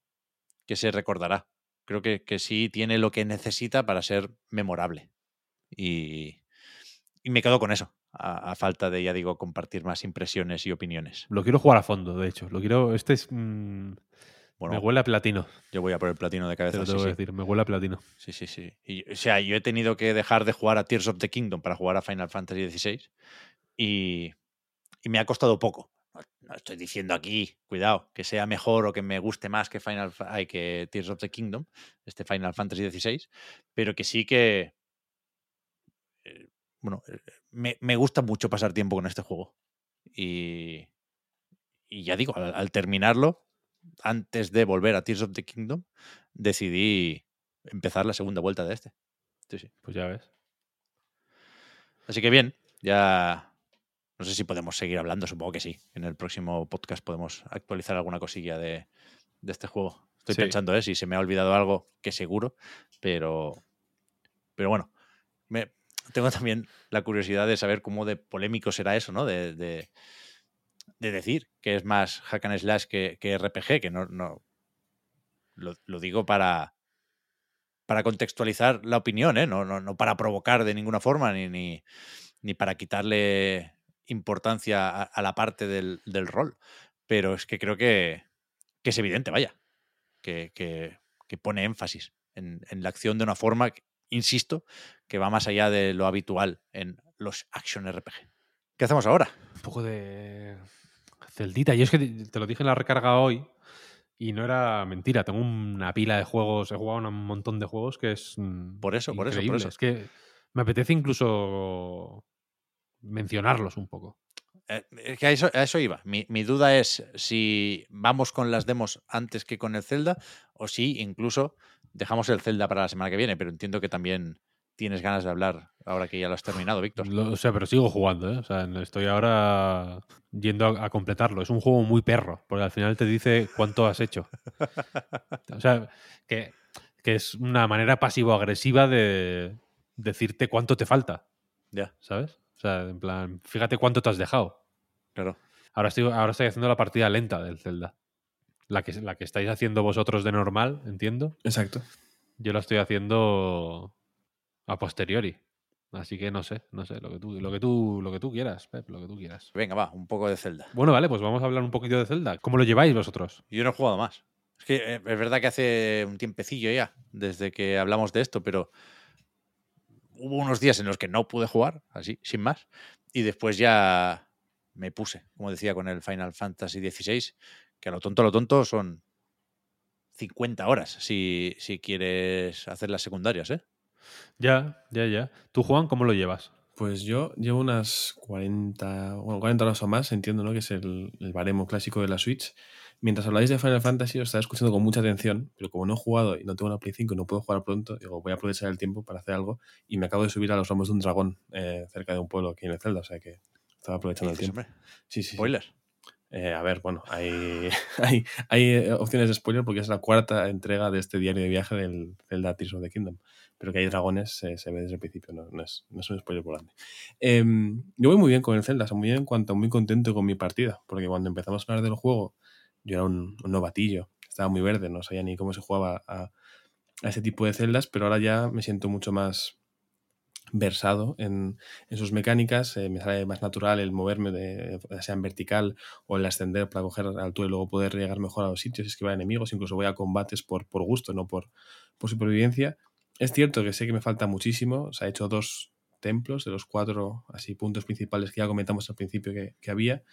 que se recordará. Creo que, que sí tiene lo que necesita para ser memorable. Y, y me quedo con eso, a, a falta de, ya digo, compartir más impresiones y opiniones. Lo quiero jugar a fondo, de hecho. Lo quiero. Este es. mm, Bueno, me huele a platino, yo voy a por el platino de te cabeza. Sí, tengo que sí. decir. Me huele a platino. Sí, sí, sí. Y, o sea, yo he tenido que dejar de jugar a Tears of the Kingdom para jugar a Final Fantasy XVI y, y me ha costado poco. No, no estoy diciendo aquí, cuidado, que sea mejor o que me guste más que Final ay, que Tears of the Kingdom, este Final Fantasy XVI, pero que sí que eh, bueno, eh, me, me gusta mucho pasar tiempo con este juego. Y, y ya digo, al, al terminarlo, antes de volver a Tears of the Kingdom, decidí empezar la segunda vuelta de este. Sí, sí. Pues ya ves. Así que bien, ya no sé si podemos seguir hablando, supongo que sí. En el próximo podcast podemos actualizar alguna cosilla de, de este juego. Estoy Sí. pensando, ¿eh? Si se me ha olvidado algo, que seguro, pero, pero bueno, me, tengo también la curiosidad de saber cómo de polémico será eso, ¿no? De, de, de decir que es más hack and slash que, que RPG, que no, no lo, lo digo para, para contextualizar la opinión, ¿eh? no, no, no para provocar de ninguna forma, ni, ni, ni para quitarle importancia a, a la parte del, del rol. Pero es que creo que, que es evidente, vaya, que, que, que pone énfasis en, en la acción de una forma, insisto, que va más allá de lo habitual en los action RPG. ¿Qué hacemos ahora? Un poco de. Celdita. Yo es que te lo dije en la recarga hoy y no era mentira. Tengo una pila de juegos, he jugado un montón de juegos que es. mm, Por eso, por eso, por eso. Es que me apetece incluso mencionarlos un poco. Eh, es que a eso, a eso iba. Mi, mi duda es si vamos con las demos antes que con el Zelda o si incluso dejamos el Zelda para la semana que viene, pero entiendo que también tienes ganas de hablar ahora que ya lo has terminado, Víctor. O sea, pero sigo jugando, ¿eh? O sea, estoy ahora yendo a, a completarlo. Es un juego muy perro, porque al final te dice cuánto has hecho. O sea, que, que es una manera pasivo-agresiva de decirte cuánto te falta, Ya, ¿sabes? O sea, en plan, fíjate cuánto te has dejado. claro. Ahora estoy, ahora estoy haciendo la partida lenta del Zelda. La que, la que estáis haciendo vosotros de normal, entiendo. Exacto. Yo lo estoy haciendo a posteriori. Así que no sé, no sé, lo que tú, lo que tú, lo que tú quieras, Pep, lo que tú quieras. Venga, va, un poco de Zelda. Bueno, vale, pues vamos a hablar un poquito de Zelda. ¿Cómo lo lleváis vosotros? Yo no he jugado más. Es que eh, es verdad que hace un tiempecillo ya, desde que hablamos de esto, pero hubo unos días en los que no pude jugar, así, sin más, y después ya me puse, como decía con el Final Fantasy XVI, que a lo tonto, a lo tonto son 50 horas si, si quieres hacer las secundarias, ¿eh? Ya, ya, ya. ¿Tú, Juan, cómo lo llevas? Pues yo llevo unas 40, bueno, 40 horas o más, entiendo, ¿no? Que es el, el baremo clásico de la Switch. Mientras habláis de Final Fantasy, os estaba escuchando con mucha atención, pero como no he jugado y no tengo una Play 5 y no puedo jugar pronto, digo, voy a aprovechar el tiempo para hacer algo y me acabo de subir a los lomos de un dragón eh, cerca de un pueblo aquí en el Zelda, o sea que estaba aprovechando el tiempo. Sí, sí, sí. Spoiler. Eh, a ver, bueno, hay, hay, hay eh, opciones de spoiler porque es la cuarta entrega de este diario de viaje del Zelda Tears of the Kingdom. Pero que hay dragones eh, se ve desde el principio, no, no es, no es un spoiler grande. Em, yo voy muy bien con el Zelda, o sea, muy bien en cuanto muy contento con mi partida, porque cuando empezamos a hablar del juego, yo era un, novatillo, estaba muy verde, no sabía ni cómo se jugaba a, a ese tipo de celdas, pero ahora ya me siento mucho más versado en, sus mecánicas, eh, me sale más natural el moverme, de, sea en vertical o el ascender para coger altura y luego poder llegar mejor a los sitios, esquivar enemigos, incluso voy a combates por, por gusto, no por, por supervivencia. Es cierto que sé que me falta muchísimo, se ha hecho dos templos de los cuatro así puntos principales que ya comentamos al principio que había.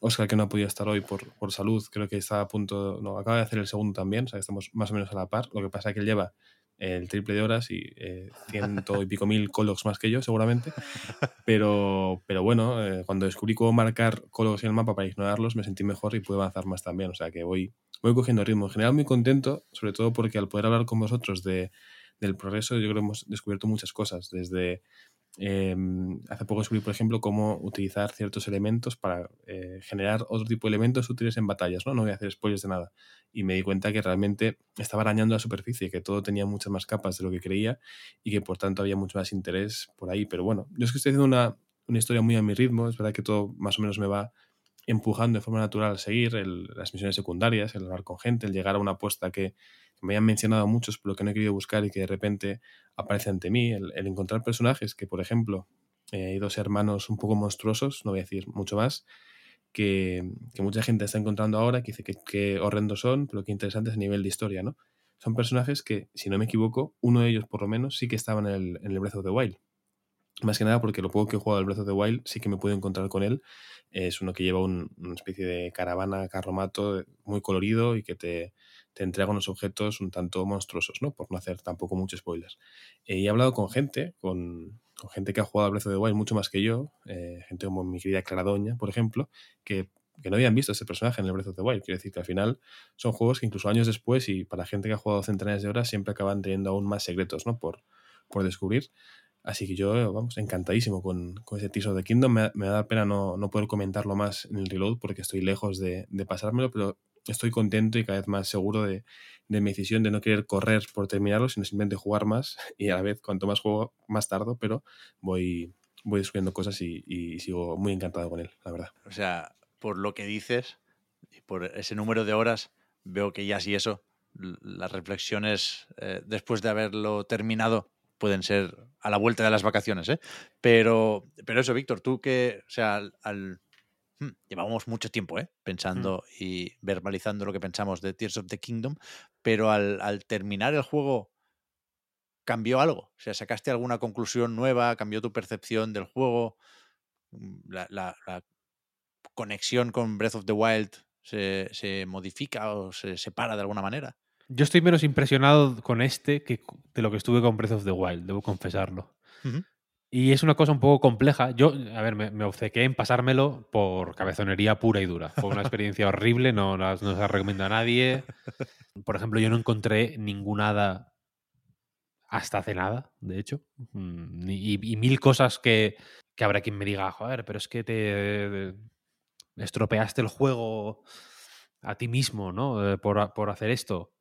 Oscar, que no ha podido estar hoy por, por salud, creo que está a punto, no, acaba de hacer el segundo también, o sea estamos más o menos a la par. Lo que pasa es que él lleva el triple de horas y eh, ciento y pico mil colocs más que yo, seguramente. Pero, pero bueno, eh, cuando descubrí cómo marcar colocs en el mapa para ignorarlos, me sentí mejor y pude avanzar más también. O sea que voy, voy cogiendo ritmo. En general, muy contento, sobre todo porque al poder hablar con vosotros de, del progreso, yo creo que hemos descubierto muchas cosas. Desde eh, hace poco descubrí, por ejemplo, cómo utilizar ciertos elementos para eh, generar otro tipo de elementos útiles en batallas. ¿no? no voy a hacer spoilers de nada. Y me di cuenta que realmente estaba arañando la superficie, que todo tenía muchas más capas de lo que creía y que por tanto había mucho más interés por ahí. Pero bueno, yo es que estoy haciendo una, una historia muy a mi ritmo. Es verdad que todo más o menos me va empujando de forma natural a seguir las misiones secundarias, el hablar con gente, el llegar a una apuesta que, que me hayan mencionado muchos, pero que no he querido buscar y que de repente aparece ante mí, el, encontrar personajes que, por ejemplo, eh, hay dos hermanos un poco monstruosos, no voy a decir mucho más, que, que mucha gente está encontrando ahora, que dice que, horrendos son, pero que interesantes a nivel de historia, ¿no? Son personajes que, si no me equivoco, uno de ellos por lo menos sí que estaba en el, en el Breath of the Wild. Más que nada porque lo poco que he jugado al Breath of the Wild sí que me puedo encontrar con él. Es uno que lleva un- una especie de caravana, carromato muy colorido y que te, te entrega unos objetos un tanto monstruosos, ¿no? Por no hacer tampoco muchos spoilers. Eh, he hablado con gente, con, gente que ha jugado al Breath of the Wild mucho más que yo, eh, gente como mi querida Clara Doña, por ejemplo, que, que no habían visto a ese personaje en el Breath of the Wild. Quiero decir que al final son juegos que incluso años después y para gente que ha jugado centenares de horas siempre acaban teniendo aún más secretos, ¿no? Por, por descubrir. Así que yo, vamos, encantadísimo con, con ese Tears of the Kingdom. Me, me da pena no, no poder comentarlo más en el reload porque estoy lejos de, de pasármelo, pero estoy contento y cada vez más seguro de, de mi decisión de no querer correr por terminarlo, sino simplemente jugar más y a la vez cuanto más juego, más tardo, pero voy, voy descubriendo cosas y, sigo muy encantado con él, la verdad. O sea, por lo que dices y por ese número de horas, veo que ya sí eso, las reflexiones eh, después de haberlo terminado pueden ser a la vuelta de las vacaciones, ¿eh? Pero, pero eso, Víctor, tú que, o sea, al, al- hmm, llevamos mucho tiempo, ¿eh? Pensando y verbalizando lo que pensamos de Tears of the Kingdom, pero al, al terminar el juego cambió algo, o sea, sacaste alguna conclusión nueva, cambió tu percepción del juego, Mm, la, la- la conexión con Breath of the Wild se, se modifica o se separa de alguna manera. Yo estoy menos impresionado con este que de lo que estuve con Breath of the Wild, debo confesarlo. Y es una cosa un poco compleja. Yo, a ver, me, me obcequé en pasármelo por cabezonería pura y dura. Fue una experiencia horrible, no, las- no se la recomiendo a nadie. Por ejemplo, yo no encontré ninguna hada hasta hace nada, de hecho. Mm, Y, y mil cosas que, que habrá quien me diga, joder, pero es que te estropeaste el juego a ti mismo, ¿no? Eh, Por, por hacer esto.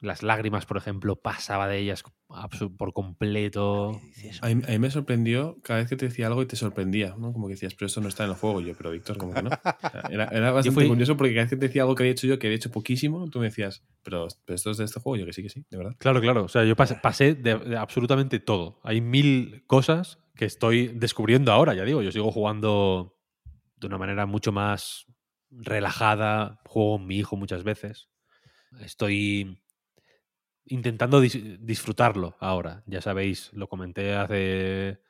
Las lágrimas, por ejemplo, pasaba de ellas por completo. A mí, a mí me sorprendió cada vez que te decía algo y te sorprendía, ¿no? Como que decías, pero esto no está en el juego. Yo, pero Víctor, como que no. O sea, era, era bastante fui- curioso porque cada vez que te decía algo que había hecho yo, que había hecho poquísimo, tú me decías, pero, pero esto es de este juego. Yo que sí, que sí, de verdad. Claro, claro. O sea, yo pasé, pasé de, de absolutamente todo. Hay mil cosas que estoy descubriendo ahora, ya digo. Yo sigo jugando de una manera mucho más relajada. Juego con mi hijo muchas veces. Estoy intentando dis- disfrutarlo ahora. Ya sabéis, lo comenté hace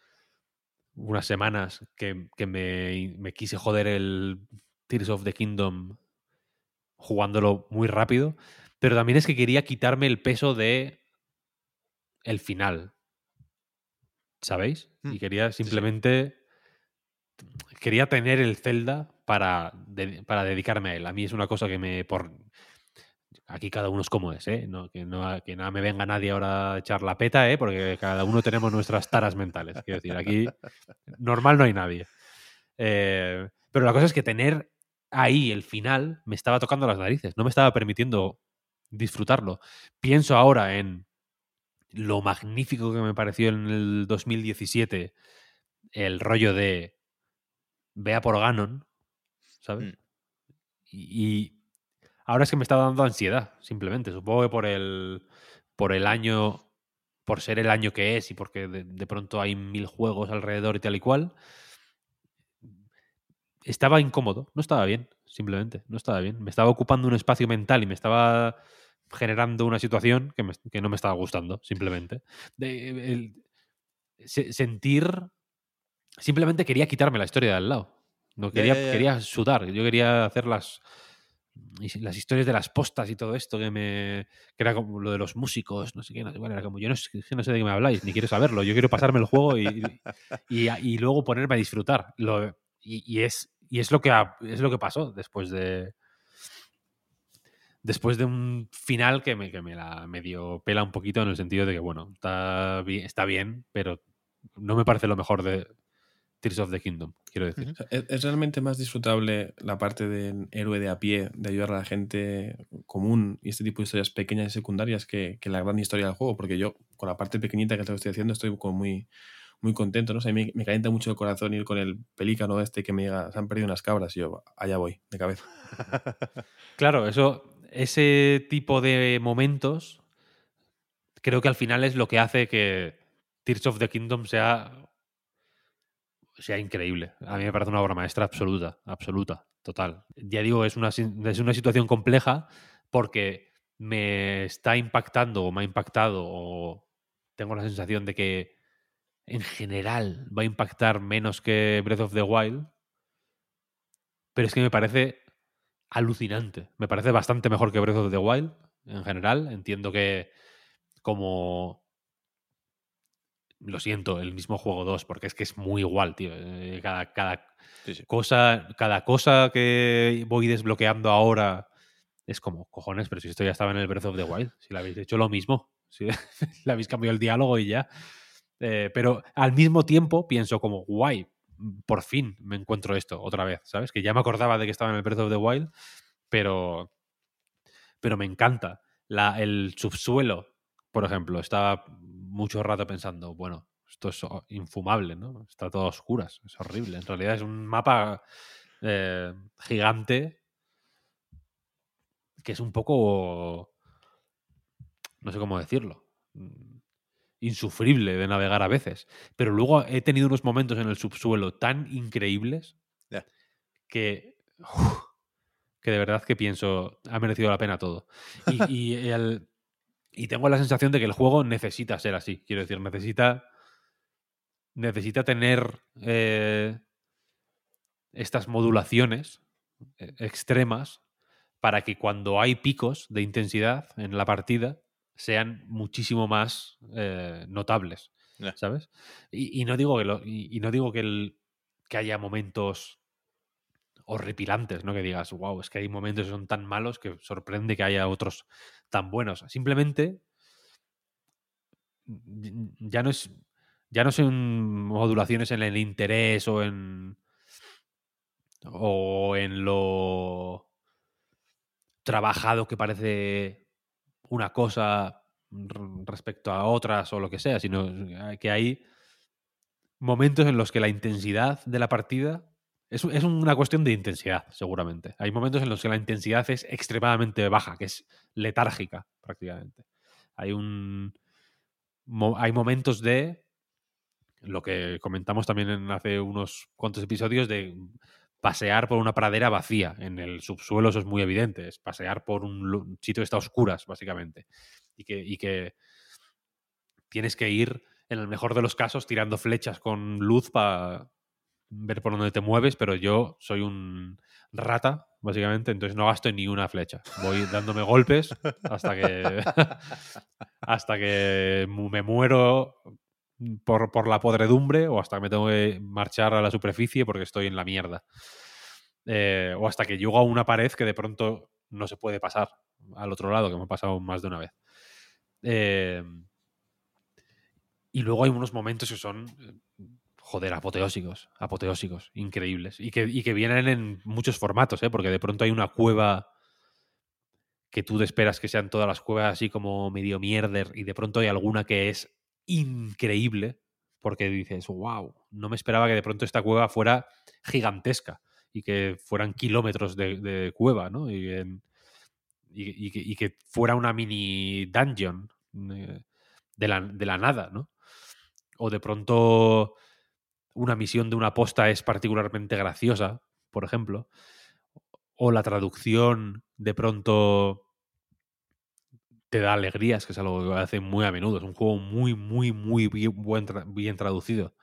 unas semanas que, que me, me quise joder el Tears of the Kingdom jugándolo muy rápido. Pero también es que quería quitarme el peso de el final. ¿Sabéis? Mm, Y quería simplemente. Quería tener el Zelda para, de- para dedicarme a él. A mí es una cosa que me. Por, aquí cada uno es como es, ¿eh? No, que, no, que nada me venga nadie ahora a echar la peta, ¿eh? Porque cada uno tenemos nuestras taras mentales. Quiero decir, aquí normal no hay nadie. Eh, pero la cosa es que tener ahí el final me estaba tocando las narices, no me estaba permitiendo disfrutarlo. Pienso ahora en lo magnífico que me pareció en el 2017 el rollo de vea por Ganon, ¿sabes? Mm. Y, y ahora es que me está dando ansiedad, simplemente. Supongo que por el, por el año, por ser el año que es y porque de, de pronto hay mil juegos alrededor y tal y cual, estaba incómodo, no estaba bien, simplemente, no estaba bien. Me estaba ocupando un espacio mental y me estaba generando una situación que, me- que no me estaba gustando, simplemente. De- el- se- sentir... Simplemente quería quitarme la historia de al lado. No quería, quería sudar. Yo quería hacer las, las historias de las postas y todo esto que me que era como lo de los músicos, no sé qué, no cuál, era como yo no sé, de qué me habláis, ni quiero saberlo, yo quiero pasarme el juego y, y, luego ponerme a disfrutar. Lo- y, es, y es lo que es lo que pasó después de después de un final que me, que me la medio pela un poquito en el sentido de que, bueno, está bien pero no me parece lo mejor de Tears of the Kingdom, quiero decir. ¿Es, es realmente más disfrutable la parte del héroe de a pie, de ayudar a la gente común y este tipo de historias pequeñas y secundarias que, que la gran historia del juego? Porque yo, con la parte pequeñita que te estoy haciendo, estoy como muy, muy contento. ¿no? O sea, a mí me, me calienta mucho el corazón ir con el pelícano este que me diga, se han perdido unas cabras y yo, allá voy, de cabeza. Claro, eso, ese tipo de momentos creo que al final es lo que hace que Tears of the Kingdom sea, sea increíble. A mí me parece una obra maestra absoluta, absoluta, total. Ya digo, es una, es una situación compleja porque me está impactando o me ha impactado o tengo la sensación de que en general va a impactar menos que Breath of the Wild, pero es que me parece alucinante. Me parece bastante mejor que Breath of the Wild en general. Entiendo que como... Lo siento, el mismo juego 2, porque es que es muy igual, tío. Eh, Cada, cada Sí, sí. cosa, cada cosa que voy desbloqueando ahora es como, cojones, pero si esto ya estaba en el Breath of the Wild, si le habéis hecho lo mismo, si le habéis cambiado el diálogo y ya. Eh, pero al mismo tiempo pienso como, guay, por fin me encuentro esto otra vez, ¿sabes? Que ya me acordaba de que estaba en el Breath of the Wild, pero, pero me encanta. La, el subsuelo, por ejemplo, estaba mucho rato pensando, bueno, esto es infumable, ¿no? Está todo a oscuras, es horrible. En realidad es un mapa eh, gigante que es un poco, no sé cómo decirlo, mm, insufrible de navegar a veces. Pero luego he tenido unos momentos en el subsuelo tan increíbles que, uf, que de verdad que pienso, ha merecido la pena todo. Y, y el- y tengo la sensación de que el juego necesita ser así. Quiero decir, necesita, necesita tener eh, estas modulaciones eh, extremas para que cuando hay picos de intensidad en la partida sean muchísimo más eh, notables. ¿sabes? Y, y no digo que lo- y, y no digo que, el, que haya momentos horripilantes, ¿no? Que digas, wow, es que hay momentos que son tan malos que sorprende que haya otros tan buenos. Simplemente ya no es ya no son modulaciones en el interés o en o en lo trabajado que parece una cosa respecto a otras o lo que sea, sino que hay momentos en los que la intensidad de la partida es, es, una cuestión de intensidad, seguramente. Hay momentos en los que la intensidad es extremadamente baja, que es letárgica prácticamente. Hay un. Hay momentos de lo que comentamos también en hace unos cuantos episodios de pasear por una pradera vacía. En el subsuelo eso es muy evidente, es pasear por un sitio que está a oscuras, básicamente. Y que, y que tienes que ir, en el mejor de los casos, tirando flechas con luz para ver por dónde te mueves, pero yo soy un rata, básicamente, entonces no gasto ni una flecha. Voy dándome golpes hasta que hasta que me muero por, por, la podredumbre o hasta que me tengo que marchar a la superficie porque estoy en la mierda. Eh, o hasta que llego a una pared que de pronto no se puede pasar al otro lado, que me ha pasado más de una vez. Eh, y luego hay unos momentos que son, joder, apoteósicos, apoteósicos, increíbles. Y que, y que vienen en muchos formatos, ¿eh? porque de pronto hay una cueva que tú esperas que sean todas las cuevas así como medio mierder y de pronto hay alguna que es increíble porque dices, wow, no me esperaba que de pronto esta cueva fuera gigantesca y que fueran kilómetros de, cueva, ¿no? Y, y, que, fuera una mini dungeon eh, de la, de la nada, ¿no? O de pronto una misión de una posta es particularmente graciosa, por ejemplo. O la traducción de pronto te da alegrías, que es algo que hace muy a menudo. Es un juego muy, muy, muy bien, traducido.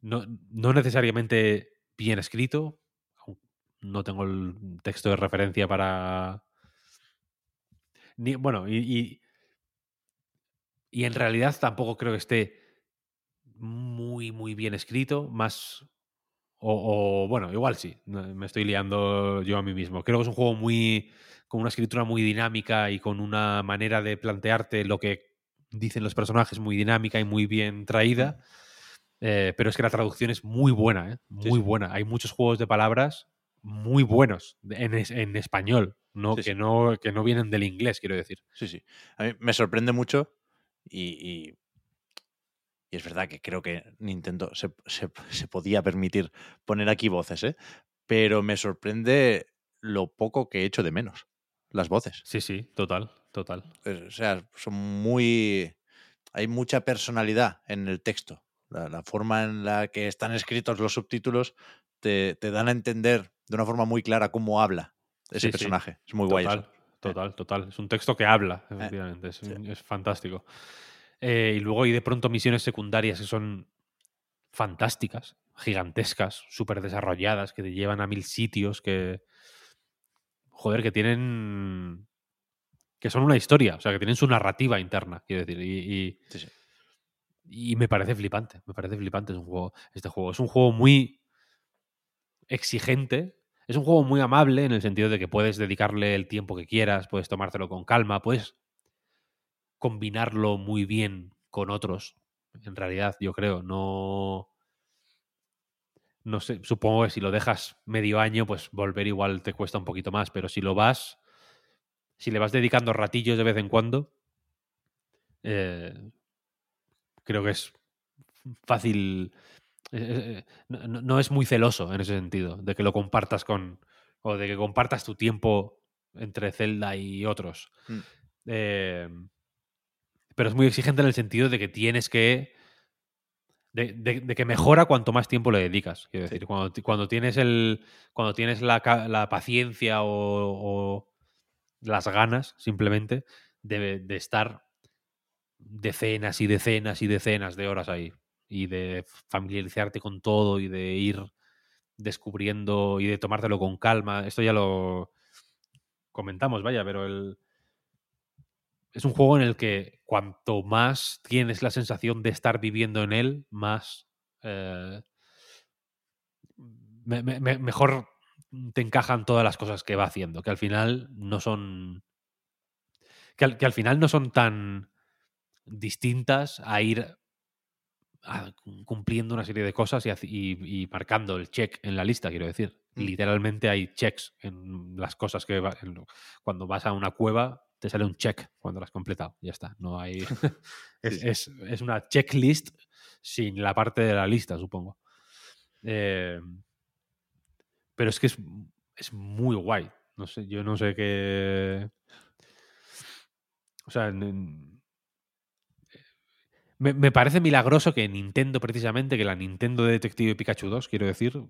No, no, necesariamente bien escrito. No tengo el texto de referencia para. Ni, bueno, y, y, en realidad tampoco creo que esté muy, muy bien escrito. Más. O, o bueno, igual sí. Me estoy liando yo a mí mismo. Creo que es un juego muy con una escritura muy dinámica y con una manera de plantearte lo que dicen los personajes muy dinámica y muy bien traída. Eh, pero es que la traducción es muy buena, ¿eh? muy buena. Hay muchos juegos de palabras muy buenos en, en español, no, que, No, que no vienen del inglés, quiero decir. Sí, sí. A mí me sorprende mucho y, y, es verdad que creo que Nintendo se, se, se, podía permitir poner aquí voces, ¿eh? pero me sorprende lo poco que he hecho de menos las voces. Sí, sí, total, total. O sea, son muy... Hay mucha personalidad en el texto. La, forma en la que están escritos los subtítulos te, dan a entender de una forma muy clara cómo habla ese personaje. Es muy guay. Total, total, total. Es un texto que habla, eh, efectivamente. es, fantástico. Eh, y luego hay de pronto misiones secundarias que son fantásticas, gigantescas, súper desarrolladas, que te llevan a mil sitios, que, joder, que tienen. que son una historia, o sea, que tienen su narrativa interna, quiero decir. Y, y, me parece flipante, me parece flipante es un juego, este juego. Es un juego muy exigente. Es un juego muy amable en el sentido de que puedes dedicarle el tiempo que quieras, puedes tomártelo con calma, puedes combinarlo muy bien con otros. En realidad, yo creo, no no sé, supongo que si lo dejas medio año, pues volver igual te cuesta un poquito más, pero si lo vas, si le vas dedicando ratillos de vez en cuando, eh, creo que es fácil, eh, eh, no, es muy celoso en ese sentido, de que lo compartas con, o de que compartas tu tiempo entre Zelda y otros. Mm. Pero es muy exigente en el sentido de que tienes que de, que mejora cuanto más tiempo le dedicas. Quiero decir, cuando, cuando, tienes el. Cuando tienes la, la paciencia o, las ganas, simplemente, de, de, estar decenas y decenas y decenas de horas ahí. Y de familiarizarte con todo y de ir descubriendo y de tomártelo con calma. Esto ya lo comentamos, vaya, pero el es un juego en el que cuanto más tienes la sensación de estar viviendo en él, más eh, mejor te encajan todas las cosas que va haciendo, que al final no son. Que al, final no son tan distintas a ir cumpliendo una serie de cosas y, marcando el check en la lista, quiero decir. Mm. Literalmente hay checks en las cosas que cuando vas a una cueva te sale un check cuando lo has completado. Ya está. No hay. es, es- es una checklist sin la parte de la lista, supongo. Eh, pero es que es, es muy guay. No sé, yo no sé qué. O sea, en- en- me, me parece milagroso que Nintendo, precisamente, que la Nintendo de Detective Pikachu 2, quiero decir,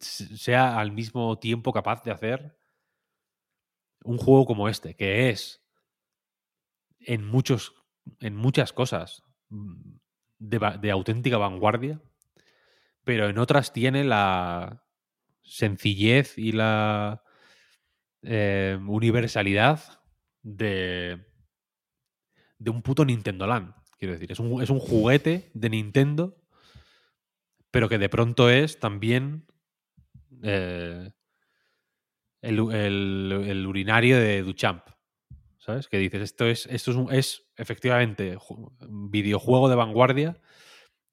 sea al mismo tiempo capaz de hacer un juego como este, que es en muchos, en muchas cosas mm, de, auténtica vanguardia, pero en otras tiene la sencillez y la eh, universalidad de, de un puto Nintendo Land. Quiero decir, es un, es un juguete de Nintendo, pero que de pronto es también eh, el- el urinario de Duchamp. ¿Sabes? Que dices, esto es, esto es, un- es efectivamente un videojuego de vanguardia,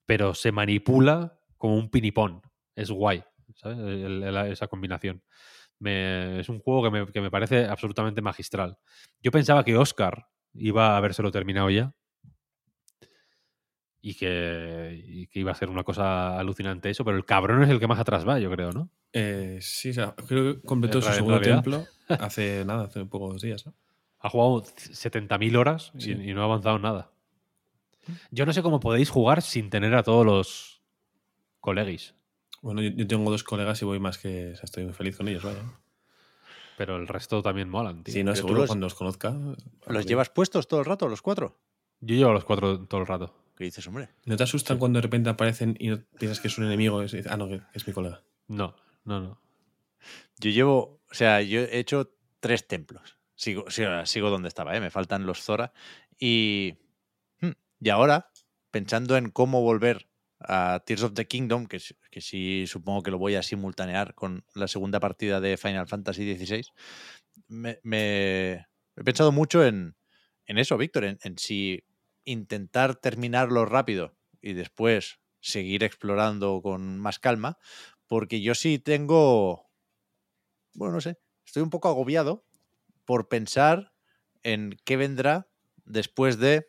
pero se manipula como un pinipón. Es guay, ¿sabes? El- el- esa combinación. Me- es un juego que me, que me parece absolutamente magistral. Yo pensaba que Oscar iba a habérselo terminado ya. Y que, y que iba a ser una cosa alucinante eso, pero el cabrón es el que más atrás va, yo creo, ¿no? Eh, sí, o sea, creo que completó su segundo templo hace nada, hace pocos días. ¿no? Ha jugado 70.000 horas y, Sí. y no ha avanzado en nada. Yo no sé cómo podéis jugar sin tener a todos los colegis, Bueno, yo, yo tengo dos colegas y voy más que. o sea, estoy muy feliz con ellos, vaya. pero el resto también molan, tío. Si no, Pero seguro los- cuando os conozca. ¿Los llevas puestos todo el rato, los cuatro? Yo llevo a los cuatro todo el rato. ¿Qué dices, hombre? ¿No te asustan cuando de repente aparecen y no piensas que es un enemigo? y dices, ah, no, que es mi colega. No, no, no. Yo llevo, o sea, yo he hecho tres templos. Sigo, sigo, donde estaba, ¿eh? me faltan los Zora. Y, hmm, y ahora, pensando en cómo volver a Tears of the Kingdom, que, sí supongo que lo voy a simultanear con la segunda partida de Final Fantasy XVI, me, he pensado mucho en, eso, Víctor, en si intentar terminarlo rápido y después seguir explorando con más calma, porque yo sí tengo, bueno, no sé, estoy un poco agobiado por pensar en qué vendrá después de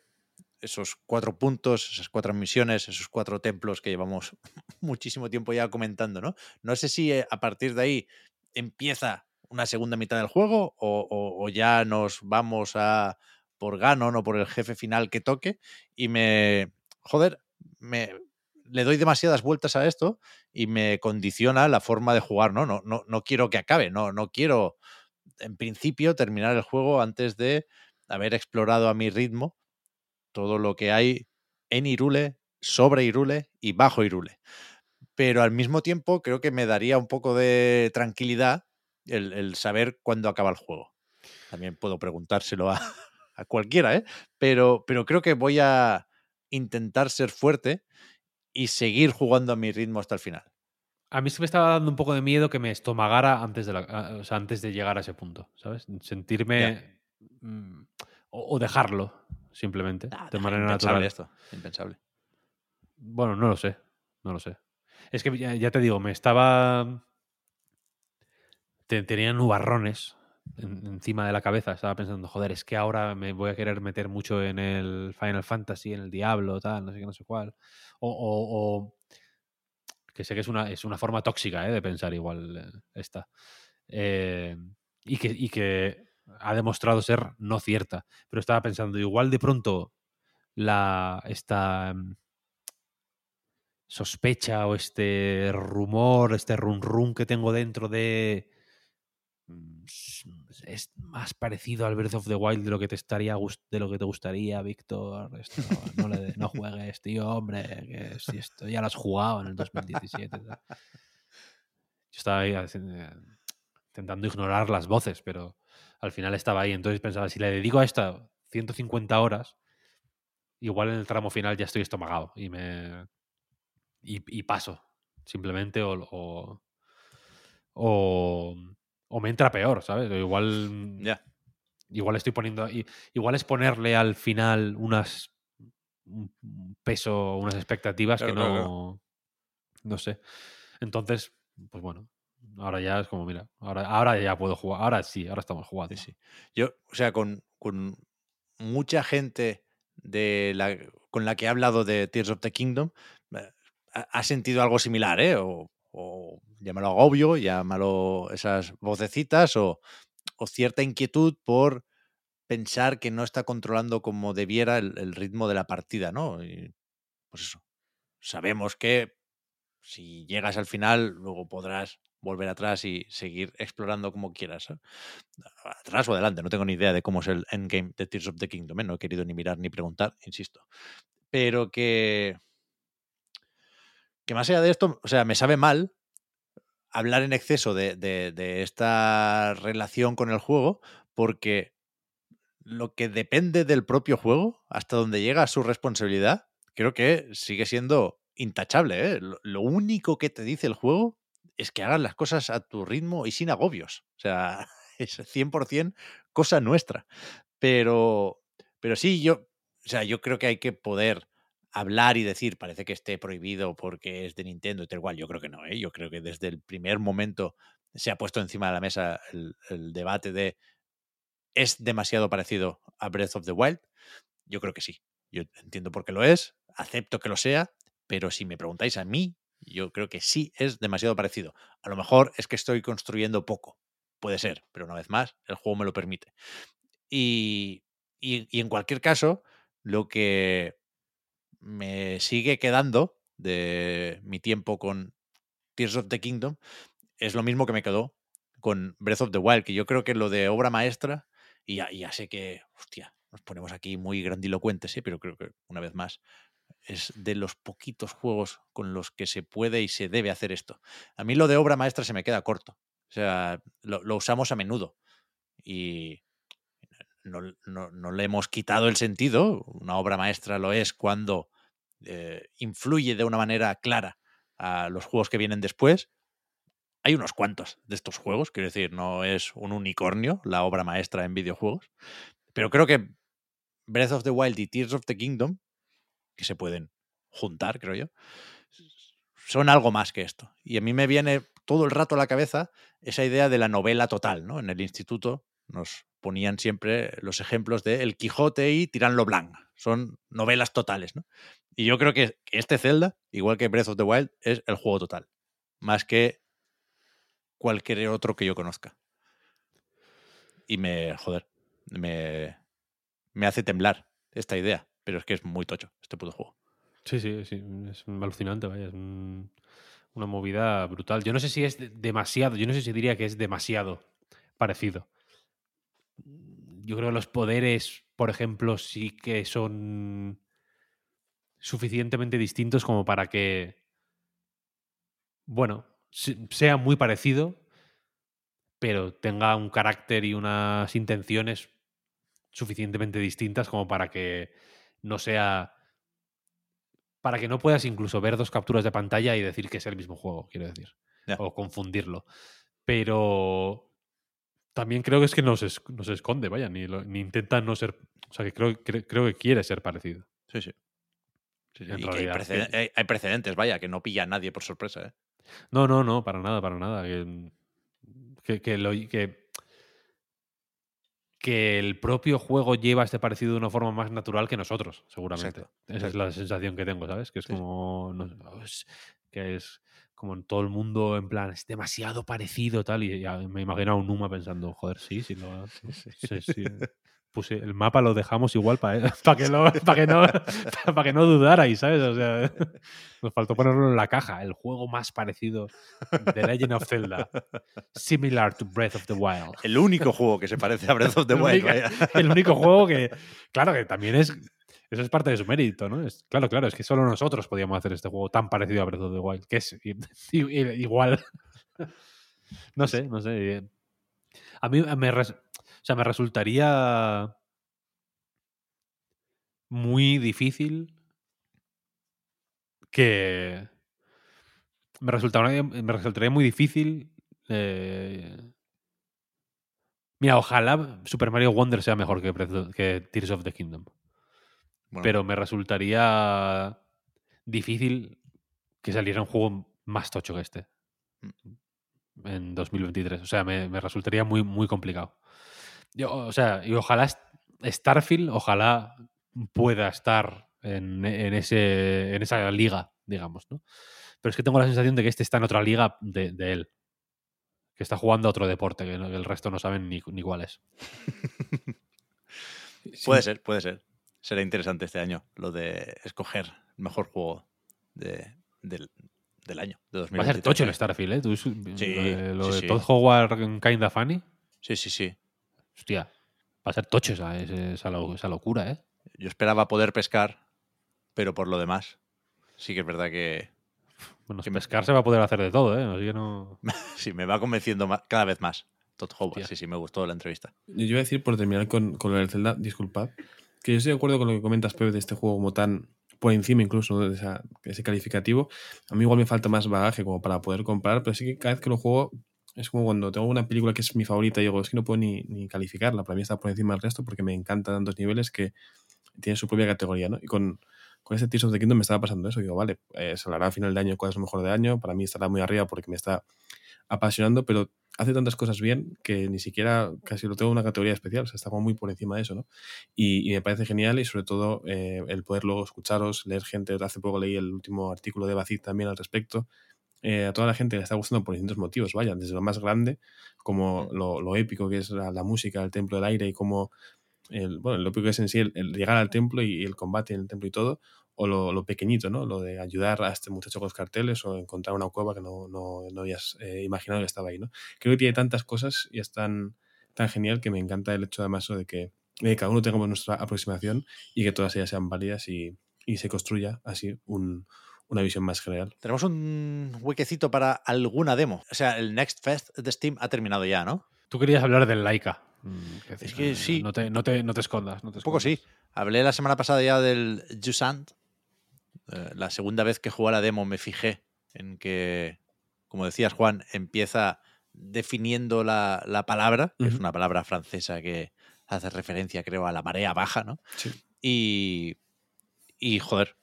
esos cuatro puntos, esas cuatro misiones, esos cuatro templos que llevamos muchísimo tiempo ya comentando, ¿no? No sé si eh, a partir de ahí empieza una segunda mitad del juego o, ya nos vamos a por Ganon o por el jefe final que toque y me, joder, me, le doy demasiadas vueltas a esto y me condiciona la forma de jugar, ¿no? No, no, no quiero que acabe, no, no quiero en principio terminar el juego antes de haber explorado a mi ritmo todo lo que hay en Irule, sobre Irule y bajo Irule. Pero al mismo tiempo creo que me daría un poco de tranquilidad el, saber cuándo acaba el juego. También puedo preguntárselo a, cualquiera, ¿eh? Pero creo que voy a intentar ser fuerte y seguir jugando a mi ritmo hasta el final. A mí sí me estaba dando un poco de miedo que me estomagara antes de, la- o sea, antes de llegar a ese punto, ¿sabes? Sentirme... mm, o, o dejarlo, simplemente, de manera impensable natural. esto, impensable. Bueno, no lo sé. No lo sé. Es que ya, ya te digo, me estaba. te- tenía nubarrones en- encima de la cabeza. Estaba pensando, joder, es que ahora me voy a querer meter mucho en el Final Fantasy, en el Diablo, tal, no sé qué, no sé cuál. O. o- o- que sé que es una, es una forma tóxica ¿eh? de pensar igual eh, esta. Eh, y, que, y que ha demostrado ser no cierta. Pero estaba pensando, igual de pronto la esta mm, sospecha o este rumor, este run run que tengo dentro de es más parecido al Breath of the Wild de lo que te estaría de lo que te gustaría, Víctor. No, juegues, tío, hombre, que si esto ya lo has jugado en el 2017. tal. Yo estaba ahí eh, intentando ignorar las voces, pero al final estaba ahí. Entonces pensaba, si le dedico a esta 150 horas, igual en el tramo final ya estoy estomagado y me y, paso simplemente o, o, o me entra peor, ¿sabes? Igual Ya. igual estoy poniendo igual es ponerle al final unas un peso, unas expectativas que no claro, no sé. Entonces, pues bueno, ahora ya es como, mira, ahora, ahora ya puedo jugar, ahora sí, ahora estamos jugando. Sí, sí. Yo, o sea, con, con mucha gente de la, con la que he hablado de Tears of the Kingdom ha, ha sentido algo similar, ¿eh? O, o llámalo agobio, llámalo esas vocecitas o, o cierta inquietud por pensar que no está controlando como debiera el, ritmo de la partida, ¿no? Y, pues eso. Sabemos que si llegas al final, luego podrás volver atrás y seguir explorando como quieras. ¿eh? Atrás o adelante, no tengo ni idea de cómo es el endgame de Tears of the Kingdom. ¿eh? No he querido ni mirar ni preguntar, insisto. Pero que. Que más allá de esto, o sea, me sabe mal hablar en exceso de, de, esta relación con el juego, porque lo que depende del propio juego, hasta donde llega su responsabilidad, creo que sigue siendo intachable. ¿eh? Lo, lo, único que te dice el juego es que hagas las cosas a tu ritmo y sin agobios. O sea, es 100% cosa nuestra. Pero, pero sí, yo, o sea, yo creo que hay que poder hablar y decir, parece que esté prohibido porque es de Nintendo y tal cual. Yo creo que no, ¿eh? yo creo que desde el primer momento se ha puesto encima de la mesa el, debate de ¿es demasiado parecido a Breath of the Wild? Yo creo que sí. Yo entiendo por qué lo es, acepto que lo sea, pero si me preguntáis a mí, yo creo que sí es demasiado parecido. A lo mejor es que estoy construyendo poco. Puede ser, pero una vez más, el juego me lo permite. Y, y en cualquier caso, lo que me sigue quedando de mi tiempo con Tears of the Kingdom es lo mismo que me quedó con Breath of the Wild, que yo creo que lo de obra maestra, y ya, sé que, hostia, nos ponemos aquí muy grandilocuentes, ¿sí? pero creo que una vez más es de los poquitos juegos con los que se puede y se debe hacer esto. A mí lo de obra maestra se me queda corto. O sea, lo usamos a menudo y no, no, le hemos quitado el sentido. Una obra maestra lo es cuando eh, influye de una manera clara a los juegos que vienen después. Hay unos cuantos de estos juegos, quiero decir, no es un unicornio la obra maestra en videojuegos, pero creo que Breath of the Wild y Tears of the Kingdom que se pueden juntar, creo yo, son algo más que esto. Y a mí me viene todo el rato a la cabeza esa idea de la novela total, ¿no? En el instituto nos ponían siempre los ejemplos de El Quijote y Tirán Blanc. Son novelas totales, ¿no? Y yo creo que este Zelda, igual que Breath of the Wild, es el juego total. Más que cualquier otro que yo conozca. Y me, joder, me, me hace temblar esta idea pero es que es muy tocho este puto juego. Sí, sí, sí, es alucinante, vaya, es un, una movida brutal. Yo no sé si es demasiado, yo no sé si diría que es demasiado parecido. Yo creo que los poderes, por ejemplo, sí que son suficientemente distintos como para que, bueno, sea muy parecido, pero tenga un carácter y unas intenciones suficientemente distintas como para que no sea. Para que no puedas incluso ver dos capturas de pantalla y decir que es el mismo juego, quiero decir. Yeah. O confundirlo. Pero también creo que es que no se, no se esconde, vaya, ni, lo, ni, intenta no ser. O sea, que creo, creo, creo que quiere ser parecido. Sí, sí. sí, sí. Y que hay, precedentes, hay, hay, precedentes, vaya, que no pilla a nadie por sorpresa, ¿eh? No, no, no, para nada, para nada. Que, que, que, lo, que que el propio juego lleva este parecido de una forma más natural que nosotros, seguramente. Exacto. Esa es la sensación que tengo, ¿sabes? Que es como. No, es, que es como en todo el mundo, en plan, es demasiado parecido, tal. Y ya me imagino a un Numa pensando, joder, sí, sí, lo, sí, sí, sí. Puse, el mapa lo dejamos igual para pa que, pa que, no, pa que no dudarais, ¿sabes? O sea, nos faltó ponerlo en la caja. El juego más parecido de Legend of Zelda. Similar to Breath of the Wild. El único juego que se parece a Breath of the Wild. el, único, el único juego que, claro, que también es eso es parte de su mérito, ¿no? Es, claro, claro, es que solo nosotros podíamos hacer este juego tan parecido a Breath of the Wild, que es igual. no sé, no sé. A mí me, res, o sea, me resultaría muy difícil que... Me resultaría, me resultaría muy difícil... Eh... Mira, ojalá Super Mario Wonder sea mejor que, que Tears of the Kingdom. Bueno. Pero me resultaría difícil que saliera un juego más tocho que este en 2023. O sea, me, me resultaría muy, muy complicado. Yo, o sea, y ojalá Starfield, ojalá pueda estar en, en ese, en esa liga, digamos, ¿no? Pero es que tengo la sensación de que este está en otra liga de, de él. Que está jugando a otro deporte, que el resto no saben ni, ni cuál es. Puede ser, puede ser. Será interesante este año lo de escoger el mejor juego de- del, del año, de Va a 2023. ser tocho el Starfield, ¿eh? Tú- Sí, lo de, lo sí, de sí. Todd Howard Kinda Funny. Sí, sí, sí. Hostia, va a ser tocho esa, esa, lo- esa locura, ¿eh? Yo esperaba poder pescar, pero por lo demás, sí que es verdad que Bueno, Que me- pescar se va a poder hacer de todo, ¿eh? Así que no... sí, me va convenciendo ma- cada vez más. Todd Howard, Hostia. sí, sí, me gustó la entrevista. Yo iba a decir, por terminar con, con lo del Zelda, disculpad, que yo estoy de acuerdo con lo que comentas, Pepe, de este juego como tan por encima incluso de esa- ese calificativo. A mí igual me falta más bagaje como para poder comprar, pero sí que cada vez que lo juego es como cuando tengo una película que es mi favorita y digo, es que no puedo ni, ni calificarla, para mí está por encima del resto porque me encanta tantos niveles que tiene su propia categoría, ¿no? Y con, con este Tears of the Kingdom me estaba pasando eso. Digo, vale, eh, se hablará a final de año cuál es lo mejor de año, para mí estará muy arriba porque me está apasionando, pero hace tantas cosas bien que ni siquiera casi lo tengo en una categoría especial, o sea, muy por encima de eso, ¿no? Y, y me parece genial y sobre todo eh, el poder luego escucharos, leer gente, hace poco leí el último artículo de Bacid también al respecto, eh, a toda la gente le está gustando por distintos motivos, vaya, desde lo más grande, como lo, lo épico que es la, la música, el templo del aire y como el, bueno, lo épico que es en sí el, el llegar al templo y, el combate en el templo y todo, o lo, lo pequeñito, ¿no? Lo de ayudar a este muchacho con los carteles o encontrar una cueva que no, no, no habías eh, imaginado que estaba ahí, ¿no? Creo que tiene tantas cosas y es tan, tan genial que me encanta el hecho además de que, de que cada uno tengamos nuestra aproximación y que todas ellas sean válidas y, y se construya así un, una visión más general. Tenemos un huequecito para alguna demo. O sea, el Next Fest de Steam ha terminado ya, ¿no? Tú querías hablar del Laika. Mm, Es que eh, sí. No te, no te, no te escondas. No te Un poco sí. escondas. Hablé la semana pasada ya del Jusant. Eh, la segunda vez que jugué a la demo me fijé en que, como decías, Juan, empieza definiendo la, la palabra, que es una palabra francesa que hace referencia, creo, a la marea baja, ¿no? Sí. Y, y joder,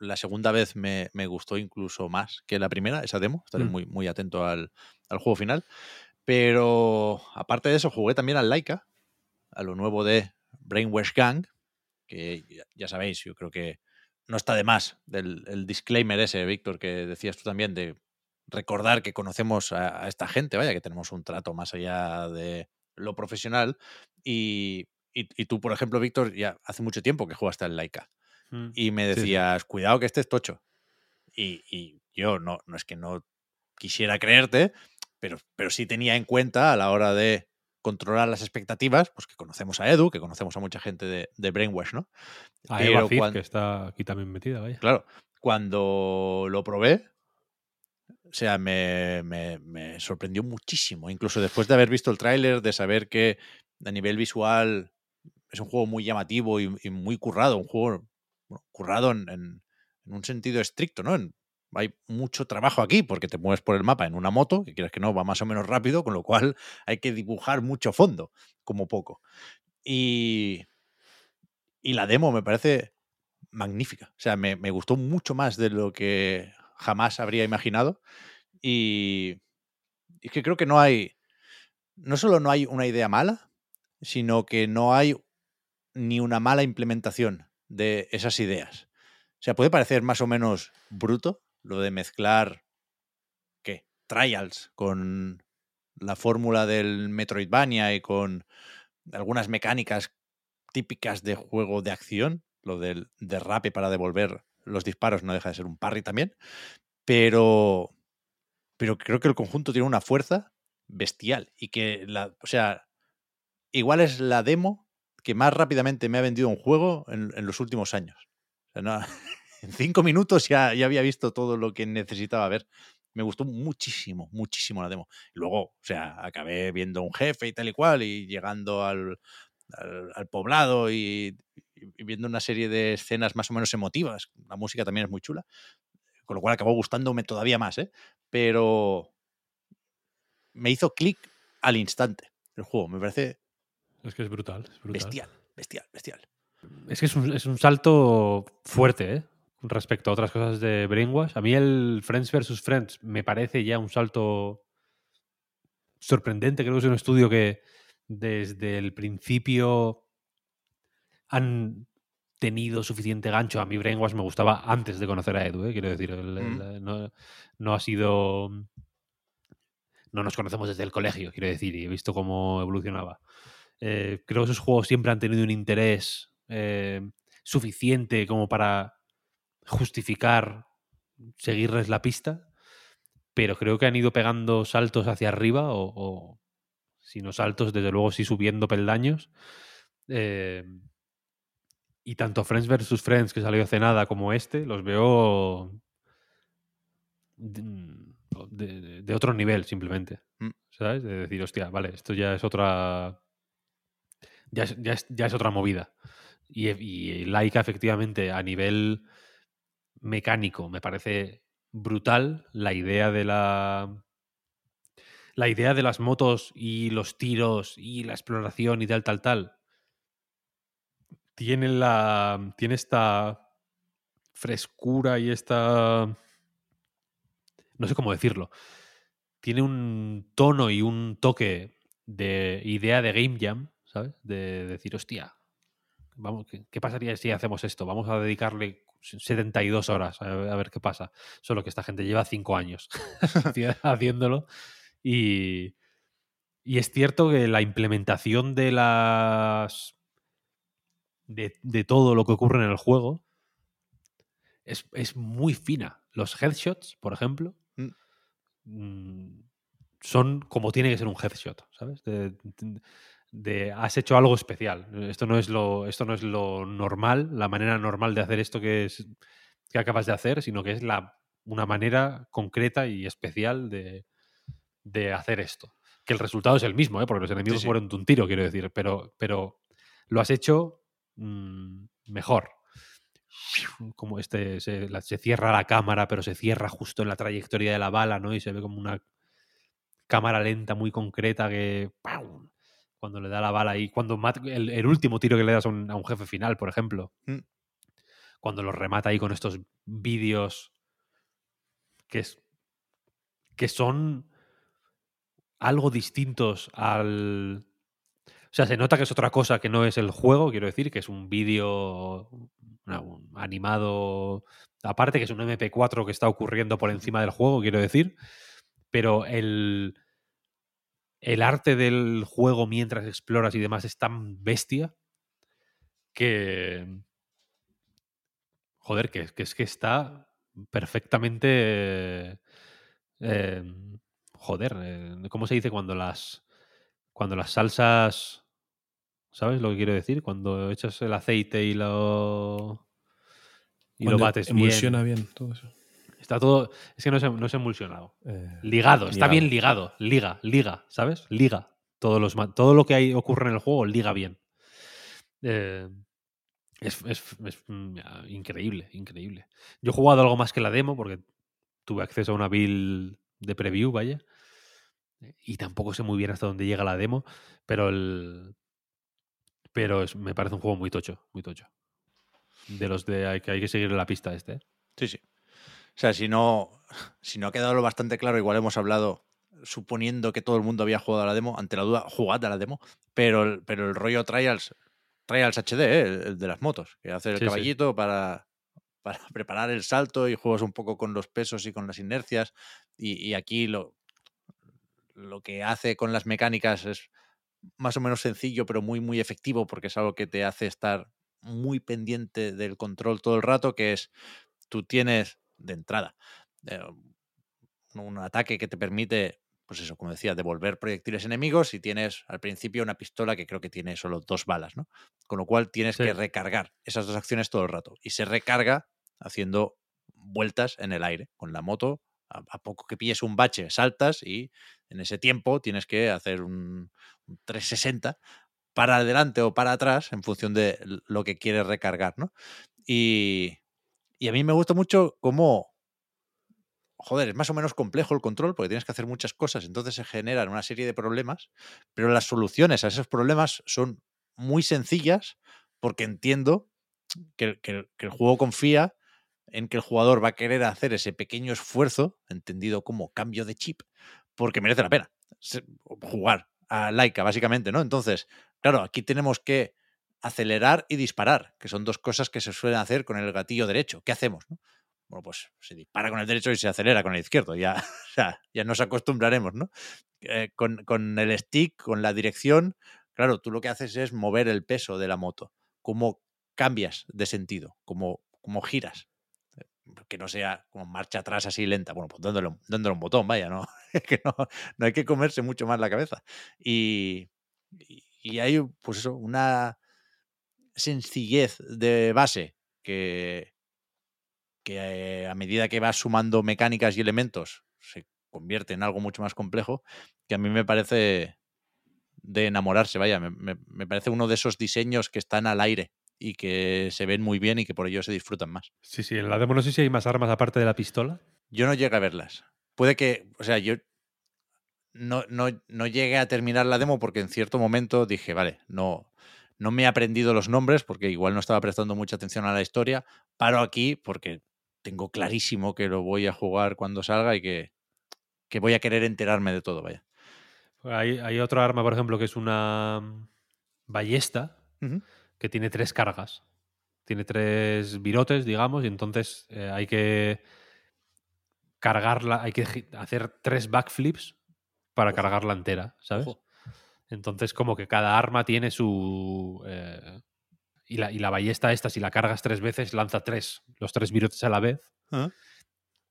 la segunda vez me, me gustó incluso más que la primera, esa demo. Estaré Mm. muy, muy atento al, al juego final. Pero aparte de eso, jugué también al Laika, a lo nuevo de Brainwash Gang, que ya, ya sabéis, yo creo que no está de más del el disclaimer ese, Víctor, que decías tú también, de recordar que conocemos a, a esta gente, vaya, que tenemos un trato más allá de lo profesional. Y, y- y tú, por ejemplo, Víctor, ya hace mucho tiempo que jugaste al Laika Mm. y me Sí, sí. decías, cuidado que este es tocho. Y, y yo no, no es que no quisiera creerte, pero, pero sí tenía en cuenta a la hora de controlar las expectativas, pues que conocemos a Edu, que conocemos a mucha gente de, de Brainwash, ¿no? A Pero Eva Cid, cuan- que está aquí también metida, vaya. Claro, cuando lo probé, o sea, me, me- me sorprendió muchísimo, incluso después de haber visto el tráiler, de saber que a nivel visual es un juego muy llamativo y, y muy currado, un juego bueno, currado en, en- en un sentido estricto, ¿no? En- hay mucho trabajo aquí porque te mueves por el mapa en una moto, que quieres que no, va más o menos rápido, con lo cual hay que dibujar mucho fondo, como poco. Y, y la demo me parece magnífica. O sea, me, me gustó mucho más de lo que jamás habría imaginado. Y es que creo que no hay. No solo no hay una idea mala, sino que no hay ni una mala implementación de esas ideas. O sea, puede parecer más o menos bruto lo de mezclar. ¿Qué? Trials con la fórmula del Metroidvania y con algunas mecánicas típicas de juego de acción, lo del derrape para devolver los disparos no deja de ser un parry también, pero, pero creo que el conjunto tiene una fuerza bestial y que, la, o sea, igual es la demo que más rápidamente me ha vendido un juego en, en los últimos años. O sea, no- en cinco minutos ya, ya había visto todo lo que necesitaba ver. Me gustó muchísimo, muchísimo la demo. Luego, o sea, acabé viendo un jefe y tal y cual, y llegando al, al, al poblado y, y viendo una serie de escenas más o menos emotivas. La música también es muy chula. Con lo cual acabó gustándome todavía más, ¿eh? Pero me hizo clic al instante el juego. Me parece Es que es brutal. Es brutal. bestial, bestial, bestial. Es que es un, es un salto fuerte, ¿eh? Respecto a otras cosas de Brainwash. A mí el Friends vs. Friends me parece ya un salto sorprendente. Creo que es un estudio que desde el principio han tenido suficiente gancho. A mí Brainwash me gustaba antes de conocer a Edu, ¿eh? quiero decir, el- el- Mm. no, no ha sido... No nos conocemos desde el colegio, quiero decir, y he visto cómo evolucionaba. Eh, creo que esos juegos siempre han tenido un interés eh, suficiente como para justificar seguirles la pista, pero creo que han ido pegando saltos hacia arriba o, o si no saltos, desde luego sí subiendo peldaños. Eh, y tanto Friends vs. Friends, que salió hace nada, como este, los veo de, de- de otro nivel, simplemente. Mm. ¿Sabes? De decir, hostia, vale, esto ya es otra. Ya es, ya es- ya es otra movida. Y, y Laika, efectivamente, a nivel mecánico, me parece brutal la idea de la. La idea de las motos y los tiros y la exploración y tal, tal, tal. Tiene la. Tiene esta frescura y esta. No sé cómo decirlo. Tiene un tono y un toque de idea de Game Jam, ¿sabes? De decir, hostia, vamos, ¿qué, qué pasaría si hacemos esto? Vamos a dedicarle 72 horas a, a ver qué pasa. Solo que esta gente lleva 5 años haciéndolo. Y, y es cierto que la implementación de las. De, de todo lo que ocurre en el juego es, es muy fina. Los headshots, por ejemplo, Mm. mm, son como tiene que ser un headshot, ¿sabes? De, de- de, has hecho algo especial. Esto no es lo, esto no es lo normal, la manera normal de hacer esto que, es, que acabas de hacer, sino que es la, una manera concreta y especial de, de hacer esto. Que el resultado es el mismo, ¿eh? porque los enemigos sí. mueren de un tiro, quiero decir, pero, pero lo has hecho mm, mejor. Como este se, la- se cierra la cámara, pero se cierra justo en la trayectoria de la bala, ¿no? Y se ve como una cámara lenta muy concreta que ¡pam! Cuando le da la bala y cuando mata- el, el último tiro que le das a un, a un jefe final, por ejemplo, Mm. cuando lo remata ahí con estos vídeos que es que son algo distintos al o sea, se nota que es otra cosa que no es el juego, quiero decir, que es un vídeo animado aparte, que es un MP4 que está ocurriendo por encima del juego, quiero decir, pero el, el arte del juego mientras exploras y demás es tan bestia que... Joder, que, que es que está perfectamente... eh, joder, eh, ¿cómo se dice cuando las... Cuando las salsas... ¿Sabes lo que quiero decir? Cuando echas el aceite y lo... Y lo bates emulsiona bien. bien todo eso. Está todo... Es que no es, no es emulsionado. Eh, Ligado, está ligado. bien ligado. Liga, liga, ¿sabes? Liga. Todos los, todo lo que hay, ocurre en el juego liga bien. Eh, es es- es, mm, increíble, increíble. Yo he jugado algo más que la demo porque tuve acceso a una build de preview, vaya. Y tampoco sé muy bien hasta dónde llega la demo, pero el. Pero es- me parece un juego muy tocho, muy tocho. De los de hay que hay que seguir la pista este. ¿eh? Sí, sí. O sea, si no, si no ha quedado lo bastante claro, igual hemos hablado suponiendo que todo el mundo había jugado a la demo, ante la duda, jugad a la demo, pero el, pero el rollo Trials, Trials HD, ¿eh? el, el de las motos, que hace el Sí, sí. caballito para, para preparar el salto y juegas un poco con los pesos y con las inercias, y, y aquí lo, lo que hace con las mecánicas es más o menos sencillo, pero muy, muy efectivo, porque es algo que te hace estar muy pendiente del control todo el rato, que es, tú tienes de entrada eh, un- ataque que te permite, pues eso, como decía, devolver proyectiles enemigos y tienes al principio una pistola que creo que tiene solo dos balas, ¿no? Con lo cual tienes Sí. que recargar esas dos acciones todo el rato. Y se recarga haciendo vueltas en el aire con la moto. A, a poco que pilles un bache, saltas y en ese tiempo tienes que hacer un, un 360 para adelante o para atrás en función de lo que quieres recargar, ¿no? Y, y a mí me gusta mucho cómo, joder, es más o menos complejo el control porque tienes que hacer muchas cosas, entonces se generan una serie de problemas, pero las soluciones a esos problemas son muy sencillas porque entiendo que, el- que el- juego confía en que el jugador va a querer hacer ese pequeño esfuerzo, entendido como cambio de chip, porque merece la pena jugar a Laika, básicamente, ¿no? Entonces, claro, aquí tenemos que acelerar y disparar, que son dos cosas que se suelen hacer con el gatillo derecho. ¿Qué hacemos? no? Bueno, pues se dispara con el derecho y se acelera con el izquierdo. Ya, ya nos acostumbraremos, ¿no? Eh, con, con el stick, con la dirección, claro, tú lo que haces es mover el peso de la moto. ¿Cómo cambias de sentido? ¿Cómo, cómo giras? que no sea como marcha atrás así lenta. Bueno, pues dándole, un- botón, vaya, ¿no? Que no, no hay que comerse mucho más la cabeza. Y, y, hay, pues una sencillez de base que, que eh, a medida que vas sumando mecánicas y elementos se convierte en algo mucho más complejo, que a mí me parece de enamorarse, vaya, me, me- me parece uno de esos diseños que están al aire y que se ven muy bien y que por ello se disfrutan más. Sí, sí, en la demo no sé si hay más armas aparte de la pistola. Yo no llegué a verlas. Puede que, o sea, yo no, no, no llegué a terminar la demo porque en cierto momento dije, vale, no, no me he aprendido los nombres porque igual no estaba prestando mucha atención a la historia. Paro aquí porque tengo clarísimo que lo voy a jugar cuando salga y que, que voy a querer enterarme de todo, vaya. Hay, hay otro arma, por ejemplo, que es una mm, ballesta que tiene tres cargas. Tiene tres virotes, digamos, y entonces eh, hay que cargarla, hay que hacer tres backflips para Ojo. cargarla entera, ¿sabes? Ojo. Entonces, como que cada arma tiene su. eh, y, la, y la ballesta esta, si la cargas tres veces, lanza tres, los tres virotes a la vez. Ah.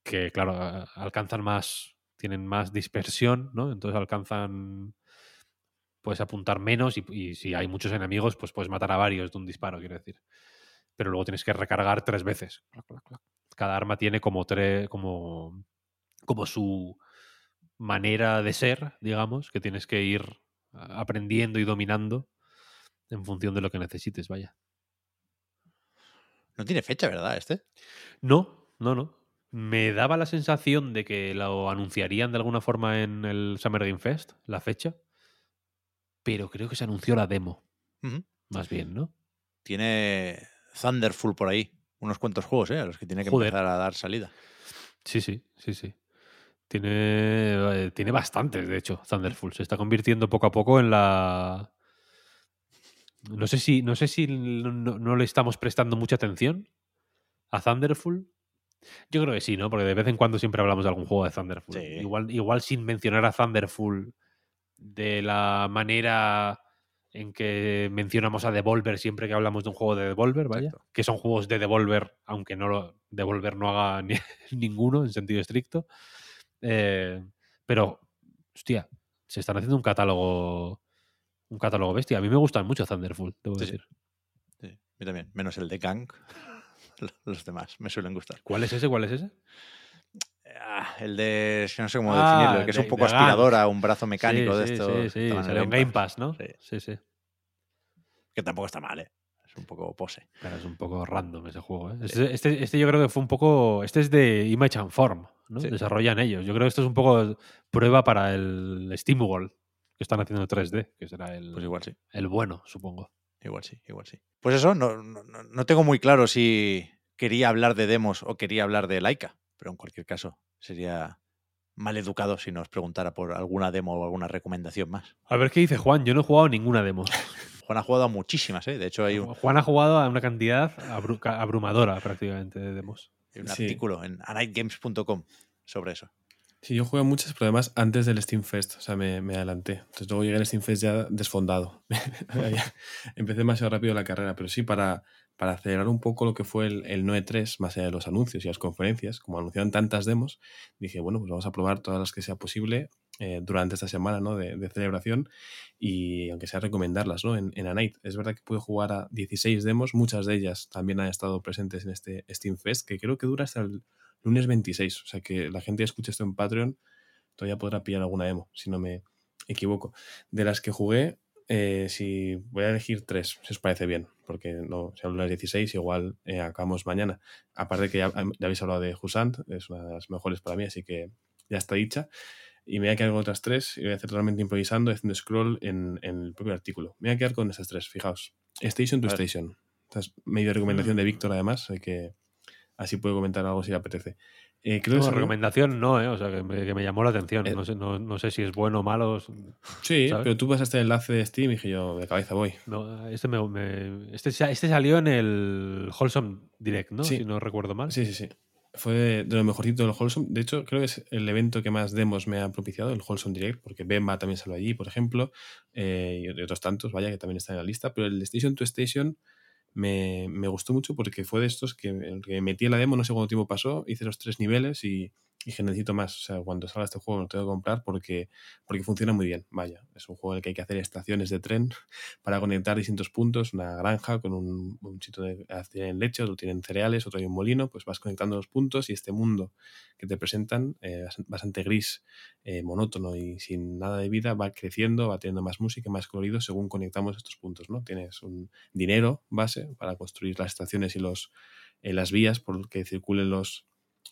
Que, claro, alcanzan más. Tienen más dispersión, ¿no? Entonces alcanzan. Puedes apuntar menos y, y si hay muchos enemigos, pues puedes matar a varios de un disparo, quiero decir. Pero luego tienes que recargar tres veces. Cada arma tiene como tres. como. como su manera de ser, digamos, que tienes que ir aprendiendo y dominando en función de lo que necesites, vaya. No tiene fecha, ¿verdad? Este. No, no, no. Me daba la sensación de que lo anunciarían de alguna forma en el Summer Game Fest, la fecha, pero creo que se anunció la demo, más bien, ¿no? Tiene Thunderful por ahí. Unos cuantos juegos, ¿eh? A los que tiene que Joder. empezar a dar salida. Sí, sí, sí, sí. Tiene, eh, tiene bastantes, de hecho, Thunderful. Se está convirtiendo poco a poco en la... No sé si, no, sé si no, le estamos prestando mucha atención a Thunderful. Yo creo que sí, ¿no? Porque de vez en cuando siempre hablamos de algún juego de Thunderful. Sí. Igual, igual sin mencionar a Thunderful de la manera en que mencionamos a Devolver siempre que hablamos de un juego de Devolver, vaya. Exacto. Que son juegos de Devolver, aunque no lo, Devolver no haga ni- ninguno en sentido estricto. Eh, pero, hostia, se están haciendo un catálogo. Un catálogo bestia. A mí me gustan mucho Thunderful, debo Sí, sí. decir. Sí, a mí también. Menos el de Gang. Los demás me suelen gustar. ¿Cuál es ese? ¿Cuál es ese? Ah, el de. es que no sé cómo Ah, definirlo. el que es un poco Gang. aspiradora, un brazo mecánico sí, de sí, esto. Sí, sí, en Game Pass, ¿no? Sí. sí, sí. Que tampoco está mal, ¿eh? Un poco pose. Es un poco random ese juego. ¿eh? Este, este- este yo creo que fue un poco. Este es de Image and Form, ¿no? Sí. Desarrollan ellos. Yo creo que esto es un poco prueba para el SteamWorld que están haciendo 3D, que será el, Pues igual sí. el bueno, supongo. Igual sí, igual sí. Pues eso, no, no, no- no tengo muy claro si quería hablar de demos o quería hablar de Laika. Pero en cualquier caso, sería mal educado si nos preguntara por alguna demo o alguna recomendación más. A ver qué dice Juan. Yo no he jugado ninguna demo. Juan ha jugado a muchísimas, ¿eh? De hecho, hay un, Juan ha jugado a una cantidad abru- ca- abrumadora prácticamente de demos. hay un Sí. artículo en anightgames.com sobre eso. Sí, yo jugué a muchas, pero además antes del Steam Fest, o sea, me, me adelanté. Entonces luego llegué al Steam Fest ya desfondado. Empecé demasiado rápido la carrera, pero sí, para, para acelerar un poco lo que fue el, el Noe 3, más allá de los anuncios y las conferencias, como anunciaron tantas demos, dije, bueno, pues vamos a probar todas las que sea posible eh, durante esta semana ¿no? de, celebración y aunque sea recomendarlas ¿no? en, en A Night. Es verdad que pude jugar a 16 demos, muchas de ellas también han estado presentes en este Steam Fest, que creo que dura hasta el lunes 26. O sea que la gente que escuche esto en Patreon todavía podrá pillar alguna demo, si no me equivoco. De las que jugué, eh, si voy a elegir tres, si os parece bien, porque no, si hablo de las 16, igual eh, acabamos mañana. Aparte que ya, ya habéis hablado de Husant, es una de las mejores para mí, así que ya está dicha. Y me voy a quedar con otras tres y voy a hacer totalmente improvisando, haciendo scroll en, en el propio artículo. Me voy a quedar con esas tres, fijaos. Station to. Station. Esta es medio recomendación de Víctor, además, que así puedo comentar algo si le apetece. Eh, creo No, recomendación no, ¿eh? O sea, que me, que me llamó la atención. Eh. No sé, no, no sé si es bueno o malo. Sí, ¿sabes? pero tú vas a este enlace de Steam y dije yo, de cabeza voy. No, este, me, me- este, este salió en el Wholesome Direct, ¿no? Sí. Si no recuerdo mal. Sí, sí, sí. Fue de, de lo mejorcito del Wholesome. De hecho, creo que es el evento que más demos me ha propiciado, el Wholesome Direct, porque Bemba también salió allí, por ejemplo, eh, y otros tantos, vaya, que también están en la lista. Pero el Station to Station me, me gustó mucho porque fue de estos que, que metí en la demo, no sé cuánto tiempo pasó, hice los tres niveles y dije, necesito más. O sea, cuando salga este juego lo tengo que comprar porque, porque funciona muy bien. Vaya, es un juego en el que hay que hacer estaciones de tren para conectar distintos puntos, una granja con un, un sitio tienen leche, otro tienen cereales, otro hay un molino, pues vas conectando los puntos y este mundo que te presentan, eh, bast- bastante gris, eh, monótono y sin nada de vida, va creciendo, va teniendo más música, más colorido según conectamos estos puntos, ¿no? Tienes un dinero base para construir las estaciones y los, eh, las vías por que circulen los,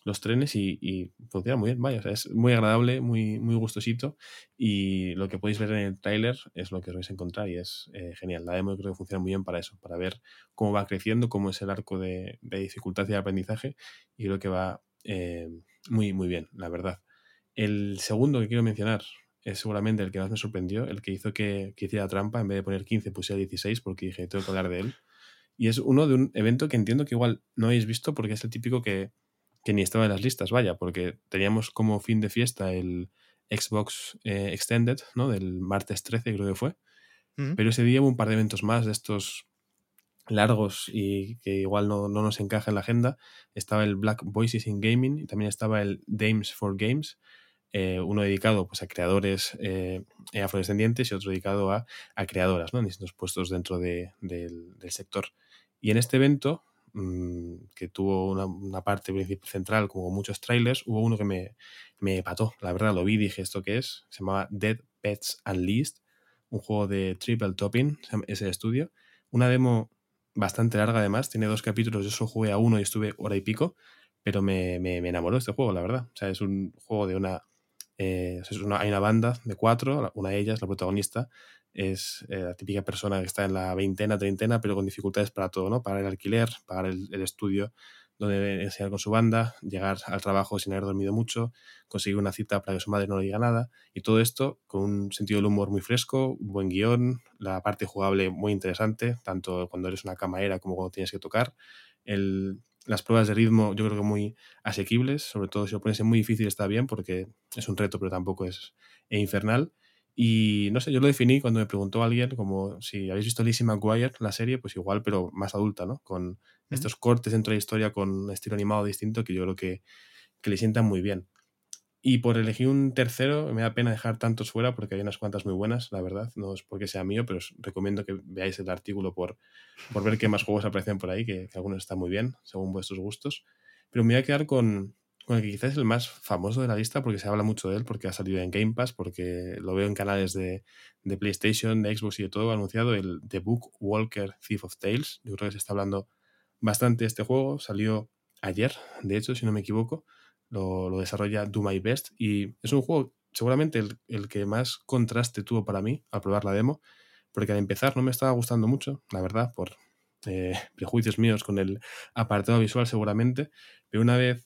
los trenes y, y funciona muy bien, vaya, es muy agradable, muy, muy gustosito y lo que podéis ver en el tráiler es lo que os vais a encontrar y es eh, genial. La demo creo que funciona muy bien para eso, para ver cómo va creciendo, cómo es el arco de, de dificultad y de aprendizaje y creo que va eh, muy, muy bien, la verdad. El segundo que quiero mencionar es seguramente el que más me sorprendió, el que hizo que, que hiciera trampa, en vez de poner 15 pusiera 16 porque dije, tengo que hablar de él. Y es uno de un evento que entiendo que igual no habéis visto porque es el típico que, que ni estaba en las listas, vaya, porque teníamos como fin de fiesta el Xbox eh, Extended, ¿no? Del martes 13 creo que fue. Pero ese día hubo un par de eventos más de estos largos y que igual no, no nos encaja en la agenda. Estaba el Black Voices in Gaming y también estaba el Dames for Games, eh, uno dedicado pues, a creadores eh, afrodescendientes y otro dedicado a, a creadoras, ¿no? en distintos puestos dentro de- del, del sector. Y en este evento, mm, que tuvo una, una parte central como muchos trailers, hubo uno que me, me pató. La verdad, lo vi y dije, ¿esto qué es? Se llamaba Dead Pets Unleashed, un juego de Triple Topping, ese estudio. Una demo bastante larga además, tiene dos capítulos, yo solo jugué a uno y estuve hora y pico, pero me, me, me enamoró este juego, la verdad. O sea, es un juego de una... eh, hay una banda de cuatro, una de ellas, la protagonista, es eh, la típica persona que está en la veintena, treintena, pero con dificultades para todo, ¿no? Pagar el alquiler, pagar el, estudio donde enseñar con su banda, llegar al trabajo sin haber dormido mucho, conseguir una cita para que su madre no le diga nada, y todo esto con un sentido del humor muy fresco, buen guion, la parte jugable muy interesante, tanto cuando eres una camarera como cuando tienes que tocar. El, las pruebas de ritmo yo creo que muy asequibles, sobre todo si lo pones en muy difícil está bien porque es un reto pero tampoco es infernal. Y no sé, yo lo definí cuando me preguntó alguien como si habéis visto Lizzie McGuire, la serie, pues igual, pero más adulta, ¿no? Con estos cortes dentro de la historia con un estilo animado distinto que yo creo que, que le sientan muy bien. Y por elegir un tercero, me da pena dejar tantos fuera porque hay unas cuantas muy buenas, la verdad. No es porque sea mío, pero os recomiendo que veáis el artículo por, por ver qué más juegos aparecen por ahí, que, que algunos están muy bien, según vuestros gustos. Pero me voy a quedar con, el que quizás es el más famoso de la lista porque se habla mucho de él, porque ha salido en Game Pass, porque lo veo en canales de, de PlayStation, de Xbox y de todo, anunciado el The Book Walker Thief of Tales. Yo creo que se está hablando bastante de este juego. Salió ayer, de hecho, si no me equivoco. Lo, lo desarrolla Do My Best y es un juego seguramente el, el, que más contraste tuvo para mí al probar la demo, porque al empezar no me estaba gustando mucho, la verdad, por eh, prejuicios míos con el apartado visual seguramente, pero una vez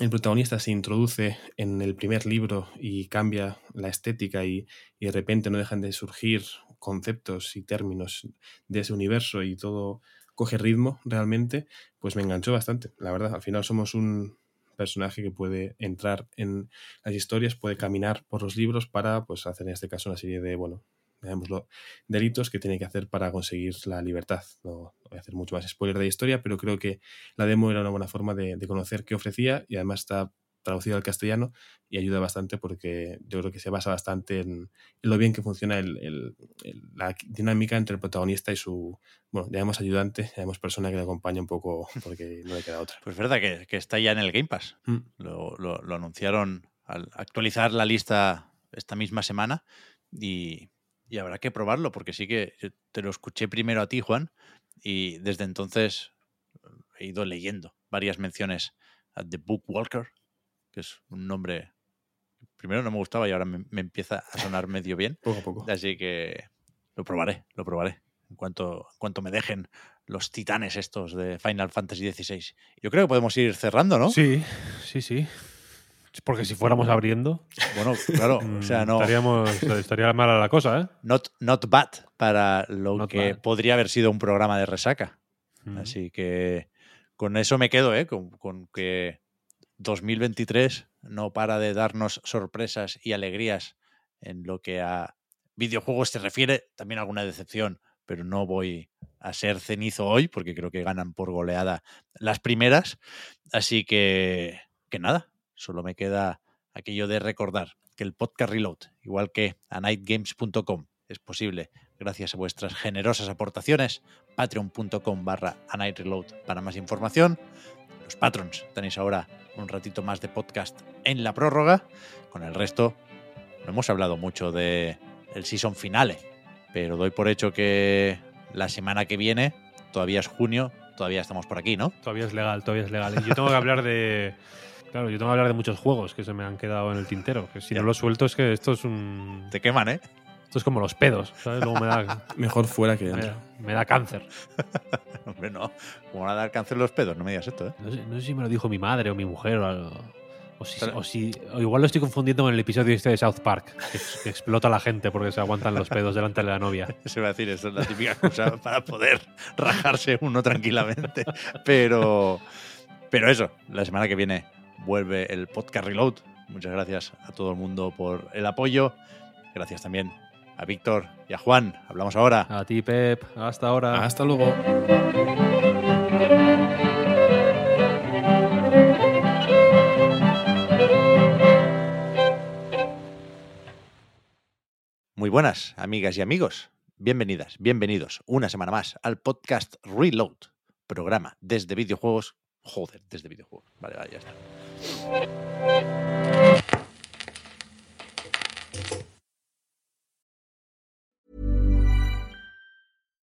el protagonista se introduce en el primer libro y cambia la estética y, y, de repente no dejan de surgir conceptos y términos de ese universo y todo coge ritmo realmente, pues me enganchó bastante. La verdad, al final somos un personaje que puede entrar en las historias, puede caminar por los libros para pues, hacer en este caso una serie de, bueno, digámoslo, delitos que tiene que hacer para conseguir la libertad. No voy a hacer mucho más spoiler de la historia, pero creo que la demo era una buena forma de, de conocer qué ofrecía y además está traducido al castellano y ayuda bastante porque yo creo que se basa bastante en, lo bien que funciona el, el, el, la dinámica entre el protagonista y su, bueno, llamamos ayudante, llamamos persona que le acompaña un poco porque no le queda otra. Pues es verdad que, que, está ya en el Game Pass. Mm. Lo, lo, lo, anunciaron al actualizar la lista esta misma semana y, y, habrá que probarlo porque sí que te lo escuché primero a ti, Juan, y desde entonces he ido leyendo varias menciones a The Book Walker, que es un nombre primero no me gustaba y ahora me, me, empieza a sonar medio bien. Poco a poco. Así que lo probaré, lo probaré. En cuanto, en cuanto me dejen los titanes estos de Final Fantasy XVI. Yo creo que podemos ir cerrando, ¿no? Sí, sí, sí. Porque si fuéramos abriendo. Bueno, claro, o sea, mm, no. Estaríamos, estaría mala la cosa, ¿eh? Not, not bad para lo Not que bad. podría haber sido un programa de resaca. Mm. Así que con eso me quedo, ¿eh? Con, con que 2023 no para de darnos sorpresas y alegrías en lo que a videojuegos se refiere. También alguna decepción, pero no voy a ser cenizo hoy porque creo que ganan por goleada las primeras. Así que, que nada, solo me queda aquello de recordar que el podcast Reload, igual que a nightgames.com, es posible gracias a vuestras generosas aportaciones. Patreon.com barra a night reload para más información. Los patrons tenéis ahora un ratito más de podcast en la prórroga. Con el resto, no hemos hablado mucho de el season finale, pero doy por hecho que la semana que viene, todavía es junio, todavía estamos por aquí, ¿no? Todavía es legal, todavía es legal. Y yo tengo que hablar de. Claro, yo tengo que hablar de muchos juegos que se me han quedado en el tintero. Que si Ya. no los suelto es que esto es un. Te queman, ¿eh? Esto es como los pedos, ¿sabes? Luego me da, Mejor fuera que me, dentro. da- me da cáncer. Hombre, no. ¿Cómo van a dar cáncer los pedos? No me digas esto, ¿eh? No sé, no sé si me lo dijo mi madre o mi mujer o algo. O, si, o si- o igual lo estoy confundiendo con el episodio este de South Park, que, que explota la gente porque se aguantan los pedos delante de la novia. Se va a decir, eso es la típica cosa para poder rajarse uno tranquilamente. Pero, pero eso, la semana que viene vuelve el podcast Reload. Muchas gracias a todo el mundo por el apoyo. Gracias también a Víctor y a Juan. Hablamos ahora. A ti, Pep. Hasta ahora. Hasta luego. Muy buenas, amigas y amigos. Bienvenidas, bienvenidos una semana más al podcast Reload, programa desde videojuegos. Joder, desde videojuegos. Vale, vale, ya está.